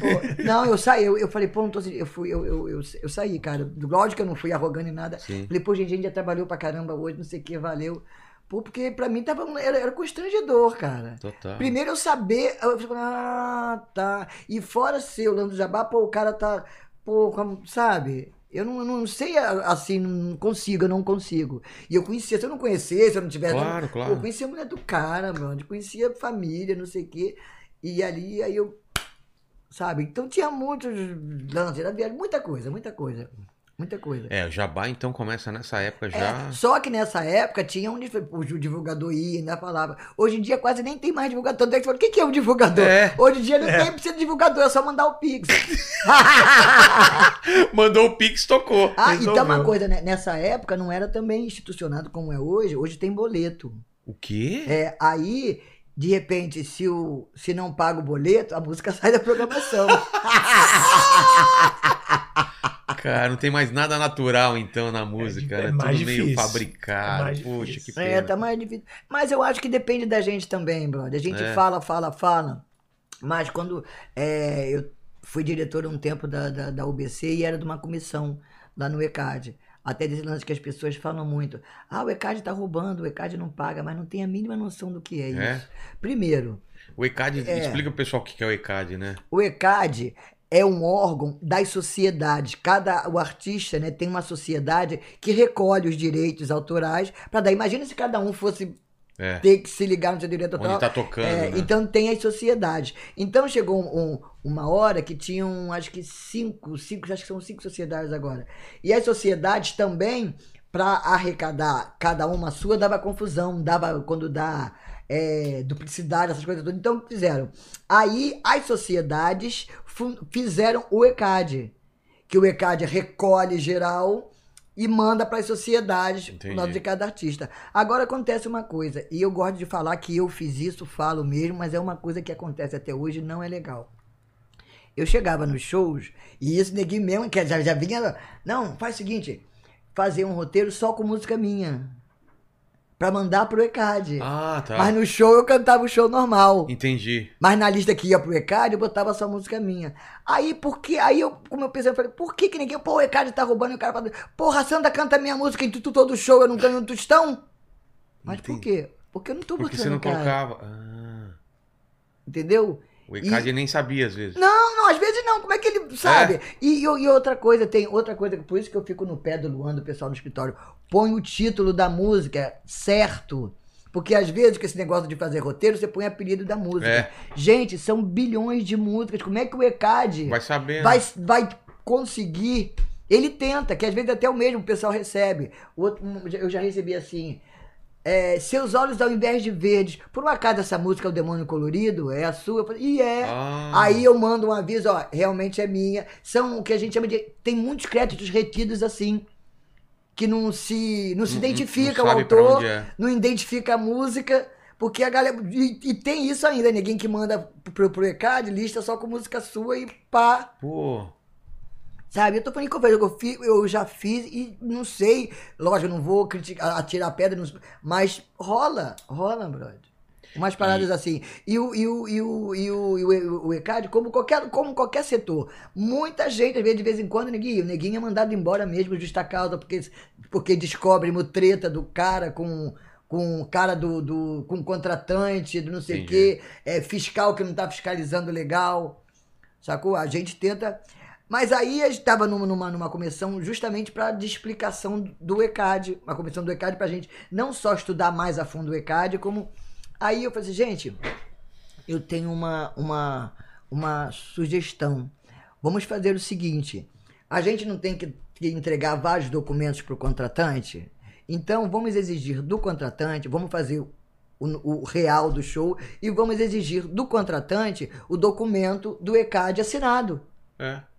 pô. Não, eu saí, eu, eu falei, pô, não tô. Eu fui, eu, eu, eu, eu saí, cara. Lógico que eu não fui arrogante nem nada. Sim. Falei, pô, gente, a gente já trabalhou pra caramba hoje, não sei o que, valeu. Pô, porque pra mim tava, era, era constrangedor, cara. Total. Primeiro eu saber, eu falei, ah, tá. E fora ser o Lando Jabá, pô, o cara tá, pô, como- sabe? Eu não, não sei assim, não consigo, eu não consigo. E eu conhecia, se eu não conhecesse, se eu não tivesse. Claro, Pô, claro. eu conhecia a mulher do cara, mano. Eu conhecia a família, não sei o quê. E ali, aí eu. Sabe? Então tinha muitos lances, muita coisa, muita coisa. Muita coisa. É, o jabá então começa nessa época É, já. só que nessa época tinha um o divulgador ia, ainda falava. Hoje em dia quase nem tem mais divulgador. Tanto é que o que, que é um divulgador? É. Hoje em dia não tem precisa de divulgador, é só mandar o Pix. Mandou o Pix, tocou. ah, Resolveu. então uma coisa, né? nessa época não era também institucionado como é hoje. Hoje tem boleto. O quê? É, aí, de repente, se, o, se não paga o boleto, a música sai da programação. Cara, não tem mais nada natural então na música, é né? mais Tudo meio difícil. fabricado. É mais Poxa, difícil. que pena. É, tá mais difícil. Mas eu acho que depende da gente também, brother. A gente É. fala, fala, fala. Mas quando é, eu fui diretor um tempo da, da, da UBC e era de uma comissão lá no ECAD. Até desse lance que as pessoas falam muito. Ah, o ECAD tá roubando, o ECAD não paga, mas não tem a mínima noção do que é isso. É? Primeiro, O ECAD, É. explica pro pessoal o que é o ECAD, né? o ECAD é um órgão das sociedades. Cada o artista né, tem uma sociedade que recolhe os direitos autorais para dar. Imagina se cada um fosse É. ter que se ligar no seu direito Onde autoral. tá tocando, É, né? Então tem as sociedades. Então chegou um- uma hora que tinham, acho que cinco, cinco, acho que são cinco sociedades agora. E as sociedades também, para arrecadar cada uma sua, dava confusão, dava quando dá é, duplicidade, essas coisas todas. Então o fizeram? Aí as sociedades fizeram o ECAD, que o ECAD recolhe geral e manda para as sociedades Entendi. do lado de cada artista. Agora acontece uma coisa, e eu gosto de falar que eu fiz isso, falo mesmo, mas é uma coisa que acontece até hoje e não é legal. Eu chegava nos shows e isso neguinho mesmo, que já, já vinha. Não, faz o seguinte: fazer um roteiro só com música minha. Pra mandar pro ECAD. Ah, tá. Mas no show eu cantava o show normal. Entendi. Mas na lista que ia pro ECAD, eu botava só música minha. Aí, por que? Aí eu, como eu pensei, eu falei, por que que ninguém. Pô, o ECAD tá roubando e o cara fala, porra, a Sandra canta minha música em tu, tu- todo show, eu não ganho um tostão? Mas por Entendi. quê? Porque eu não tô Porque botando você não cara. colocava. Ah, Entendeu? O ECAD nem sabia às vezes. Não, não, às vezes não. Como é que ele sabe? E, e, e outra coisa, tem outra coisa, por isso que eu fico no pé do Luan, do pessoal no escritório. Põe o título da música certo. Porque às vezes, com esse negócio de fazer roteiro, você põe apelido da música. É. Gente, são bilhões de músicas. Como é que o ECAD Vai saber. vai, vai conseguir. Ele tenta, que às vezes até o mesmo pessoal recebe. Outro- eu já recebi assim. É, seus olhos ao invés de verdes. Por um acaso essa música é o Demônio Colorido? É a sua? E é. Ah. Aí eu mando um aviso, ó, realmente é minha. São o que a gente chama de. Tem muitos créditos retidos assim. Que não se, não se Não- identifica não o autor, é. não identifica a música, porque a galera. E, e tem isso ainda, ninguém que manda pro, pro ECAD, lista só com música sua e pá. Pô. Sabe? Eu tô falando que eu, eu, fiz- eu já fiz e não sei. Lógico, eu não vou criticar, atirar pedra, não- mas rola, rola, brother. Umas paradas assim. E o, e o, e o, e o, e o, o ECAD, como qualquer, como qualquer setor, muita gente, às vezes, de vez em quando, neguinho, o neguinho é mandado embora mesmo, justa causa, porque, porque descobre uma treta do cara com. Com o cara do, do. com contratante, do não sei o quê, é, fiscal que não tá fiscalizando legal. Sacou? A gente tenta. Mas aí a gente estava numa, numa, numa comissão justamente para de explicação do ECAD, uma comissão do ECAD para a gente não só estudar mais a fundo o ECAD, como. Aí eu falei assim, gente, eu tenho uma, uma, uma sugestão. Vamos fazer o seguinte: a gente não tem que, que entregar vários documentos para o contratante, então vamos exigir do contratante, vamos fazer o, o real do show e vamos exigir do contratante o documento do ECAD assinado. É.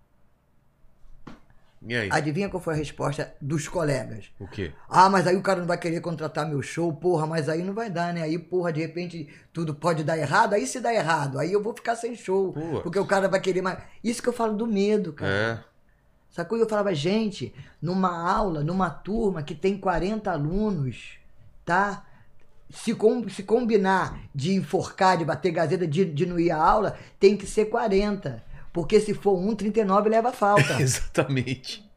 E aí? Adivinha qual foi a resposta dos colegas? O quê? Ah, mas aí o cara não vai querer contratar meu show, porra, mas aí não vai dar, né? Aí, porra, de repente tudo pode dar errado, aí se dá errado, aí eu vou ficar sem show. Putz. Porque o cara vai querer mais. Isso que eu falo do medo, cara. É. Sacou? E eu falava, gente, numa aula, numa turma que tem 40 alunos, tá? Se, com- se combinar de enforcar, de bater gazeta, de, de não ir à aula, tem que ser 40. Porque se for um, 39 leva falta. Exatamente.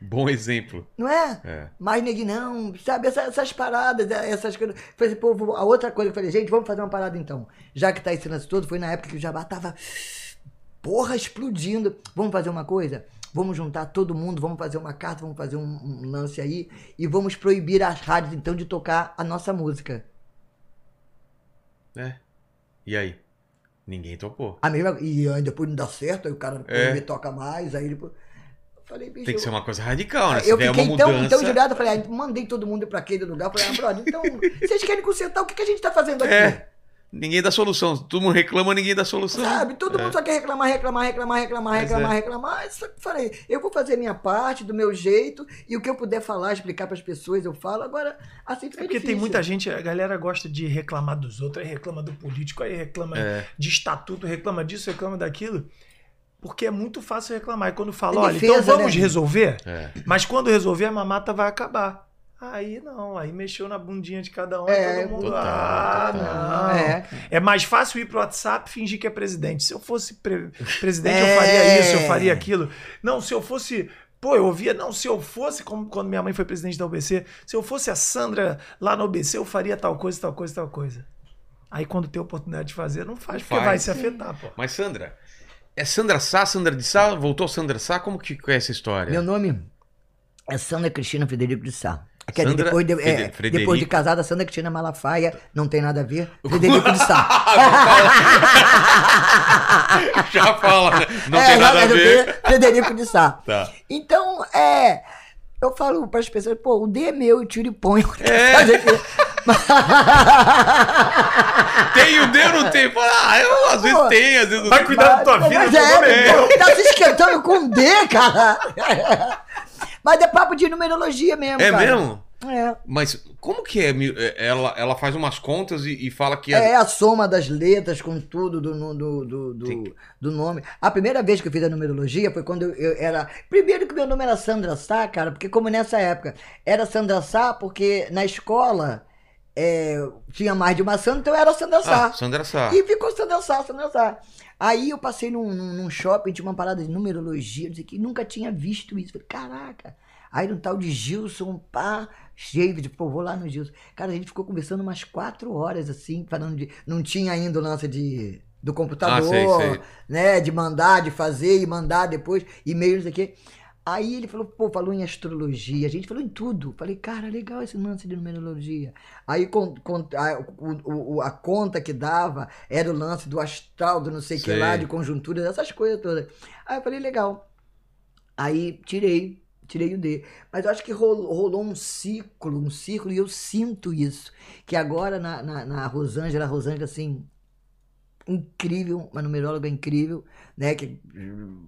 Bom exemplo. não é? É. Mas neguinho, não, sabe, essa- essas, paradas, essas coisas. Falei assim, vou- a outra coisa que eu falei, gente, vamos fazer uma parada então. Já que tá esse lance todo, foi na época que o Jabá tava, porra, explodindo. Vamos fazer uma coisa? Vamos juntar todo mundo, vamos fazer uma carta, vamos fazer um, um lance aí e vamos proibir as rádios então de tocar a nossa música. É. E aí? Ninguém topou. A mesma, e aí depois não dá certo, aí o cara É. me toca mais, aí depois. Eu falei, bicho. Tem que ser uma coisa radical, né? Se eu fiquei uma tão, mudança. tão injuriado, eu falei, ah, mandei todo mundo pra aquele lugar. Eu falei, ah, brother, então, vocês querem consertar, o que, que a gente tá fazendo aqui? É. Ninguém dá solução. Todo mundo reclama, ninguém dá solução. Sabe? Todo É. mundo só quer reclamar, reclamar, reclamar, reclamar, Mas reclamar, é. reclamar. Só que falei, eu vou fazer a minha parte, do meu jeito, e o que eu puder falar, explicar pras pessoas, eu falo. Agora, assim fica É porque tem difícil. muita gente, a galera gosta de reclamar dos outros, aí reclama do político, aí reclama É. de estatuto, reclama disso, reclama daquilo. Porque é muito fácil reclamar. E quando fala, olha, então vamos né? resolver, É. mas quando resolver, a mamata vai acabar. Aí não, aí mexeu na bundinha de cada um, É, aí todo mundo. total, ah, total. não. É. É mais fácil ir pro WhatsApp e fingir que é presidente. Se eu fosse pre- presidente, É. eu faria isso, eu faria aquilo. Não, se eu fosse. Pô, eu ouvia, não, se eu fosse, como quando minha mãe foi presidente da UBC, se eu fosse a Sandra lá na UBC, eu faria tal coisa, tal coisa, tal coisa. Aí quando tem oportunidade de fazer, não faz, porque Faz. vai se afetar, pô. Mas, Sandra, é Sandra Sá, Sandra de Sá? Voltou Sandra Sá? Como que é essa história? Meu nome é Sandra Cristina Federico de Sá. Quer dizer, Sandra depois de, é, Frederico. depois de casada, Sandra Cristina Malafaia, não tem nada a ver. Federico de Sá. Já fala, né? Não É, tem nada a ver. Federico de Sá. Tá. Então, é. Eu falo para as pessoas, pô, o D é meu, eu tiro e ponho. É. Tem o D ou não tem? Ah, eu às vezes Pô. tem, às vezes não Vai tem. cuidar da tua vida, Mas é é, tá se esquentando com D, cara. Mas é papo de numerologia mesmo, É cara. mesmo? É. Mas como que é? é, Ela, ela faz umas contas e, e fala que É a soma das letras com tudo do, do, do, do, do nome. A primeira vez que eu fiz a numerologia foi quando eu, eu era. Primeiro que meu nome era Sandra Sá, cara, porque como nessa época era Sandra Sá, porque na escola é, tinha mais de uma Sandra, então era Sandra Sá. Ah, Sandra Sá. E ficou Sandra Sá, Sandra Sá. Aí eu passei num, num, shopping, tinha uma parada de numerologia, não sei o que, nunca tinha visto isso. Falei, caraca. Aí um tal de Gilson, pá, David, pô, vou lá no Gilson. Cara, a gente ficou conversando umas quatro horas, assim, falando de. Não tinha ainda o lance de. Do computador, Ah, sei, sei. né? De mandar, de fazer e mandar depois, e-mail, não sei o quê. Aí ele falou, pô, falou em astrologia, a gente falou em tudo. Falei, cara, legal esse lance de numerologia. Aí con- con- a, o- o- a conta que dava era o lance do astral, do não sei o que lá, de conjuntura, essas coisas todas. Aí eu falei, legal. Aí tirei, tirei o D. Mas eu acho que rolou, rolou um ciclo, um ciclo, e eu sinto isso. Que agora na, na, na Rosângela, a Rosângela, assim, incrível, uma numeróloga incrível, né? Que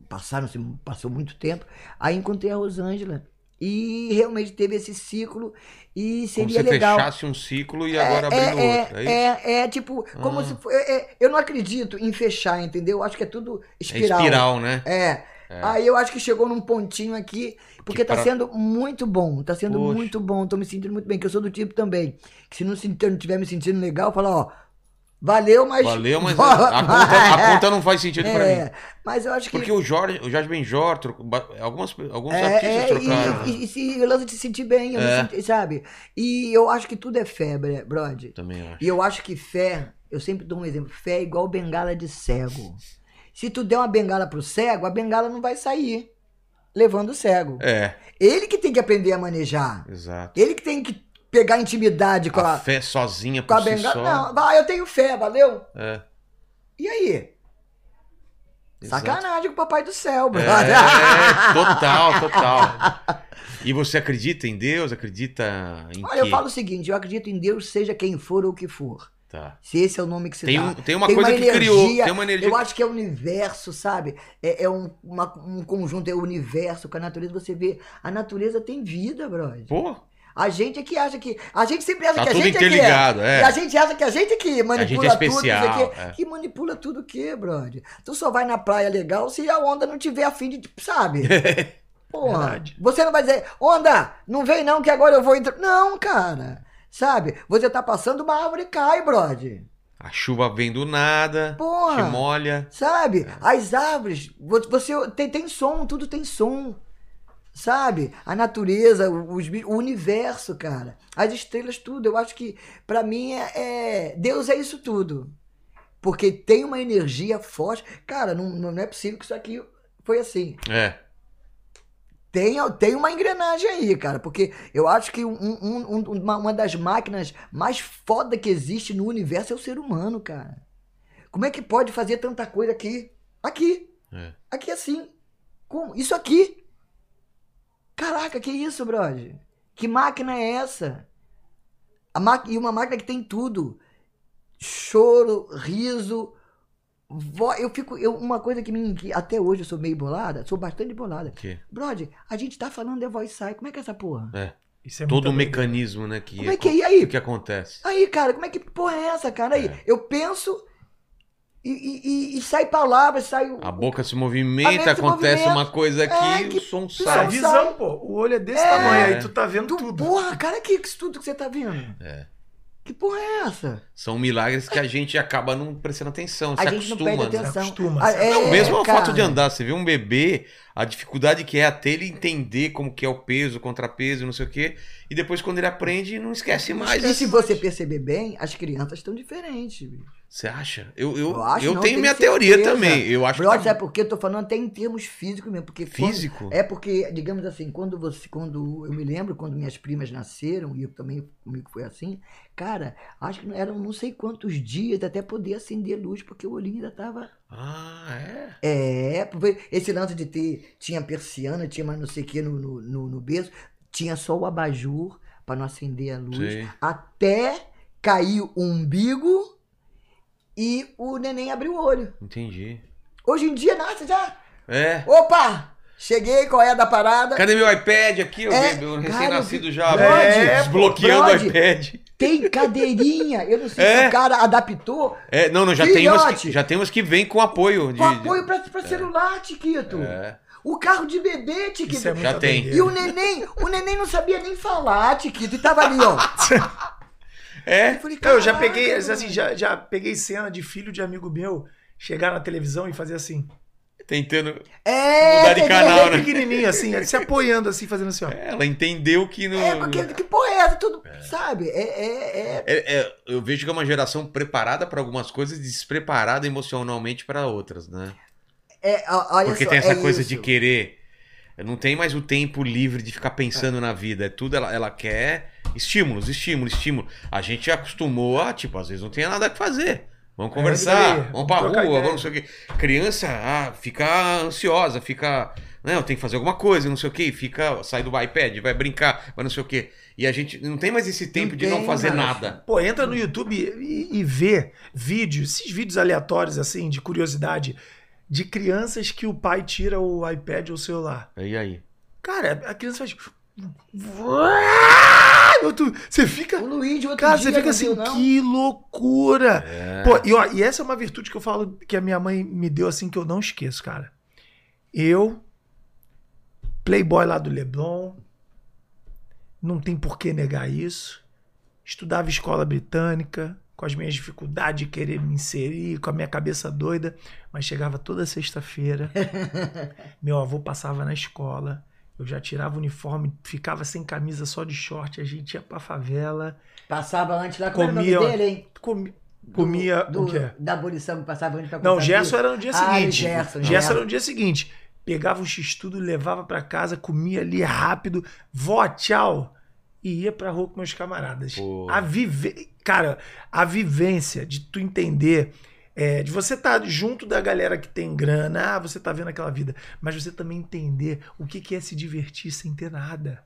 passaram, passou muito tempo. Aí encontrei a Rosângela. E realmente teve esse ciclo e Como seria se legal. fechasse um ciclo e agora abrindo é, outro. É, isso? é, é, tipo, como Ah. se for, é, é, eu não acredito em fechar, entendeu? Eu acho que é tudo É espiral. espiral, né? É. Aí eu acho que chegou num pontinho aqui, porque tá para- sendo muito bom, tá sendo Poxa. muito bom, tô me sentindo muito bem, que eu sou do tipo também, que se não, se, não tiver me sentindo legal, fala, ó, valeu, mas... Valeu, mas a, a conta, a conta não faz sentido pra É, mim. mas eu acho que... Porque o Jorge, o Jorge Benjor, trocou algumas, alguns É, artistas é, trocaram. e, e, e lance de se sentir bem, É. senti- sabe? E eu acho que tudo é fé, brother. Também acho. E eu acho que fé, eu sempre dou um exemplo, fé é igual bengala de cego. Se tu der uma bengala pro cego, a bengala não vai sair levando o cego. É, Ele que tem que aprender a manejar. exato. Ele que tem que pegar intimidade com A a, fé sozinha com por a si bengala. só. Não, vai, eu tenho fé, valeu? É, E aí? exato. Sacanagem com o papai do céu, brother. É, total, total. E você acredita em Deus? Acredita em Olha, eu quê? falo o seguinte, eu acredito em Deus, seja quem for ou o que for. Tá. Se esse é o nome que se Tem, dá. um- tem uma coisa que criou. Tem uma energia. Eu acho que é o universo, sabe? É, é um, uma- um conjunto, é o universo com a natureza. Você vê, a natureza tem vida, brother. Pô, A gente é que acha que. A gente sempre acha Tá que a tudo gente é. é. que é. E a gente acha que a gente é que manipula é tudo, não especial, sei o quê. é. Que manipula tudo o quê, brother? Tu só vai na praia legal se a onda não tiver afim de. Sabe? Porra. Verdade. Você não vai dizer, onda, não vem não que agora eu vou entrar. Não, cara. Sabe? Você tá passando uma árvore e cai, brother. a chuva vem do nada, Porra. te molha. Sabe? As árvores, vo- você tem, tem som, tudo tem som. Sabe? A natureza, os, o universo, cara. As estrelas, tudo. Eu acho que, pra mim, é, é- Deus é isso tudo. Porque tem uma energia forte. Cara, não, não é possível que isso aqui foi assim. É. Tem, tem uma engrenagem aí, cara. Porque eu acho que um- um- um- uma, uma das máquinas mais foda que existe no universo é o ser humano, cara. Como é que pode fazer tanta coisa aqui? Aqui. É. Aqui assim. Como? Isso aqui. Caraca, que isso, brother? Que máquina é essa? Ma... E uma máquina que tem tudo. Choro, riso, vo... Eu fico. Eu, uma coisa que, me, que até hoje eu sou meio bolada, sou bastante bolada. Que? Brother, a gente tá falando de voice sai. Como é que é essa porra? É. Isso é Todo o mecanismo, né? Que Como é que é? E aí? O que acontece? Aí, cara, como é que porra é essa, cara? Aí, É. eu penso e, e, e- sai palavras, sai. o- A boca se A movimenta, se acontece movimenta. uma coisa aqui É, que o som é sai. visão, pô. O olho é desse tamanho, aí tu tá vendo tudo. Porra, cara, que que isso tudo que você tá vendo? É. Que porra é essa? São milagres que a gente acaba não prestando atenção, A se gente não acostuma, perde né? atenção. acostuma, Ah, se é, Não, mesmo o cara. fato de andar, você vê um bebê, a dificuldade que é até ele entender como que é o peso, o contrapeso, não sei o quê, e depois quando ele aprende, não esquece mais. E se você perceber bem, as crianças estão diferentes. bicho. Você acha? Eu, eu, Eu acho, eu não, tenho minha teoria certeza. também. Eu acho Brother, que sabe por quê? Eu tô falando até em termos físicos mesmo. Porque quando- físico. É porque, digamos assim, quando você, quando eu me lembro quando minhas primas nasceram e eu também comigo foi assim, cara, acho que eram não sei quantos dias até poder acender luz porque o olhinho ainda tava Ah, é. é, porque esse lance de ter tinha persiana, tinha mais não sei o que no, no, no, no berço, tinha só o abajur para não acender a luz, Sei. até cair o umbigo e o neném abriu o olho. Entendi. Hoje em dia, nossa, já. É. Opa! Cheguei, qual é a da parada? Cadê meu iPad aqui? É, vi- eu cara, recém-nascido já. Brode, desbloqueando o iPad. Tem cadeirinha. Eu não sei É. se o cara adaptou É, não, não, já tem, umas que, já tem umas que vem com apoio. De, com apoio pra, pra celular, Tiquito. É, O carro de bebê, Tiquito. Isso é Já tem. E o neném, o neném não sabia nem falar, Tiquito, e tava ali, ó. é. Eu, falei, eu já "Caraca, peguei, mano." assim, já, já peguei cena de filho de amigo meu chegar na televisão e fazer assim. tentando. É, Mudar de canal, né? Pequenininho, assim, ele se apoiando assim, fazendo assim, ó. Ela entendeu que não. É, porque que porra é essa? Tudo, sabe? É, é, é. É- é, eu vejo que é uma geração preparada para algumas coisas e despreparada emocionalmente para outras, né? é olha Porque só, tem essa é coisa isso. de querer. Não tem mais o tempo livre de ficar pensando na vida. É tudo, ela, ela quer estímulos, estímulo, estímulo. A gente acostumou a, tipo, às vezes não tem nada que fazer. Vamos É, conversar, aí, vamos pra rua, ideia. vamos não sei o quê. Criança, ah, fica ansiosa, fica. Não, tem que fazer alguma coisa, não sei o quê, fica. Sai do iPad, vai brincar, vai não sei o quê. E a gente não tem mais esse tempo de não tem fazer mais. nada. Pô, entra no YouTube e, e vê vídeos, esses vídeos aleatórios, assim, de curiosidade, de crianças que o pai tira o iPad ou o celular. E aí? Cara, a criança faz. Você fica. O Luigi, outro Cara, dia, você fica assim, viu, que loucura! É. Pô, e, ó, e essa é uma virtude que eu falo que a minha mãe me deu assim que eu não esqueço, cara. Eu, playboy lá do Leblon, não tem por que negar isso. Estudava escola britânica, com as minhas dificuldades de querer me inserir, com a minha cabeça doida, mas chegava toda sexta-feira, meu avô passava na escola, eu já tirava o uniforme, ficava sem camisa, só de short, a gente ia pra favela, Passava antes lá, como o nome Comia- dele, hein? comi- Do- comia do, o quê? Da abolição que passava antes pra Não, Gerson era no dia Ah, seguinte. Gerson, Gerson Gerson. era no dia seguinte. Pegava um x-tudo, levava pra casa, comia ali rápido, vó, tchau. E ia pra rua com meus camaradas. Pô. A vive... Cara, a vivência de tu entender, é, de você estar junto da galera que tem grana, ah, você tá vendo aquela vida, mas você também entender o que, que é se divertir sem ter nada.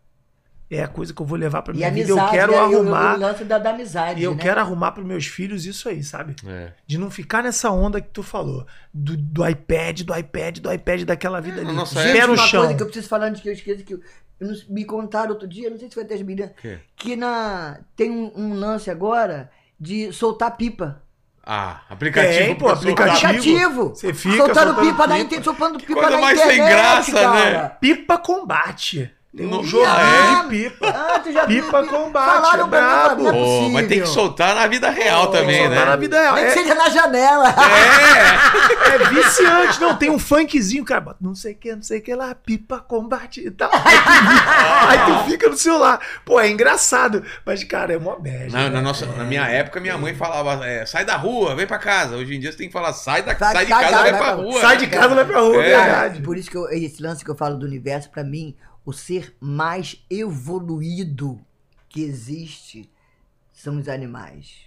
É a coisa que eu vou levar pra E minha vida. amizade, Eu quero o- arrumar. O, lance da, da amizade, E eu né? quero arrumar pros meus filhos isso aí, sabe? É. De não ficar nessa onda que tu falou. Do, do iPad, do iPad, do iPad daquela vida É, ali. nossa Gente, Pé no uma chão. coisa que eu preciso falar antes que eu esqueça, que não- me contaram outro dia, não sei se foi até as meninas, que na, tem um, um lance agora de soltar pipa. Ah, aplicativo. Tem, pô, aplicativo. Aplicativo! Você fica soltando soltando pipa, na pipa. internet, soltando pipa coisa na mais sem internet, graça, cara. né? Pipa combate. Tem um Não- jogo Ah, de pipa. Ah, tu já viu? Pipa combate, Falaram é pra mim, brabo. é Pô, mas tem que soltar na vida real também, Soltar né? na vida real. Nem que É, seja na janela. É! é viciante. Não, tem um funkzinho, cara. bota Não sei o que, não sei o que lá. Pipa combate e tal. Aí tu, aí tu fica no celular. Pô, é engraçado. Mas, cara, é uma bad. Na, na né? nossa, na minha época, minha mãe falava, é, sai da rua, vem pra casa. Hoje em dia você tem que falar, sai, da, Sai- sai de casa, vai vai pra pra- rua. Sai de casa, vai pra rua, É. verdade. Por isso que eu- esse lance que eu falo do universo, pra mim, o ser mais evoluído que existe são os animais.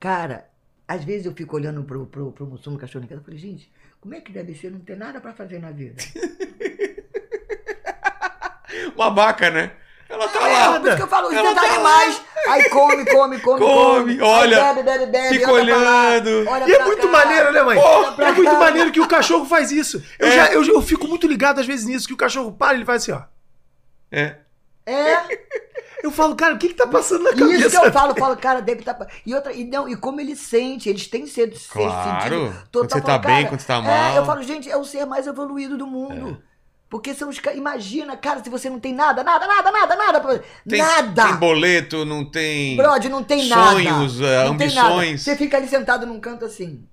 Cara, às vezes eu fico olhando pro, pro, pro Mussum, cachorro em e falei, gente, como é que deve ser não ter nada pra fazer na vida? Uma vaca, né? Ela tá É, lá. por isso que eu falo, Ela tá animais, aí come, come, come, Come, olha, aí bebe, bebe, bebe, fica olha pra lá, olhando. olha E é muito cá. maneiro, né, mãe? Olha pra é muito cá. maneiro que o cachorro faz isso. Eu, É. já, eu, eu fico muito ligado às vezes nisso, que o cachorro para e ele faz assim, ó. É. É, Eu falo, cara, o que que tá passando na Isso cabeça? que eu falo, eu falo, cara, deve estar. E outra, e não, e como ele sente, eles têm sentido, Claro. sentido Quando você tá Falo, bem, cara, quando você tá é, mal. eu falo, gente, é o ser mais evoluído do mundo. Porque são os caras. Imagina, cara, se você não tem nada, nada, nada, nada, nada. pra- Tem, nada! Tem boleto, não tem. Brode, não tem nada. Sonhos, eh, não tem nada. ambições. Você fica ali sentado num canto assim.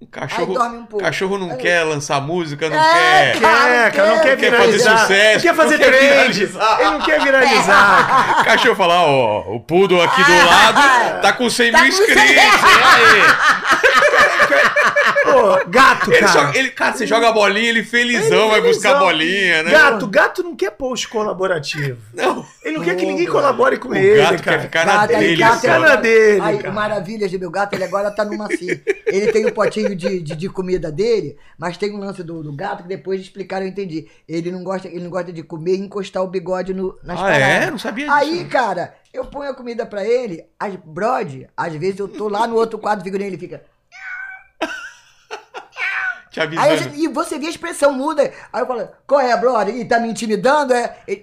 O Cachorro, Aí dorme um pouco. cachorro não Aí- quer lançar música, não É, quer. cara. Quer, cara, não quer Quer fazer viralizar. sucesso, não quer fazer não quer trend. viralizar. Ele não quer viralizar. O cachorro fala, ó, o Poodle aqui do lado tá com 100 Tá mil com 100 inscritos. Aí. Pô, gato, Ele cara. joga, ele, cara, você joga a bolinha, ele felizão, vai buscar a felizão. bolinha, né? Gato, gato não quer post colaborativo. Não. Ele não quer que ninguém cara. colabore com O ele, gato cara. quer ficar na Gato, dele. gato, cara. só. na dele, Aí, cara. o maravilhas do meu gato, ele agora tá numa assim. Ele tem o potinho de, de, de comida dele, mas tem um lance do, do gato que depois de explicar eu entendi. Ele não gosta, ele não gosta de comer e encostar o bigode no, nas Ah, é? paradas. Não sabia disso. Aí, cara, eu ponho a comida pra ele, as brode, às vezes eu tô lá no outro quadro, figurinha, ele fica. Te Aí avisando. a gente- e você vê a expressão muda. Aí eu falo, qual é, brother? Ih, tá me intimidando? É? Ele,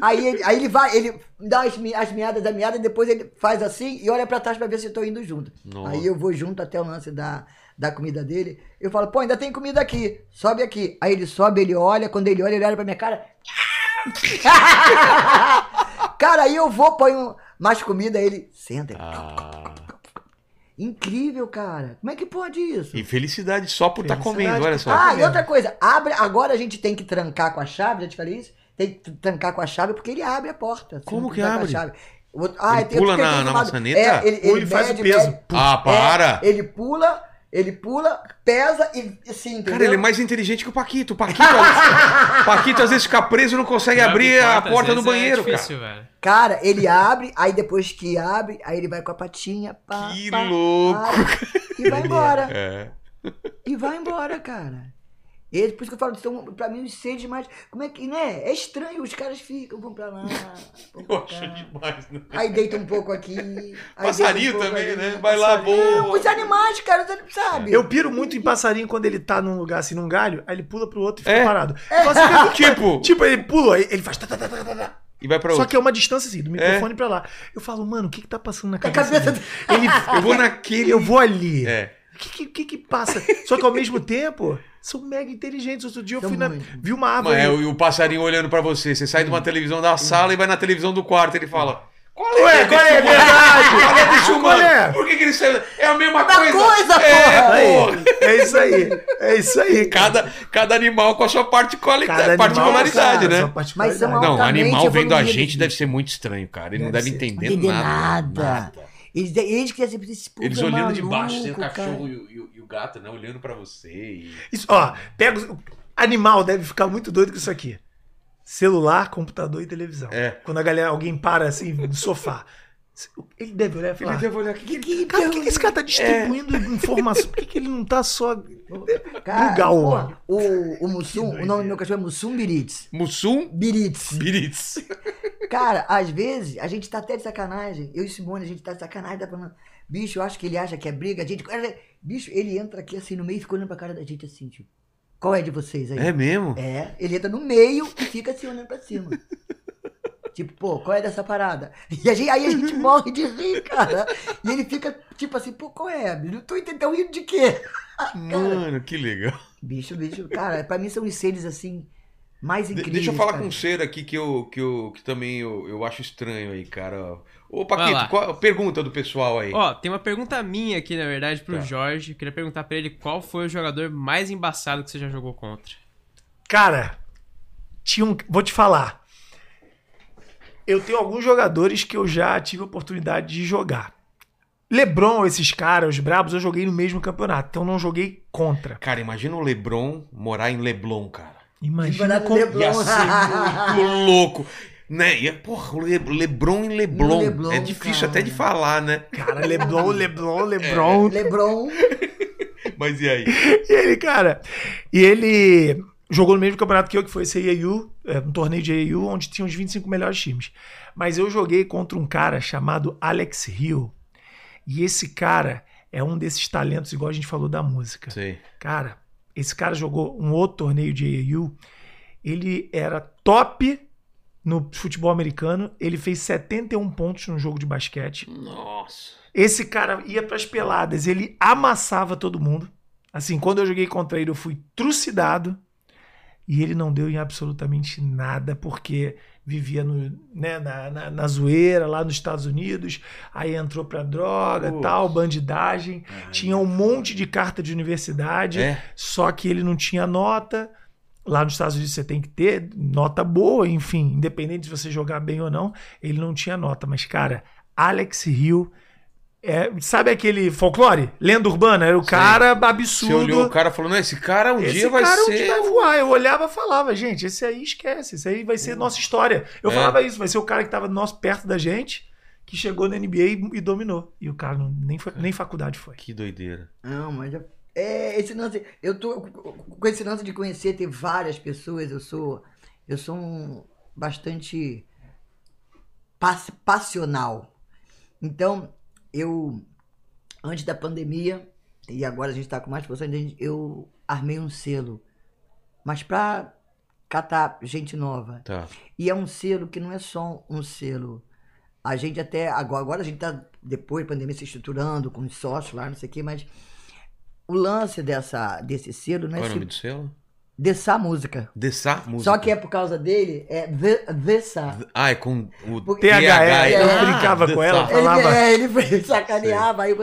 aí, ele, aí ele vai, ele dá as, as miadas da miada, e depois ele faz assim e olha pra trás pra ver se eu tô indo junto. Nossa. Aí eu vou junto até o lance da, da comida dele. Eu falo, pô, ainda tem comida aqui, sobe aqui. Aí ele sobe, ele olha, quando ele olha, ele olha pra minha cara. cara, aí eu vou, ponho mais comida, aí ele senta. Ah. Incrível, cara. Como é que pode isso? E felicidade só por estar Felicidade comendo, olha só. tá Ah, e outra coisa, abre, agora a gente tem que trancar com a chave, já te falei isso? Tem que trancar com a chave porque ele abre a porta. Como que abre? ah, Ele pula na- na maçaneta? É, ele, Ou ele faz o peso. Ah, para! É, ele pula, Ele pula, pesa e assim, entendeu? Cara, ele é mais inteligente que o Paquito. O Paquito, Paquito às vezes fica preso e não consegue abrir a Às porta do vezes banheiro, é difícil, velho. Cara, ele abre, aí depois que abre, aí ele vai com a patinha, pá, Que pá, louco, abre, e vai embora. cara. É. E vai embora, cara. Ele, por isso que eu falo, são, pra mim, os seres mais. Como é que, né? É estranho, os caras ficam, vão pra lá, vão pra Eu acho demais, né? Aí deita um pouco aqui. Passarinho um pouco também, ali. né? Vai lá, voa. Os animais, cara, você sabe? Eu piro muito em passarinho quando ele tá num lugar assim, num galho, aí ele pula pro outro e fica É. parado. Que- Tipo, tipo, ele pula, aí ele faz. tá, tá, tá, tá, tá, tá. e vai pra Só outro. que é uma distância assim, do microfone pra lá. Eu falo, mano, o que que tá passando na A cabeça? cabeça dele? Ele, Eu vou naquele. eu vou ali. É. O que, que, que que passa? Só que ao mesmo tempo, são mega inteligentes. Outro dia eu fui na, vi uma Mas árvore. é o, passarinho olhando pra você. Você sai de uma televisão da sala e vai na televisão do quarto. Ele fala: Qual é? Ué, qual é? humano? Verdade. Qual é, bicho humano? é? Por que, que eles são. É a mesma Mesma coisa. coisa, é, porra. é isso aí. É isso aí. Cada, cada animal com a sua particulari- Cada animal, particularidade, cara, né? sua particularidade. Mas são Não, animal vendo a gente deve ser muito estranho, cara. Ele não Deve deve ser. entender Não entender nada. nada. Eles, eles que assim, esse Eles é olhando de maluco, baixo, tem o cachorro e o, e o- e o gato, né? Olhando pra você. E... Isso, ó, pega. os- Animal deve ficar muito doido com isso aqui. Celular, computador e televisão. É. Quando a galera, alguém para assim no sofá. Ele deve olhar e falar. Ele deve olhar aqui. Que, que, Cara, por que, que esse cara tá distribuindo informação? Por que, que ele não tá só. Cara, Lugar o pô, o, o Mussum, o nome do meu cachorro é Mussum Biritz. Mussum Biritz. Biritz. Cara, às vezes, a gente tá até de sacanagem. Eu e Simone, a gente tá de sacanagem, tá falando. Bicho, eu acho que ele acha que é briga. A gente. Bicho, ele entra aqui assim no meio e fica olhando pra cara da gente assim, tipo. Qual é de vocês aí? É mesmo? É, ele entra no meio e fica assim olhando pra cima. tipo, pô, qual é dessa parada? E a gente- aí a gente morre de rir, cara. E ele fica, tipo assim, pô, qual é? Não tô entendendo rindo de quê? Mano, que legal. Bicho, bicho, cara, pra mim são os seres assim, mais incríveis. deixa eu falar cara. com um ser aqui que eu, que eu que também eu, eu acho estranho aí, cara. Ô. Paquito, qual, pergunta do pessoal aí. Ó, tem uma pergunta minha aqui, na verdade, pro Tá. Jorge. Queria perguntar pra ele qual foi o jogador mais embaçado que você já jogou contra. Cara, tinha um. Vou te falar. Eu tenho alguns jogadores que eu já tive a oportunidade de jogar. Lebron, esses caras, os brabos, eu joguei no mesmo campeonato. Então não joguei contra. Cara, imagina o Lebron morar em Leblon, cara. Imagina como. Leblon. Ia ser muito louco. Né? Ia, porra, o Le- Lebron em Leblon. Leblon, é difícil cara. até de falar, né? Cara, Leblon, Leblon, Lebron. Lebron. Mas e aí? E ele, cara. E ele jogou no mesmo campeonato que eu, que foi esse AAU, é, um torneio de AAU, onde tinha os 25 melhores times. Mas eu joguei contra um cara chamado Alex Hill. E esse cara é um desses talentos, igual a gente falou da música. Sei. Cara, esse cara jogou um outro torneio de AAU. Ele era top no futebol americano. Ele fez 71 pontos no jogo de basquete. Nossa. Esse cara ia pras peladas, ele amassava todo mundo. Assim, quando eu joguei contra ele, eu fui trucidado. E ele não deu em absolutamente nada, porque vivia no, né, na, na, na zoeira lá nos Estados Unidos. Aí entrou pra droga, tal, bandidagem. Tinha um monte de carta de universidade. É? Só que ele não tinha nota. Lá nos Estados Unidos você tem que ter nota boa, enfim, independente de você jogar bem ou não, ele não tinha nota. Mas, cara, Alex Hill. É- sabe aquele folclore? Lenda urbana? Era o Sei. cara Você absurdo. olhou o cara e falou, não, esse cara um esse dia vai cara um ser... dia vai voar. Eu olhava e falava, gente, esse aí esquece, esse aí vai ser nossa história. Eu É. falava isso, vai ser o cara que tava nosso, perto da gente, que chegou na NBA e, e dominou. E o cara não- nem, foi- nem faculdade foi. Que doideira. Não, mas eu- é esse lance. Eu tô com esse lance de conhecer, ter várias pessoas. Eu sou, eu sou um bastante pass- passional. Então, eu antes da pandemia e agora a gente tá com mais pessoas, a gente- eu armei um selo, mas pra catar gente nova. Tá. E é um selo que não é só um selo. A gente até. Agora, agora a gente tá, depois da pandemia, se estruturando com os sócios lá, não sei o quê, mas o lance dessa, desse selo não Qual é é o nome do selo? Dessa música. Dessa música. Só que é por causa dele, é the- dessa. Ah, é com o THE, eu Ah, brincava com ela. Dessa. Ele, falava- é, ele sacaneava, aí,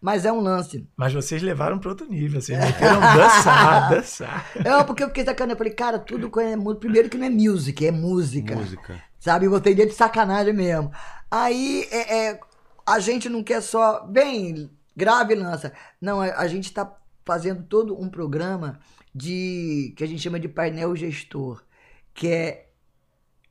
mas é um lance. Mas vocês levaram para outro nível, vocês meteram dançar, dançar. É, porque eu fiquei sacaneando. Eu falei, cara, tudo com é Primeiro que não é music, é música. Música. Sabe? Eu botei de sacanagem mesmo. Aí é, é, a gente não quer só. Bem, grava e lança. Não, a, a gente tá fazendo todo um programa de que a gente chama de painel gestor, que é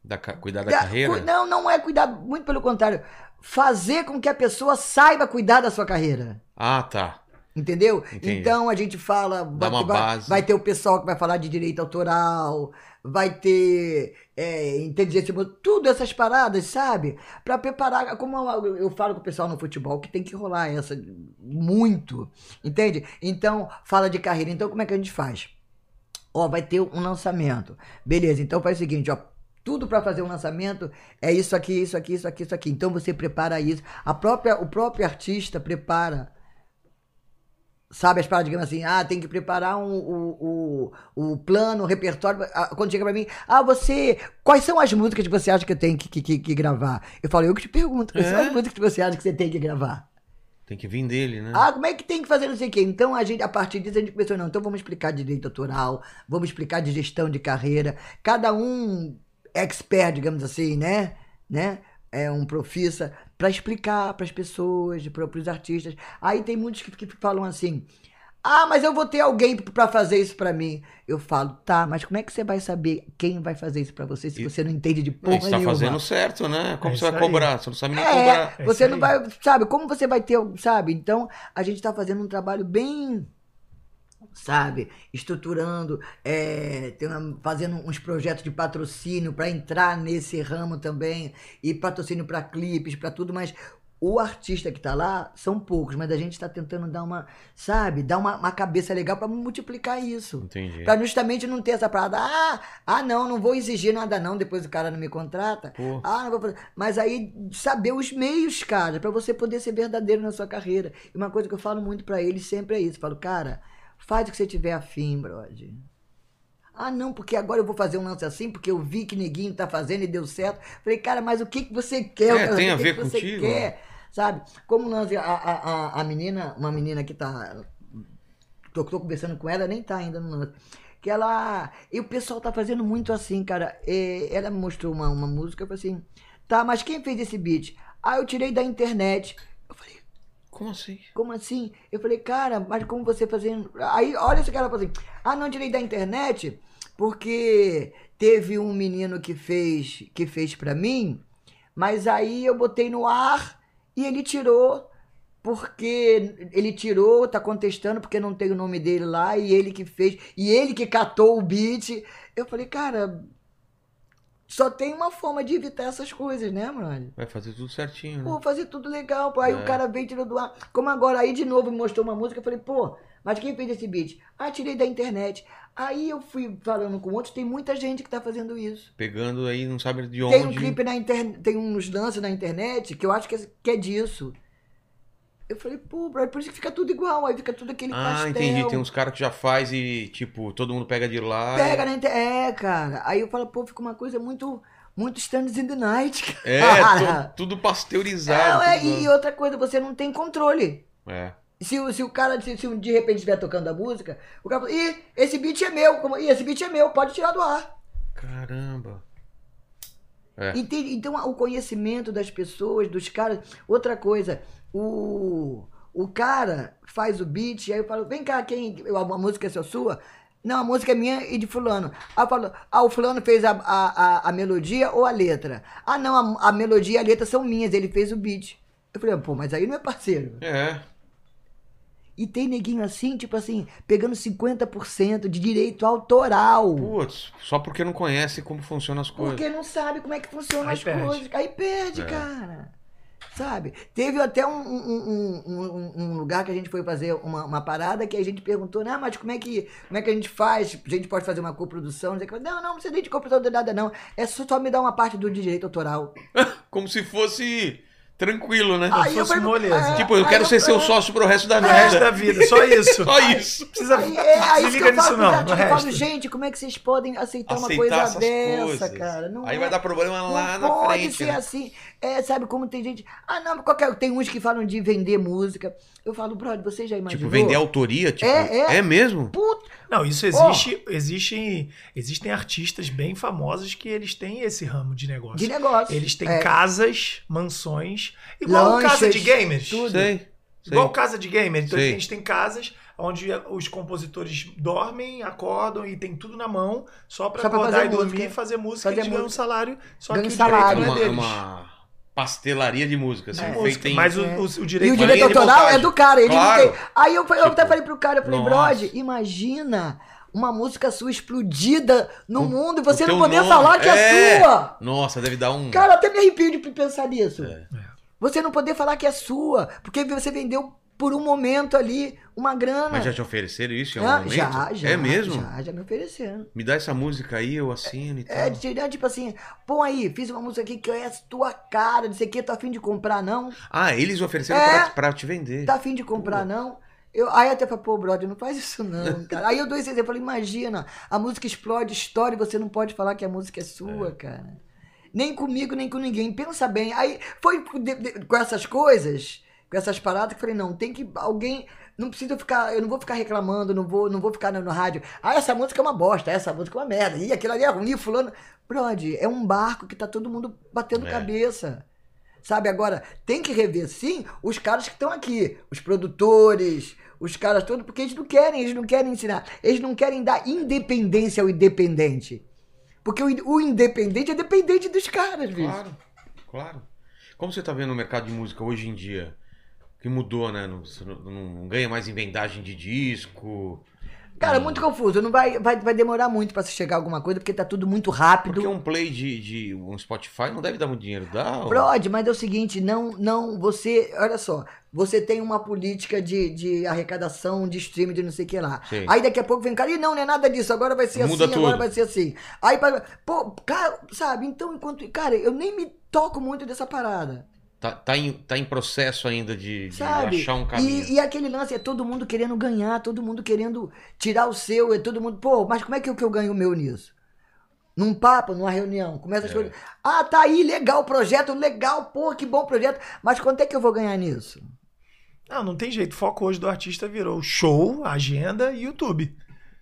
Da Cuidar da Da- carreira? Não, não é cuidar, muito pelo contrário. Fazer com que a pessoa saiba cuidar da sua carreira. Ah, tá. Entendeu? Entendi. Então a gente fala. Dá vai, uma vai- base. vai ter o pessoal que vai falar de direito autoral, vai ter é, inteligência tudo essas paradas, sabe? Pra preparar. Como eu, eu falo com o pessoal no futebol, que tem que rolar essa muito. Entende? Então, fala de carreira. Então, como é que a gente faz? Ó, vai ter um lançamento. Beleza, então faz o seguinte, ó. Tudo para fazer um lançamento é isso aqui, isso aqui, isso aqui, isso aqui. Então você prepara isso. A própria, o próprio artista prepara. Sabe as paradas, digamos assim, ah, tem que preparar um, o, o, o plano, o repertório. Ah, Quando chega pra mim, ah, você. Quais são as músicas que você acha que eu tenho que, que, que- que gravar? Eu falo, eu que te pergunto, quais são É? as músicas que você acha que você tem que gravar? Tem que vir dele, né? Ah, como é que tem que fazer não sei o quê? Então, a, gente, a partir disso, a gente pensou, não, então vamos explicar direito autoral, vamos explicar de gestão de carreira. Cada um expert, digamos assim, né? né? É um profissa, para explicar para as pessoas, para os artistas. Aí tem muitos que, que falam assim, ah, mas eu vou ter alguém para fazer isso para mim. Eu falo, tá, mas como é que você vai saber quem vai fazer isso para você se E- você não entende de porra você tá nenhuma? fazendo certo, né? Como É você vai aí. cobrar? Você não sabe nem É, cobrar. É você isso não aí. vai, sabe, como você vai ter, sabe? Então, a gente tá fazendo um trabalho bem, sabe, estruturando, é, fazendo uns projetos de patrocínio para entrar nesse ramo também, e patrocínio para clipes, para tudo, mas o artista que tá lá são poucos, mas a gente tá tentando dar uma, sabe, dar uma, uma cabeça legal para multiplicar isso. Entendi. Pra justamente não ter essa parada, ah, ah, não, não vou exigir nada não, depois o cara não me contrata. Pô. Ah, não vou fazer. Mas aí saber os meios, cara, pra você poder ser verdadeiro na sua carreira. E uma coisa que eu falo muito pra eles sempre é isso, eu falo, cara, faz o que você tiver afim, brother. Ah, não, porque agora eu vou fazer um lance assim, porque eu vi que neguinho tá fazendo e deu certo. Falei, cara, mas o que, que você quer? É, cara? tem a ver que você contigo. quer? Sabe? Como lance, a, a, a, menina, uma menina que tá tô, tô conversando com ela, nem tá ainda no lance. Que ela. E o pessoal tá fazendo muito assim, cara. É, ela me mostrou uma, uma música, eu falei assim, tá, mas quem fez esse beat? Ah, eu tirei da internet. Eu falei, Como assim? como assim? Eu falei, cara, mas como você fazendo. Aí, olha esse cara falou assim: ah, não tirei da internet porque teve um menino que fez que fez para mim, mas aí eu botei no ar e ele tirou porque ele tirou, tá contestando porque não tem o nome dele lá e ele que fez e ele que catou o beat. Eu falei, cara, só tem uma forma de evitar essas coisas, né, mano? Vai fazer tudo certinho, né? Pô, fazer tudo legal, pô. Aí É. o cara veio e tirou do ar. Como agora, aí de novo me mostrou uma música, eu falei, pô, mas quem fez esse beat? Ah, tirei da internet. Aí eu fui falando com outros, tem muita gente que tá fazendo isso. Pegando aí, não sabe de Tem um onde. clipe na internet, tem uns lances na internet que eu acho que é, que é disso. Eu falei, pô, bro, por isso que fica tudo igual, aí fica tudo aquele Ah, pastel. entendi. Tem uns caras que já faz e, tipo, todo mundo pega de lá. Pega internet. É, cara. Aí eu falo, pô, fica uma coisa muito, muito stands in the night, cara. É, tu- tudo É, pasteurizado. é, tudo- e outra coisa, você não tem controle. É. Se, o- se o cara, se, se de repente estiver tocando a música, o cara fala, ih, esse beat é meu, como, ih, esse beat é meu, pode tirar do ar. Caramba. É. Então, o conhecimento das pessoas, dos caras. Outra coisa, o, o cara faz o beat, aí eu falo, vem cá, quem. A, a música é só sua? Não, a música é minha e de fulano. Aí eu falo, ah, o fulano fez a, a, a, a melodia ou a letra? Ah, não, a, a melodia e a letra são minhas, ele fez o beat. Eu falei, pô, mas aí não é parceiro. É. E tem neguinho assim, tipo assim, pegando 50% de direito autoral. Putz, só porque não conhece como funcionam as coisas. Porque não sabe como é que funcionam Aí as perde. coisas. Aí perde, É. cara. Sabe? Teve até um, um, um, um- lugar que a gente foi fazer uma, uma parada que a gente perguntou, né, mas como é, que, como é que a gente faz? A gente pode fazer uma coprodução? Não, sei o que. não, não, não precisa nem de coprodução de nada, não. É só, só me dar uma parte do direito autoral. Como se fosse tranquilo, né? Aí fosse pergunto- moleza. tipo, eu quero ser seu é. sócio pro resto da No resto vida. da vida, só isso. Só isso. Precisa, Aí, é, aí se liga eu nisso não, cara, eu falo, resto. gente, como é que vocês podem aceitar, uma Aceitar coisa essas dessa, coisas. cara? Não Aí é- vai dar problema lá não na pode frente. ser né? assim. É, sabe como tem gente. Ah, não, qualquer. Tem uns que falam de vender música. Eu falo, brother, você já imaginou? Tipo, vender autoria, tipo. É, é. mesmo? Puta, Não, isso existe, existe. Existem artistas bem famosos que eles têm esse ramo de negócio. de negócio. Eles têm É. casas, mansões, igual Lanchas, casa de gamers. tudo. Sei. Sei. Igual casa de gamer. Então Sei. a gente tem casas onde os compositores dormem, acordam e tem tudo na mão, só pra Só pra acordar fazer e dormir, música. fazer música, Fazer eles ganham um salário, só Ganha que o salário. É direito não é uma, deles. uma pastelaria de música, assim, É feita música, em... mas o, É. o, o E direito o Mas direito autoral é do cara, ele Claro. não tem. Aí eu, eu Tipo, até falei pro cara, eu falei. Brod, imagina uma música sua explodida no O- mundo e você o não poder nome, falar que é, é. sua. Nossa, deve dar um... Cara, até me arrepio de pensar nisso. É. Você não poder falar que é sua, porque você vendeu por um momento ali uma grana. Mas já te ofereceram isso em Ah, algum momento? já, já. É mesmo? Já, já me ofereceram. Me dá essa música aí, eu assino e tal. É, de tirar, tipo assim, pô aí, fiz uma música aqui que é a tua cara, não sei o que, tá afim de comprar, não? Ah, eles ofereceram É. pra, pra te vender. Tá afim de comprar, não? Eu, aí até falei, pô, brother, não faz isso não, cara. Aí eu dou esse exemplo, falei, imagina, a música explode, e você não pode falar que a música é sua, cara. Nem comigo, nem com ninguém. Pensa bem. Aí foi de- de- com essas coisas, com essas paradas, que eu falei, não, tem que alguém. Não precisa ficar. Eu não vou ficar reclamando, não vou, não vou ficar no, no rádio. Ah, essa música é uma bosta, essa música é uma merda. Ih, aquilo ali é ruim, fulano. Brother, é um barco que tá todo mundo batendo É. cabeça. Sabe, agora, tem que rever sim os caras que estão aqui, os produtores, os caras todos, porque eles não querem, eles não querem ensinar, eles não querem dar independência ao independente. Porque o, o independente é dependente dos caras, bicho. Claro, claro. Como você tá vendo o mercado de música hoje em dia? Que mudou, né? Não, não, ganha mais em vendagem de disco. Cara, é muito confuso, não vai, vai, vai demorar muito pra se chegar a alguma coisa, porque tá tudo muito rápido. Porque um play de, de um Spotify não deve dar muito dinheiro, dá? ou- Brode, mas é o seguinte, não, não, você, olha só, você tem uma política de, de arrecadação, de streaming, de não sei o que lá. Sim. Aí daqui a pouco vem um cara, e não, não é nada disso, agora vai ser Muda assim, agora tudo. vai ser assim. Aí, pô, cara, sabe, então enquanto, cara, eu nem me toco muito dessa parada, Tá, tá, em, tá em processo ainda de, de sabe? achar um caminho. E, e aquele lance é todo mundo querendo ganhar, todo mundo querendo tirar o seu, é todo mundo, pô, mas como é que eu, que eu ganho o meu nisso? Num papo, numa reunião, começa as É. coisas. Ah, tá aí, legal o projeto, legal, pô, que bom projeto. Mas quanto é que eu vou ganhar nisso? Não, não tem jeito. O foco hoje do artista virou show, agenda e YouTube.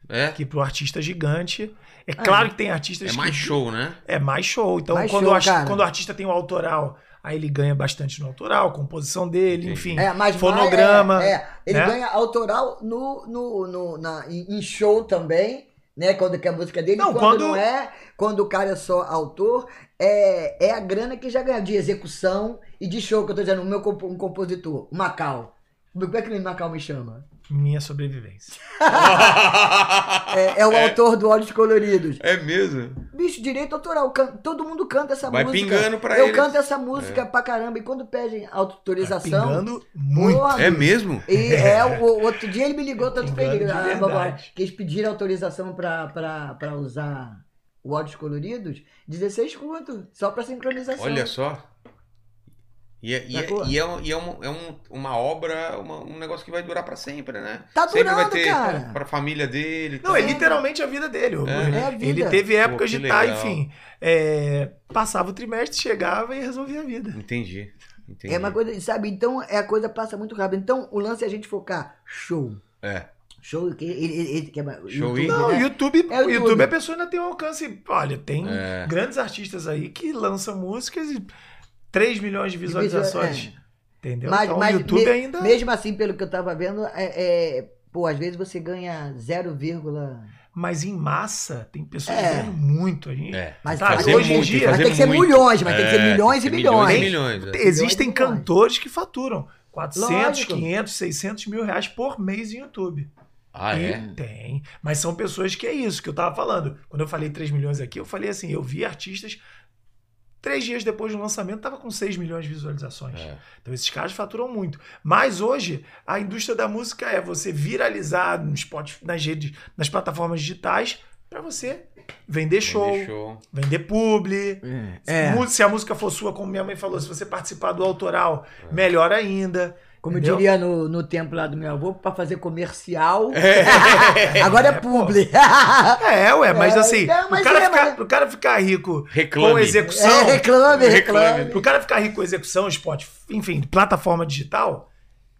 É? Que pro artista gigante. É claro que tem artistas É que- mais show, né? É mais show. Então, Mais quando, show, quando o artista tem o autoral, aí ele ganha bastante no autoral, composição dele, enfim. É, mas fonograma. É, é. ele né? ganha autoral no, no, no, na, em show também, né? Quando que é a música dele, Não, quando, quando- não é, quando o cara é só autor, é, é a grana que já ganha de execução e de show, que eu tô dizendo, o meu compo- um compositor, o Macau. Como é que o Macau me chama? Minha sobrevivência. É, é o autor do Olhos Coloridos. É mesmo? Bicho, direito autoral. can- Todo mundo canta essa Vai música. pingando pra Eu eles. canto essa música pra caramba. E quando pedem autorização. Pingando muito. Porra, É mesmo? E é, o, o outro dia ele me ligou tanto de Ah, babá, que eles pediram autorização pra, pra, pra usar o Olhos Coloridos. 16 conto, só pra sincronização. Olha só. E é, e é, e é, um- e é um- é um- uma obra, uma- um negócio que vai durar pra sempre, né? Tá sempre vai durando, ter cara. pra família dele. Não, tal. é literalmente a vida dele. É. É a vida. Ele teve épocas de estar, legal. enfim. é, passava o trimestre, chegava e resolvia a vida. Entendi. Entendi. É uma coisa, sabe? Então é a coisa passa muito rápido. Então o lance é a gente focar. Show. É. Show, que ele, que é Show YouTube, e- Não, né? o YouTube, É o YouTube, YouTube. a pessoa ainda tem um alcance. Olha, tem É. grandes artistas aí que lançam músicas e 3 milhões de visualizações. Entendeu? Mas, então mas o YouTube me- ainda. mesmo assim, pelo que eu tava vendo, é, é- pô, às vezes você ganha 0, Mas em massa, tem pessoas É. ganhando muito. A gente, É. mas Tá, fazer hoje em dia- mas tem que ser muito. milhões, mas tem que ser É, milhões e tem milhões. e milhões. é. Existem milhões. cantores que faturam 400, Lógico. 500, 600 mil reais por mês em YouTube. Ah, E é? Tem. Mas são pessoas que é isso que eu tava falando. Quando eu falei 3 milhões aqui, eu falei assim: eu vi artistas. Três dias depois do lançamento, tava com 6 milhões de visualizações. É. Então esses caras faturam muito. Mas hoje, a indústria da música é você viralizar no Spotify, nas redes, nas plataformas digitais, para você vender show, Vender show. vender publi. É. Mu- Se a música for sua, como minha mãe falou, se você participar do autoral, melhor ainda. Como entendeu? eu diria no, no tempo lá do meu avô, pra fazer comercial. É. Agora é publi. É, ué, mas É, assim, não, mas o, cara é, ficar, mas- o cara ficar rico Reclame. com execução. É, reclame, Reclame. reclame. Pro cara ficar rico com execução, Spotify, enfim, plataforma digital,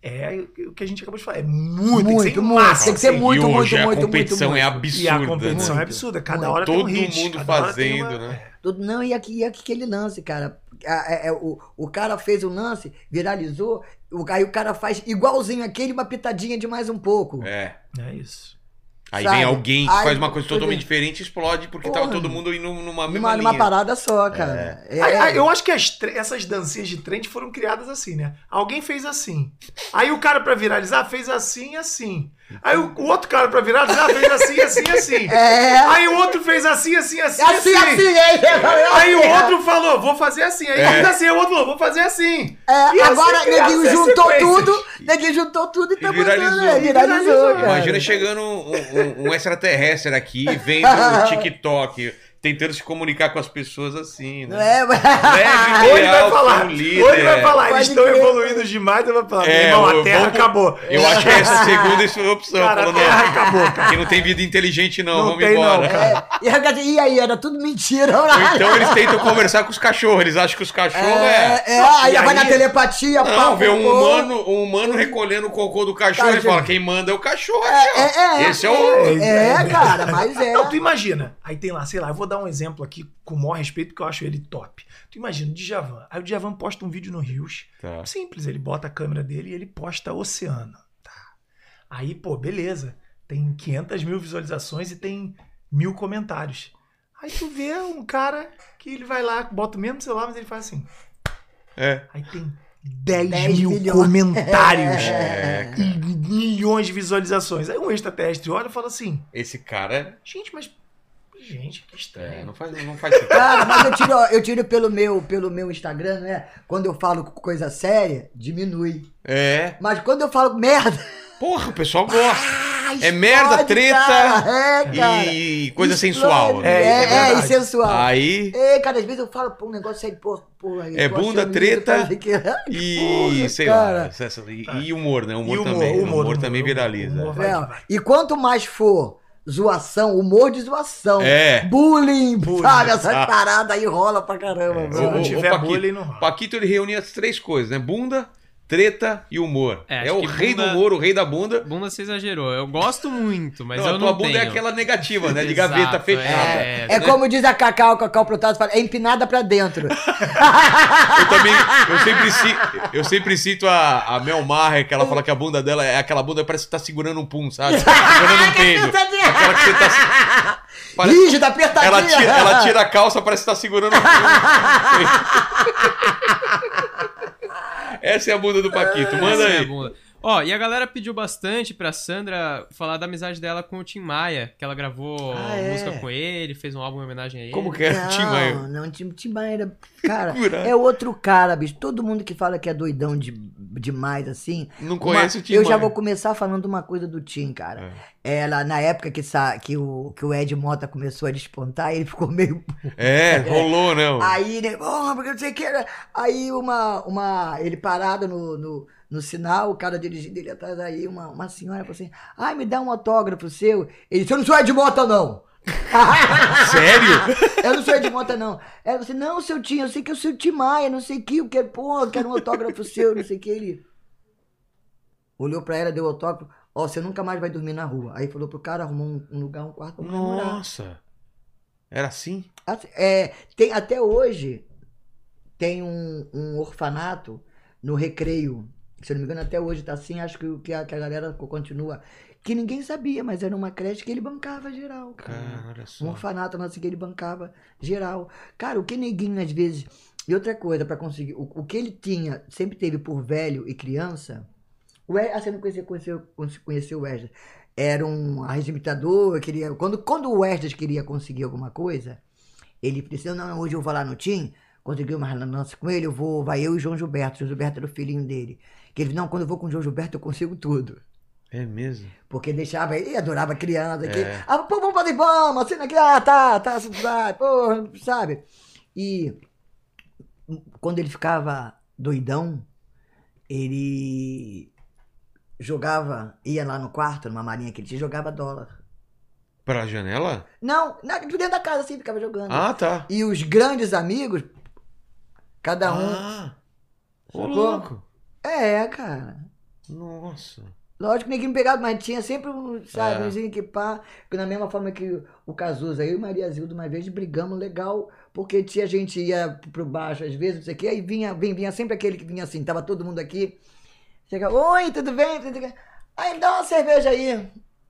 é o que a gente acabou de falar. É muito, tem que ser Muito, muito. massa, Tem que ser assim. muito, e muito, muito, a competição muito, é muito. absurda. E a competição né? é absurda. Cada Muito. hora tem um Todo hit. mundo fazendo, uma- né? Tudo, não, e, aqui, e aquele lance, cara. A- é- é o, o cara fez o lance, viralizou, o, aí o cara faz igualzinho aquele, uma pitadinha de mais um pouco. É. É isso. Aí Sabe? vem alguém que Aí, faz uma coisa totalmente diferente e explode porque Porra. tava todo mundo indo numa mesma Numa, parada só, cara. É, Aí- aí eu acho que essas dancinhas de trend foram criadas assim, né? Alguém fez assim. Aí o cara pra viralizar fez assim e assim. Aí o, o outro cara pra viralizar fez assim, assim, assim. É. Aí o outro fez assim, assim, assim, assim, assim, hein? Aí o outro falou, vou fazer assim. Aí É. assim, o outro falou, vou fazer assim. É, E assim agora criaram neguinho juntou tudo, neguinho juntou tudo e tá viralizou. é, viralizou, Viralizou. Imagina chegando um, um- um extraterrestre aqui vendo o TikTok, tentando se comunicar com as pessoas assim, Não né? é, mas- Leve Ou ele vai falar, seu líder. ou ele vai falar, eles estão evoluindo demais, eu vou falar, É, irmão, a Terra vamos- acabou. Eu acho que segunda foi a opção. Cara, falou, a Terra não, acabou, cara. que não tem vida inteligente não, Não vamos tem, não, embora. cara. É, e, aí, era tudo mentira. Ou então eles tentam conversar com os cachorros, eles acham que os cachorros é... É, é, aí vai na telepatia, Não, pau, vê um humano, um humano recolhendo o cocô do cachorro e fala, quem manda é o cachorro É, é, é. Esse é o... É, cara, mas é. Não, tu imagina. Aí tem lá, sei lá, eu vou dar um exemplo aqui com o maior respeito, porque eu acho ele top. Tu imagina o Djavan. Aí o Djavan posta um vídeo no Rios. Tá. Simples, ele bota a câmera dele e ele posta oceano. Tá. Aí, pô, beleza. Tem 500 mil visualizações e tem mil comentários. Aí tu vê um cara que ele vai lá, bota o mesmo celular, mas ele faz assim. É. Aí tem 10, 10 mil milhões. comentários É, e milhões de visualizações. Aí um extraterrestre olha e fala assim: Esse cara... Gente, mas. Gente, que É, estranho. não faz, não faz sentido. Cara, mas eu tiro, eu tiro pelo meu, pelo meu Instagram, né? Quando eu falo coisa séria, diminui. É. Mas quando eu falo merda. Porra, o pessoal gosta. ah, É merda, treta cara. É, cara. E coisa Explode. sensual. né? É, É, é, é e sensual. Aí... É, cara, às vezes eu falo, pô, um negócio sério, pô, É bunda, treta que- E, Porra, sei cara. lá, e, e humor, né? Humor, E humor, também. humor, Humor, humor, também humor, viraliza. vai. E quanto mais for zoação, humor de zoação. É. Bullying, Bullying. sabe? Essas Ah. paradas aí rola pra caramba. É, Se mano. não tiver Paquito. bullying, não rola. Paquito ele reunia as três coisas, né? Bunda, treta e humor. É, É, o rei bunda- do humor, o rei da bunda. Bunda você exagerou. Eu gosto muito, mas não, eu a não tua bunda tenho. é aquela negativa, né? De Exato, gaveta fechada. é. É como diz a Cacau, o Cacau Protásio fala, é empinada pra dentro. Eu também, eu sempre, ci- eu sempre cito a, a Mel Maher, que ela fala que a bunda dela é aquela bunda que parece que tá segurando um pum, sabe? segurando um peido. Aquela que você tá. Parece- Rígida, apertadinha. ela, tira, ela tira a calça, parece que tá segurando um pum. Essa é a bunda do Paquito, manda Essa é a aí. bunda. Ó, e a galera pediu bastante pra Sandra falar da amizade dela com o Tim Maia, que ela gravou Ah, é? música com ele, fez um álbum em homenagem a ele. Como que é? Não, Tim Maia. não, Tim, Tim Maia era. Cara, é outro cara, bicho. Todo mundo que fala que é doidão de, demais, assim. Não uma- conhece o Tim Eu já vou começar falando uma coisa do Tim, cara. Ela, na época que, sa, que, o, que o Ed Mota começou a despontar, ele ficou meio. É, rolou, não. Aí, né? Oh, porque não sei o que era. Aí, uma, uma. Ele parado no, no, no sinal, o cara dirigindo ele atrás, aí uma, uma senhora falou assim: ai, me dá um autógrafo seu. Ele disse: eu não sou Ed Mota, não. Sério? Eu não sou Ed Mota, não. Ela você, não, seu Tim, eu sei que sou o Tim Maia, não sei o que, eu quero, pô, eu quero um autógrafo seu, não sei o que. Ele olhou pra ela, deu autógrafo. Ó, você nunca mais vai dormir na rua. Aí falou pro cara, arrumou um, um lugar, um quarto pra morar. Nossa. Era assim? Assim, É, tem, até hoje, tem um, um orfanato no Recreio. Se eu não me engano, até hoje tá assim, acho que, que, a, que a galera continua. Que ninguém sabia, mas era uma creche que ele bancava geral, cara. Cara, olha Um só. orfanato, mas assim, que ele bancava geral. Cara, o que neguinho às vezes. E outra coisa, pra conseguir. O, o que ele tinha, sempre teve por velho e criança. O Wesley, ah, você não conhecia, conheceu, conheceu o Wesley. Era um arregimitador, queria. Quando, quando o Wesley queria conseguir alguma coisa, ele disse: Não, hoje eu vou lá no Tim, consegui uma relance com ele, eu vou, vai eu e João Gilberto. João Gilberto era o filhinho dele. Que ele, não, quando eu vou com o João Gilberto, eu consigo tudo. É mesmo? Porque deixava, ele adorava criança aqui. É. Ah, pô, vamos fazer vamos, assim aqui, ah, tá, tá, vai, pô, sabe? E quando ele ficava doidão, ele jogava, ia lá no quarto, numa marinha que ele tinha, jogava dólar. Pra janela? Não, na, dentro da casa assim, ficava jogando. Ah, tá. E os grandes amigos, cada um. Ah. Ô, louco. É, cara. Nossa. Lógico que ninguém me pegava, mas tinha sempre um, sabe, É. umzinho que pá. Da mesma forma que o Cazuza, eu e Maria Zilda, uma vez brigamos legal, porque tinha a gente ia pro baixo às vezes, não sei o quê, aí vinha, vinha, vinha sempre aquele que vinha assim, tava todo mundo aqui. Chega, oi, tudo bem? Tudo bem? Aí me dá uma cerveja aí.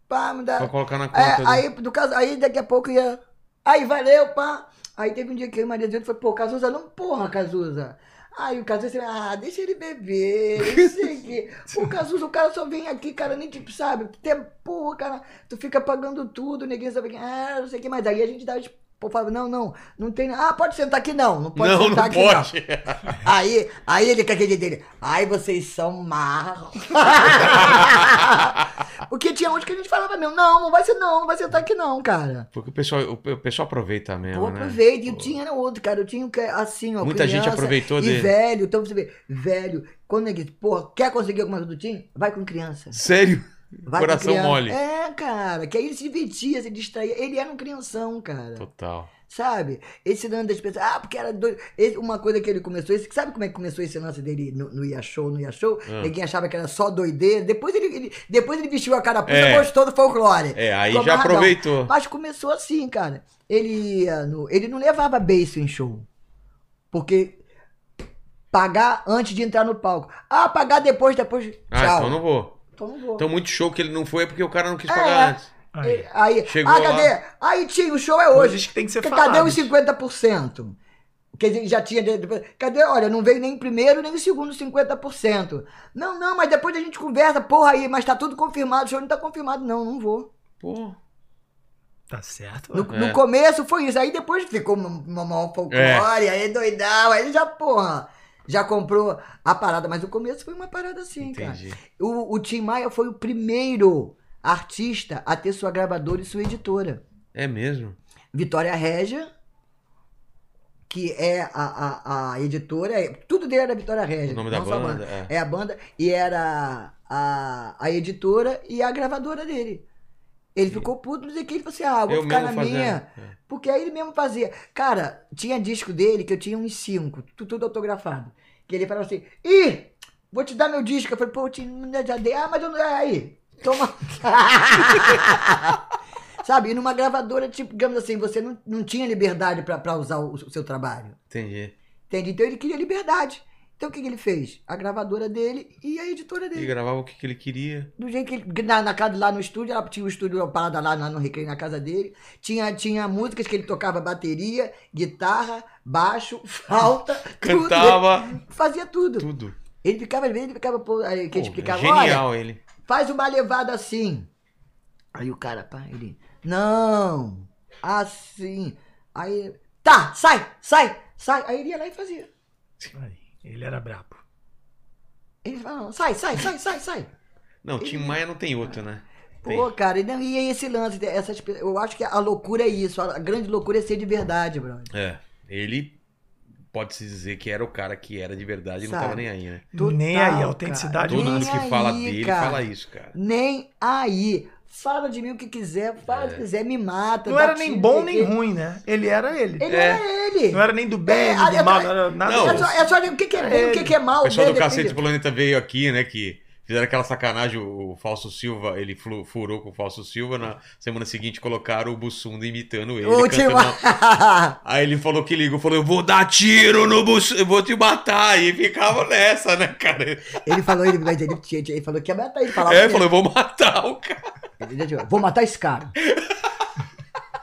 Pá, me dá. Pra colocar na conta. É, aí, do caso, aí daqui a pouco ia. Aí valeu, pá. Aí teve um dia que eu e Maria Zilda falou, pô, Cazuza, não porra, Cazuza. Aí o Cazuza, ah, deixa ele beber, não sei o Cazuza, o cara só vem aqui, cara, nem tipo, sabe? Tem, porra, cara, tu fica pagando tudo, ninguém sabe quem, ah, não sei o que mais. Aí a gente dava, tipo, pô, falava, não, não, não tem, ah, pode sentar aqui não, não pode não, sentar não aqui pode. Aí, aí ele com aquele dele, ai, vocês são marros. Porque tinha onde que a gente falava mesmo, não, não vai ser não, não vai sentar aqui não, cara. Porque o pessoal, o, pessoal aproveita mesmo, Pô, né? aproveita. E eu Pô. tinha era outro, cara. Eu tinha que assim, ó. Muita gente aproveitou e dele. velho. Então você vê, velho, quando ele pô, quer conseguir alguma coisa do time? Vai com criança. Sério? Vai Coração mole. É, cara. Que aí ele se divertia, se distraía. Ele era um crianção, cara. Total. Sabe? Esse lance das pessoas. Ah, porque era doido. Esse- uma coisa que ele começou. Esse, sabe como é que começou esse lance dele no, no Ia Show, no Ia Show? Ah. Ninguém achava que era só doideira. Depois ele, ele- depois ele vestiu a carapuça, É. gostou do folclore. É, aí já amarradão. aproveitou. Mas começou assim, cara. Ele no, ele não levava beijo em show. Porque pagar antes de entrar no palco. Ah, pagar depois, depois. Ah, tchau. então não vou. Então não vou. Então muito show que ele não foi é porque o cara não quis É. pagar antes. Aí. Aí, Chegou ah, lá. cadê? Aí, tio, o show é hoje. Coisas que tem que ser Cadê faladas. os 50%? Quer dizer, já tinha. Cadê? Olha, não veio nem o primeiro nem o segundo 50%. Não, não, mas depois a gente conversa, porra aí, mas tá tudo confirmado. O show não tá confirmado, não, não vou. Pô. Tá certo. No, É. no começo foi isso. Aí depois ficou uma, uma maior folclore, É. aí doidão, aí ele já, porra, já comprou a parada. Mas o começo foi uma parada assim, Entendi. cara. O, o Tim Maia foi o primeiro artista a ter sua gravadora e sua editora. É mesmo? Vitória Régia, que é a, a, a editora, é- tudo dele era Vitória Régia. O nome da não só a banda, é. É a banda, e era a, a editora e a gravadora dele. Ele ficou puto, dizer que ele falou assim: ah, vou Eu ficar na fazendo. minha. É. Porque aí ele mesmo fazia. Cara, tinha disco dele que eu tinha uns cinco, tu- tudo autografado. Que ele falava assim: ih, vou te dar meu disco. Eu falei, pô, eu te, já dei. Ah, mas eu não. Aí, toma. Sabe? E numa gravadora, tipo, digamos assim, você não, não tinha liberdade pra, pra usar o, o seu trabalho. Entendi. Entende? Então ele queria liberdade. Então o que, que ele fez? A gravadora dele e a editora E dele. gravava o que, que ele queria. Do jeito que ele. Na, na casa lá no estúdio, ela tinha o estúdio uma parada lá no recreio na casa dele. Tinha, tinha músicas que ele tocava bateria, guitarra, baixo, flauta, tudo. Cantava fazia tudo. tudo. Ele ficava, às vezes, ele ficava, pô, aí que ele Pô, explicava, olha, genial ele. faz uma levada assim. Aí o cara, pá, ele, não, assim. Aí, tá, sai, sai, sai. Aí ele ia lá e fazia. Aí, ele era brabo. Ele falava, sai, sai, sai, sai, sai. Não, Tim Maia não tem outro, né? Tem. Pô, cara, e não- e é esse lance, essas, eu acho que a loucura é isso, a grande loucura é ser de verdade, brother. É. Ele pode-se dizer que era o cara que era de verdade e não tava nem aí, né? Total, Nem aí, a cara. autenticidade Todo Nem mundo que aí, fala dele cara. fala isso, cara. Nem aí. Fala de mim o que quiser, fala o que quiser, me mata. Não era tiro, nem bom nem ruim, né? Ele era ele. Ele É. era ele. Não era nem do bem, É, nem do mal, não era nada Não, É só, é só o que, que é bom e o que, que é mal. O pessoal do né? Cacete Planeta veio aqui, né? Que fizeram aquela sacanagem. O Fausto Silva, ele furou com o Fausto Silva. Na semana seguinte colocaram o Bussunda imitando ele. Cantando- Aí ele falou que ligou, falou: Eu vou dar tiro no Bussunda, eu vou te matar. E ficava nessa, né, cara? Ele falou, ele, mas ele, ele falou que ia matar ele. Falava É, que- falou: Eu vou matar o cara. Ele Vou matar esse cara.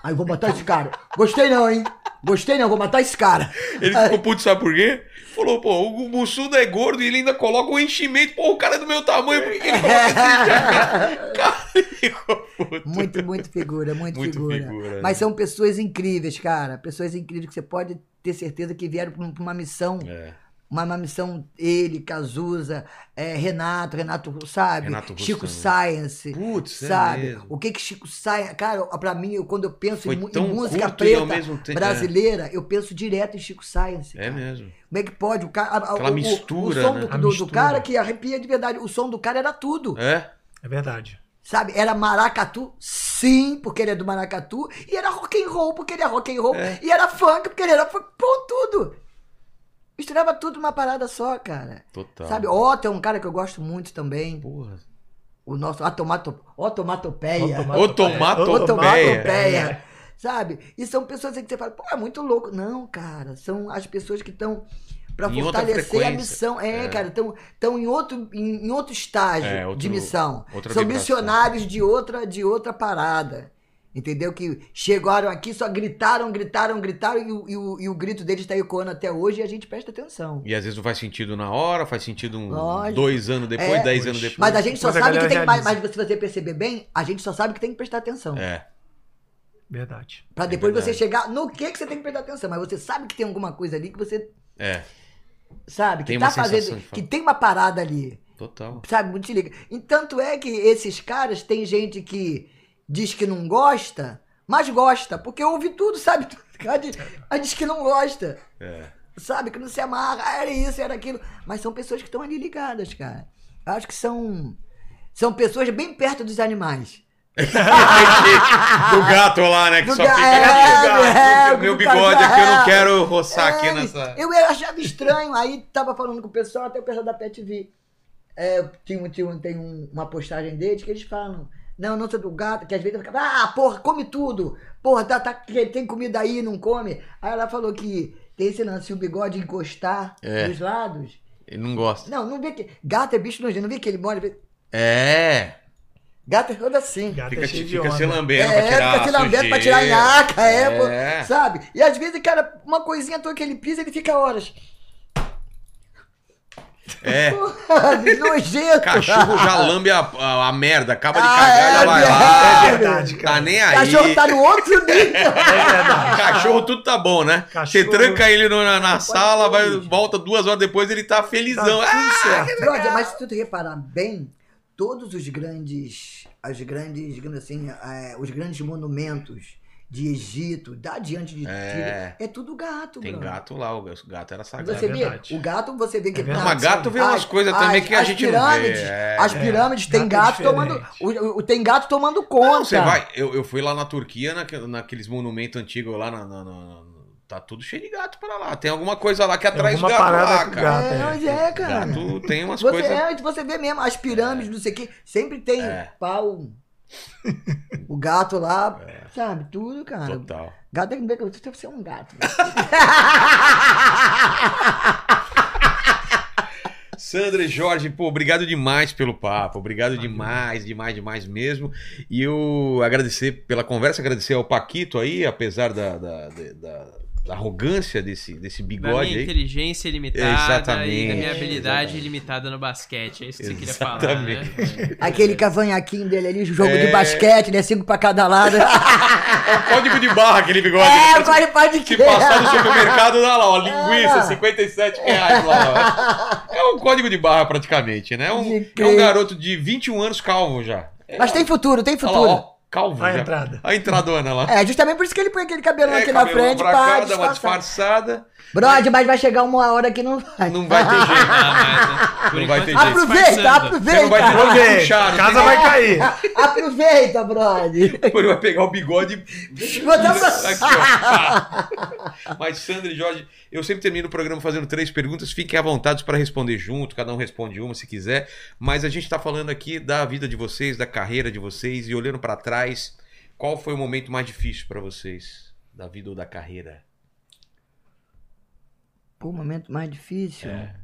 Aí eu vou matar esse cara. Gostei não, hein? Gostei não, vou matar esse cara. Ele ficou puto, sabe por quê? Falou, pô, o Bussunda é gordo e ele ainda coloca um enchimento. Pô, o cara é do meu tamanho, por que que ele coloca esse enchimento? Cara, puto. Muito, muito figura, muito, Muito figura. figura, Mas né? são pessoas incríveis, cara. Pessoas incríveis que você pode ter certeza que vieram pra pra uma missão. É. Uma, uma missão, ele, Cazuza, é, Renato, Renato, sabe? Renato Russo Chico. Science. Putz, é sabe? mesmo. o que que Chico Science. Cara, pra mim, eu- quando eu penso em, em música preta mesmo tempo- brasileira, eu penso direto em Chico Science. É cara. mesmo. Como é que pode? O cara, Aquela o, o- mistura, o som né? do, do- do mistura. cara que arrepia de verdade. O som do cara era tudo. É? É verdade. Sabe? Era maracatu, sim, porque ele é do maracatu. E era rock and roll, porque ele é rock and roll. É. E era funk, porque ele era funk. Pô, tudo. Misturava tudo numa parada só, cara. Total. Sabe? Otto é um cara que eu gosto muito também. Porra. O nosso atomato, otomatopeia. Otomatopeia. Otomatopeia. Sabe? E são pessoas que você fala, pô, é muito louco. Não, cara. São as pessoas que estão outra fortalecer a missão. É, É. cara, estão em outro, em, em outro estágio É, outro- de missão. São vibração. missionários de outra, de outra parada. Entendeu? Que chegaram aqui, só gritaram, gritaram, gritaram, e o, e o, e o grito deles está ecoando até hoje e a gente presta atenção. E às vezes não faz sentido na hora, faz sentido um, Lógico. dois anos depois, É. dez anos depois. Mas a gente só a sabe que tem realiza. Mas se você perceber bem, a gente só sabe que tem que prestar atenção. É, Verdade. Pra depois verdade. você chegar no que, que você tem que prestar atenção. Mas você sabe que tem alguma coisa ali que você é, sabe, que Tem tá fazendo. Que tem uma parada ali. total. Sabe, muito se liga. E tanto é que esses caras, tem gente que diz que não gosta, mas gosta, porque ouve tudo, sabe? Mas diz- que não gosta. É. Sabe? Que não se amarra, ah, era isso, era aquilo. Mas são pessoas que estão ali ligadas, cara. Eu acho que são. São pessoas bem perto dos animais. do gato lá, né? Que Do só ga- fica é, "Ah, gato, é, meu do bigode aqui, eu não é. quero roçar aqui É, nessa. Eu achava estranho, aí tava falando com o pessoal, até o pessoal da Pet V. É, tinha, tem um- uma postagem deles que eles falam. Não, não sou do gato, que às vezes eu ficava, ah, porra, come tudo. Porra, tá, tá, tem comida aí, não come. Aí ela falou que tem esse lance, se o bigode encostar É. dos lados. Ele não gosta. Não, não vê que. Gato é bicho nojento, não vê que ele mora. É. Gato é todo assim. Gato Fica, é cheio de fica se lambendo É, pra tirar fica se lambendo pra tirar a nhaca, é, É. pô, sabe? E às vezes, cara, uma coisinha toda que ele pisa, ele fica horas. É. Nojento. Cachorro já lambe a, a, a merda, acaba de Ah, cagar, é, já vai é, lá. É verdade, Tá cara. nem aí. Cachorro tá no outro nível. É verdade. Cachorro tudo tá bom, né? Você Cachorro- tranca ele no- na, na sala, vai, volta duas horas depois, ele tá Tá felizão. tudo Ah, certo. Brother, mas se tu reparar bem, todos os grandes, as grandes, digamos assim, é, os grandes monumentos de Egito, da diante de É. Tira, é tudo gato, tem gato lá, o gato era sagrado. Você É vê, o gato você vê que É. Mas gato vê umas As- coisas também que a as gente pirâmides, não vê. É. As pirâmides tem Gato é gato tomando. O, o- tem gato tomando conta. Não, você vai. Eu, eu fui lá na Turquia, naque- naqueles monumentos antigos lá, na, na- na- tá tudo cheio de gato pra lá. Tem alguma coisa lá que gatos parada lá, cara. gato, É, mas é, cara. Gato tem umas Você, coisas. é, você vê mesmo, as pirâmides, não sei o que, sempre tem É. pau. O gato lá, sabe? Tudo, cara. Total. Gato tem que ver que você ser um gato. Sandra e Jorge, pô, obrigado demais pelo papo, obrigado demais, demais, demais mesmo. E eu agradecer pela conversa, agradecer ao Paquito aí, apesar da, da, da- da arrogância desse, desse Da bigode minha aí. inteligência ilimitada Exatamente. e da minha habilidade Exatamente. ilimitada no basquete. É isso que você queria falar, né? Aquele cavanhaquinho dele ali, jogo É. de basquete, né? Cinco pra cada lado. É o código de barra aquele bigode. é, pode, pode Se crer. passar no supermercado, dá lá, ó, linguiça, É. 57 reais lá. ó. É um código de barra praticamente, né? É um, é um crer. garoto de 21 anos calvo já. Mas tem futuro, tem Olha lá, futuro. ó, calvo A já. entrada. A entradona lá. É, justamente por isso que ele põe aquele cabelão É, aqui na frente pra pra uma disfarçada. Brother, mas vai chegar uma hora que não vai. Não vai ter jeito. Ah, né? Não vai ter jeito. Aproveita, disfarçando. Você não vai ter aproveita. puxar, A casa vai cair. Aproveita, brother. Ele vai pegar o bigode e. Botar pra- Aqui, ó. Mas, Sandra e Jorge, eu sempre termino o programa fazendo três perguntas. Fiquem à vontade para responder junto, cada um responde uma se quiser. Mas a gente está falando aqui da vida de vocês, da carreira de vocês e olhando para trás, qual foi o momento mais difícil para vocês? Da vida ou da carreira? Pô, o momento mais difícil. É.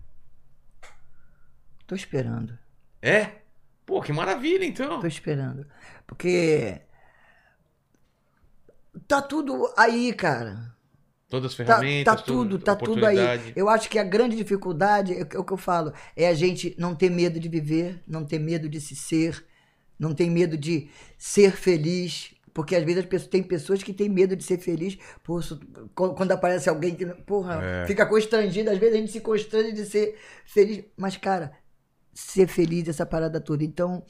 Tô esperando. É? Pô, que maravilha, então. Tô esperando. Porque. Tá tudo aí, cara. Todas as Tá, ferramentas, tá tudo, toda tá tudo aí. Eu acho que a grande dificuldade, é o que eu falo, é a gente não ter medo de viver, não ter medo de se ser, não ter medo de ser feliz. Porque às vezes as pessoas, tem pessoas que têm medo de ser feliz. Quando quando aparece alguém que, porra, É. fica constrangido, às vezes a gente se constrange de ser feliz. Mas, cara, ser feliz essa parada toda. Então,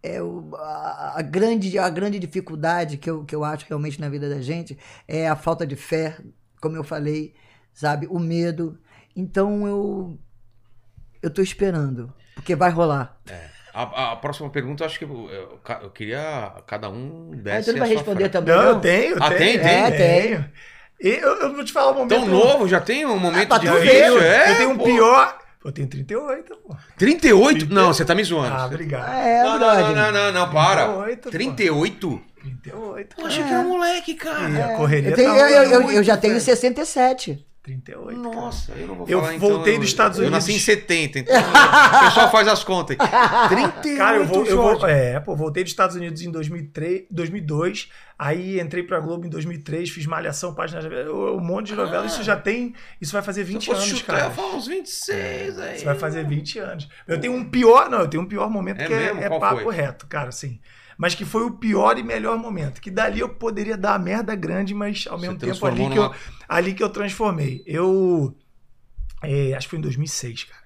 é o- a, a grande, a grande dificuldade que eu, que eu acho realmente na vida da gente é a falta de fé, como eu falei, sabe? O medo. Então eu eu tô esperando, porque vai rolar. A, a próxima pergunta, eu acho que eu, eu, eu queria cada um Aí desse tu não vai responder também, Não, não? eu tenho, Ah, tenho. tem, tem? É, tenho. E Eu, eu vou te falar um momento. Tão novo, já tem um momento pra tu difícil, ver, Eu, é? eu tenho um pô. pior. Eu tenho 38, pô. 38? Não, você tá me zoando. Ah, obrigado. É, não, não, não, não, não, não, para. 38, pô. 38? 38. Eu achei que era um moleque, cara. E a correria Eu, tenho- tá eu- eu- eu- muito, eu já tenho velho. 67. 38. Nossa, eu não vou Eu falar voltei então, dos eu- Estados Eu nasci em Unidos. 70, então o pessoal faz as contas aí. 38, Cara, eu vou, eu vou, é, pô, voltei dos Estados Unidos em 2003, 2002, aí entrei pra Globo em 2003, fiz Malhação, página, um monte de novela, isso já tem, isso vai fazer Se eu 20 fosse anos, chutar, eu cara. ia falar uns 26 aí. Isso vai fazer 20 anos. Eu tenho um pior, não, eu tenho um pior momento É que é- mesmo? é, Qual papo foi? reto, cara, assim. Mas que foi o pior e melhor momento. Que dali eu poderia dar uma merda grande, mas ao Você mesmo tempo ali que, eu, numa- ali que eu transformei. Eu. é, acho que foi em 2006, cara.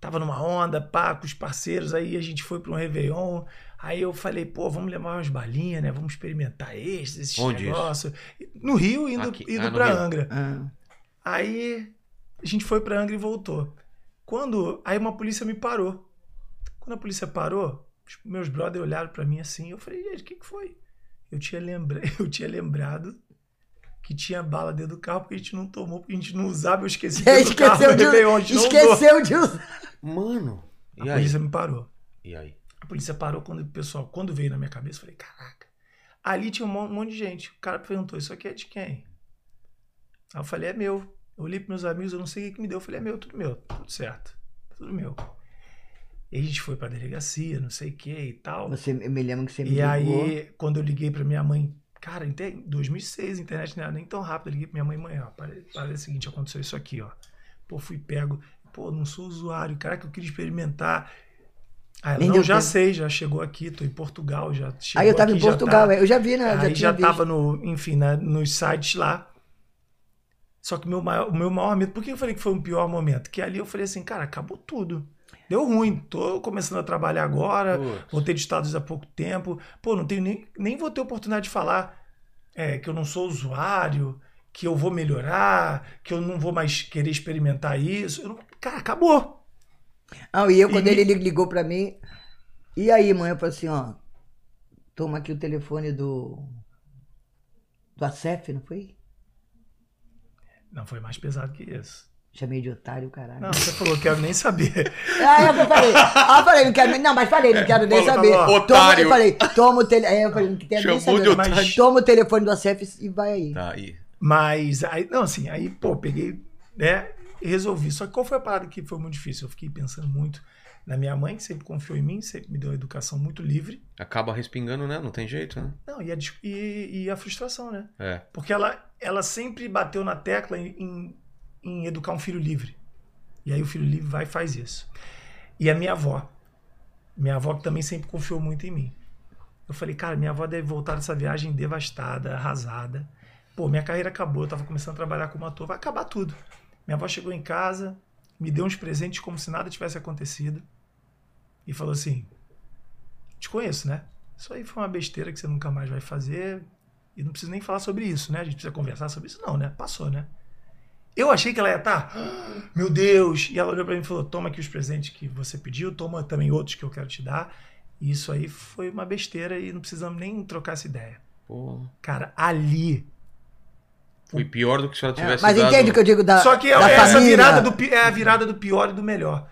Tava numa onda, pá, com os parceiros, aí a gente foi pra um Réveillon. Aí eu falei, pô, vamos levar umas balinhas, né? Vamos experimentar esses, esses Onde isso? negócios. No Rio, indo, Aqui. indo Ah, pra. Angra. Ah. Aí a gente foi pra Angra e voltou. Quando. Aí uma polícia me parou. Quando a polícia parou, meus brothers olharam pra mim assim. Eu falei, gente, o que, que foi? Eu tinha, lembra... eu tinha lembrado que tinha bala dentro do carro porque a gente não tomou, porque a gente não usava. Eu esqueci carro esqueceu no de, não usou. esqueceu de usar. Mano, e A aí? polícia me parou. E aí? A polícia parou quando o pessoal, quando veio na minha cabeça, eu falei, caraca. Ali tinha um mon- um monte de gente. O cara perguntou, isso aqui é de quem? Aí eu falei, é meu. Eu olhei pros meus amigos, eu não sei o que que me deu. Eu falei, é meu, tudo meu, tudo certo. Tudo meu. E a gente foi pra delegacia, não sei o que e tal. Você, eu me lembro que você me E ligou. aí, quando eu liguei pra minha mãe, cara, em te- 2006, a internet não era nem tão rápida. Eu liguei pra minha mãe, mãe, ó, parece, o seguinte, aconteceu isso aqui, ó. Pô, fui pego. Pô, não sou usuário, cara, que eu queria experimentar. Nem não, já tempo. sei, já chegou aqui, tô em Portugal, já Aí eu tava aqui, em já Portugal, tá- eu já vi, né? Aí já, já tava no, enfim, na- nos sites lá. Só que meu maior- o meu maior medo, por que eu falei que foi um pior momento? Que ali eu falei assim, cara, acabou tudo. Deu ruim, tô começando a trabalhar agora, Putz. voltei de Estados há pouco tempo. Pô, não tenho nem, nem vou ter oportunidade de falar é, que eu não sou usuário, que eu vou melhorar, que eu não vou mais querer experimentar isso. Não- cara, acabou. Ah, e eu, quando E- ele li- ligou pra mim, e aí, mãe, eu falei assim, ó, toma aqui o telefone do. do ACEF, não foi? Não foi mais pesado que isso. Chamei de otário, caralho. Não, você falou, quero nem saber. Ah, eu falei, ah, eu falei, não quero nem, não, mas falei, não quero nem saber. Toma, otário. eu falei, toma o telefone, é, eu falei, não quero nem saber. de mas. Toma o telefone do ACEF e vai aí. Tá aí. Mas aí, não, assim, aí, pô, peguei, né, e resolvi. Só que qual foi a parada que foi muito difícil? Eu fiquei pensando muito na minha mãe, que sempre confiou em mim, sempre me deu uma educação muito livre. Acaba respingando, né? Não tem jeito, né? Não, e a, e, e a frustração, né? É. Porque ela, ela sempre bateu na tecla em, em, em educar um filho livre. E aí o filho livre vai e faz isso. E a minha avó. Minha avó que também sempre confiou muito em mim. Eu falei, cara, minha avó deve voltar dessa viagem devastada, arrasada. Pô, minha carreira acabou, eu tava começando a trabalhar como ator, vai acabar tudo. Minha avó chegou em casa, me deu uns presentes como se nada tivesse acontecido. E falou assim: Te conheço, né? Isso aí foi uma besteira que você nunca mais vai fazer. E não precisa nem falar sobre isso, né? A gente precisa conversar sobre isso, não, né? Passou, né? Eu achei que ela ia estar, "Ah, meu Deus! E ela olhou pra mim e falou: toma aqui os presentes que você pediu, toma também outros que eu quero te dar. E isso aí foi uma besteira e não precisamos nem trocar essa ideia. Pô. Cara, ali. Foi pior do que se ela É, tivesse mas dado... entende o que eu digo da, Só que é da essa família? virada do, é a virada do pior e do melhor.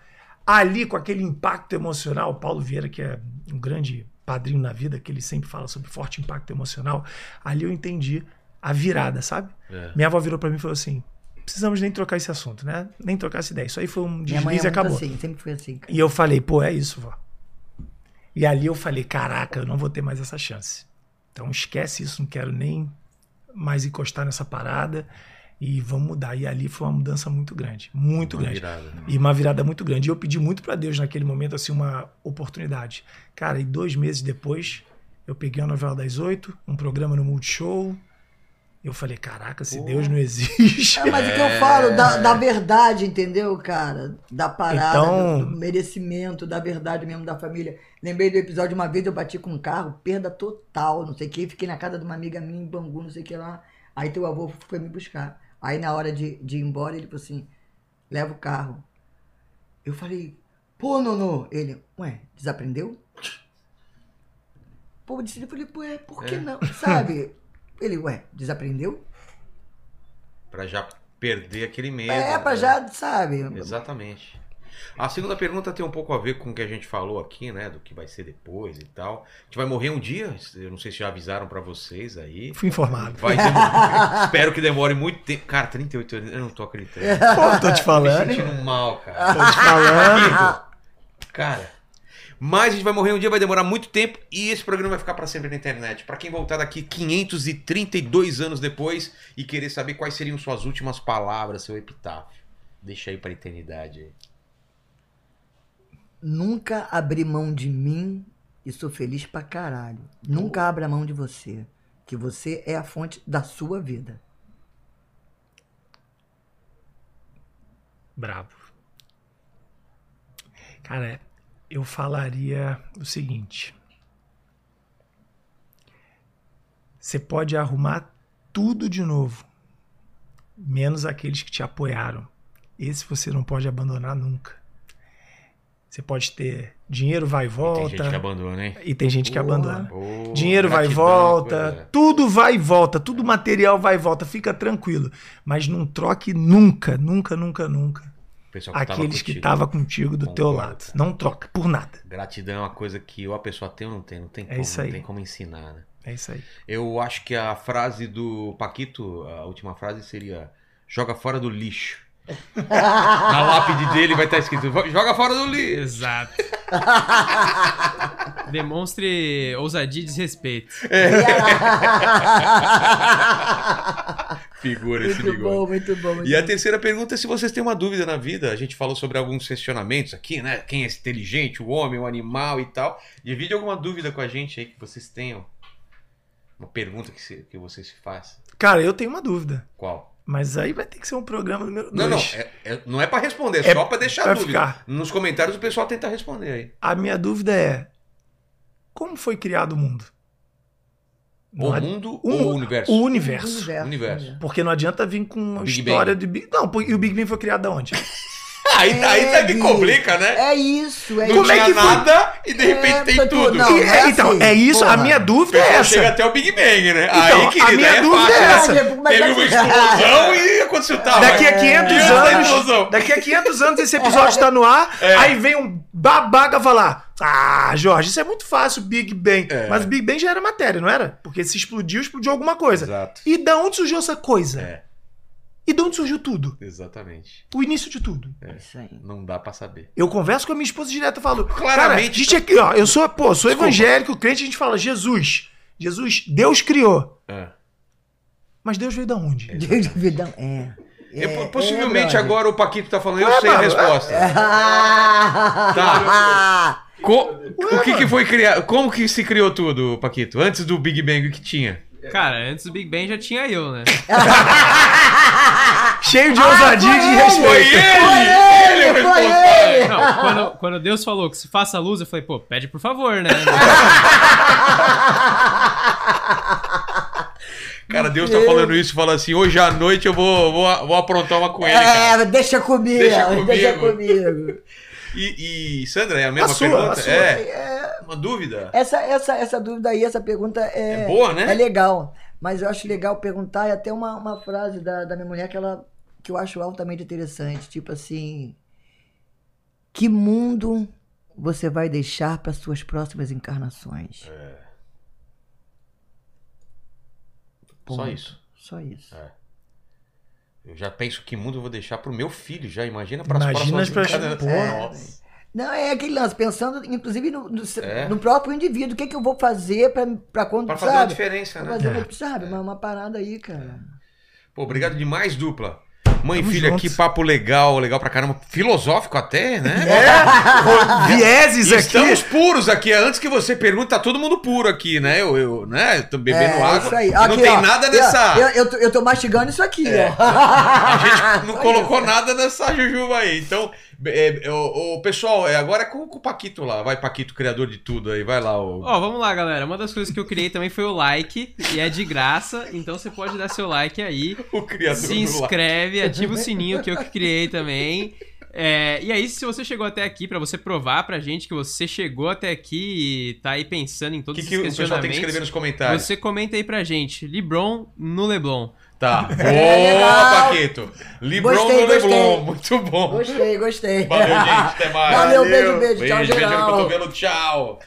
Ali, com aquele impacto emocional, o Paulo Vieira, que é um grande padrinho na vida, que ele sempre fala sobre forte impacto emocional, ali eu entendi a virada, sabe? É. Minha avó virou pra mim e falou assim: precisamos nem trocar esse assunto, né? Nem trocar essa ideia. Isso aí foi um Minha mãe é deslize e muito acabou. assim, sempre foi assim. cara. E eu falei, pô, é isso, vó. E ali eu falei, caraca, eu não vou ter mais essa chance. Então esquece isso, não quero nem mais encostar nessa parada e vamos mudar. E ali foi uma mudança muito grande, muito Uma grande. virada, né? E uma virada muito grande. E eu pedi muito pra Deus naquele momento, assim, uma oportunidade. Cara, e dois meses depois, eu peguei a novela das oito, um programa no Multishow. Eu falei, caraca, se Pô. Deus não existe. É, mas o que eu falo, da, da verdade, entendeu, cara? Da parada, Então- do, do merecimento, da verdade mesmo da família. Lembrei do episódio, uma vez eu bati com um carro, perda total, não sei o que, fiquei na casa de uma amiga minha em Bangu, não sei o que lá. Aí teu avô foi me buscar. Aí na hora de, de ir embora, ele falou assim, leva o carro. Eu falei, pô, Nono. Ele, ué, desaprendeu? Pô, eu disse- eu falei, pô, é, por que É. não? Sabe? Ele, ué, desaprendeu? Pra já perder aquele medo. É, pra né? já, sabe? Exatamente. A segunda pergunta tem um pouco a ver com o que a gente falou aqui, né? Do que vai ser depois e tal. A gente vai morrer um dia, eu não sei se já avisaram pra vocês aí. Fui informado. Vai demorar- Espero que demore muito tempo. Cara, 38 anos, eu não tô acreditando. Pô, tô te Tô me falando. sentindo mal, cara. Tô te falando. Cara. Mas a gente vai morrer um dia, vai demorar muito tempo e esse programa vai ficar pra sempre na internet. Pra quem voltar daqui 532 anos depois e querer saber quais seriam suas últimas palavras, seu epitáfio. Deixa aí pra eternidade. Nunca abri mão de mim e sou feliz pra caralho. Nunca abra mão de você. Que você é a fonte da sua vida. Bravo. Cara, eu falaria o seguinte. Você pode arrumar tudo de novo, menos aqueles que te apoiaram. Esse você não pode abandonar nunca. Você pode ter dinheiro vai e Tem volta. gente que abandona, hein? E tem gente que Boa. abandona. Ô, Dinheiro vai e volta, coisa- tudo vai e volta, tudo material vai e volta, fica tranquilo. Mas não troque nunca, nunca, nunca, nunca pessoal que tava aqueles que estavam contigo do teu Concordo, lado. cara. não troca por nada. Gratidão é uma coisa que ou a pessoa tem ou não tem. Não tem É como, isso não tem como ensinar, né? É isso aí. Eu acho que a frase do Paquito, a última frase seria: joga fora do lixo. Na lápide dele vai estar escrito: joga fora do lixo. Exato. Demonstre ousadia e desrespeito. Figura esse muito bigode. bom, muito bom. Muito E a bom. terceira pergunta é se vocês têm uma dúvida na vida. A gente falou sobre alguns questionamentos aqui, né? Quem é inteligente, o homem, o animal e tal. Divide alguma dúvida com a gente aí que vocês tenham. Uma pergunta que, se- que vocês se façam. Cara, eu tenho uma dúvida. Qual? Mas aí vai ter que ser um programa número Não, dois. não. É, é- não é pra responder, é É só pra deixar a pra dúvida. ficar. Nos comentários o pessoal tenta responder aí. A minha dúvida é: como foi criado o mundo? O Não ad- mundo o- ou o universo? O universo. Universo, Universo. Porque não adianta vir com uma Big história Bang. de Big. Não, e o Big Bang foi criado da Aí, aí É, tá que Gui. complica, né? É isso, é Não Como isso. é tinha que foi? nada e de repente É, tem tudo. tudo- não, E- é então, assim, é isso. A porra. minha O dúvida é essa. chega até o Big Bang, né? Então, aí, a querida, minha é dúvida é essa. Como é que Teve é uma explosão e aconteceu tal. Daqui a 500 Diante da anos, daqui a 500 anos esse episódio está no ar, É. aí vem um babaca falar: "Ah, Jorge, isso é muito fácil, Big Bang". É. Mas o Big Bang já era matéria, não era? Porque se explodiu, explodiu alguma coisa. Exato. E da onde surgiu essa coisa? É, E de onde surgiu tudo? exatamente. O início de tudo. É Isso aí. Não dá pra saber. Eu converso com a minha esposa direto e falo: Claramente. Cara, a gente aqui, ó, eu sou, pô, sou Desculpa. evangélico, crente, a gente fala: Jesus, Jesus, Deus criou. É. Mas Deus veio da onde? Deus de vidão. É. E, É, po- possivelmente é, agora o Paquito tá falando, eu Ué, sei a mano, resposta. Tá. Co- o que, que foi criado? Como que se criou tudo, Paquito? Antes do Big Bang, o que tinha? Cara, antes do Big Bang já tinha eu, né? Cheio de ousadia e de foi respeito. Foi ele! Ele é o foi responsável. Não, quando, quando Deus falou que se faça luz, eu falei, pô, pede por favor, né? Cara, Deus tá falando isso, fala assim, hoje à noite eu vou, vou, vou aprontar uma com ele, cara. É, deixa comigo. Deixa comigo. Deixa comigo. E, e, Sandra, é a mesma A sua, pergunta? a sua. É, É, uma dúvida? essa, essa, essa dúvida aí, essa pergunta é, É boa, né? é legal. Mas eu acho legal perguntar e até uma, uma frase da, da minha mulher que, ela, que eu acho altamente interessante. Tipo assim: Que mundo você vai deixar para suas próximas encarnações? Só Ponto. isso. Só isso. Eu já penso que mundo eu vou deixar pro meu filho, já imagina para as próximas as. É. Não, é aquele lance, pensando inclusive no, no, É. no próprio indivíduo. O que, que eu vou fazer pra, pra quando, Pra fazer uma sabe? diferença, Pra né? fazer uma, sabe? Uma, uma parada aí, cara. Pô, obrigado demais, dupla. Mãe e filha juntos. aqui, papo legal, legal pra caramba. Filosófico até, né? É, vieses aqui. Estamos puros aqui. Antes que você pergunte, tá todo mundo puro aqui, né? Eu, eu né? tô bebendo É, água. isso aí. e não Aqui, tem ó. nada nessa. Eu, eu, tô, eu tô mastigando isso aqui, É. ó. A gente não colocou nada nessa jujuba aí. Então, é, é, o, o pessoal, é, agora é com, com o Paquito lá. Vai, Paquito, criador de tudo aí. Vai lá. O... Ó, vamos lá, galera. Uma das coisas que eu criei também foi o like, e é de graça, então você pode dar seu like aí. o criador Se inscreve, ativa o sininho que eu que criei também. É, e aí, se você chegou até aqui, pra você provar pra gente que você chegou até aqui e tá aí pensando em todos que, que esses o pessoal tem que escrever questionamentos, nos comentários? você comenta aí pra gente. Lebron no Leblon. Tá. Boa, É. Paquito. Librão Gostei, no Leblon. Muito bom. Gostei, gostei. Valeu, gente. Até mais. Valeu, beijo, beijo. Tchau, Beijo, beijo no geral. cotovelo. Tchau.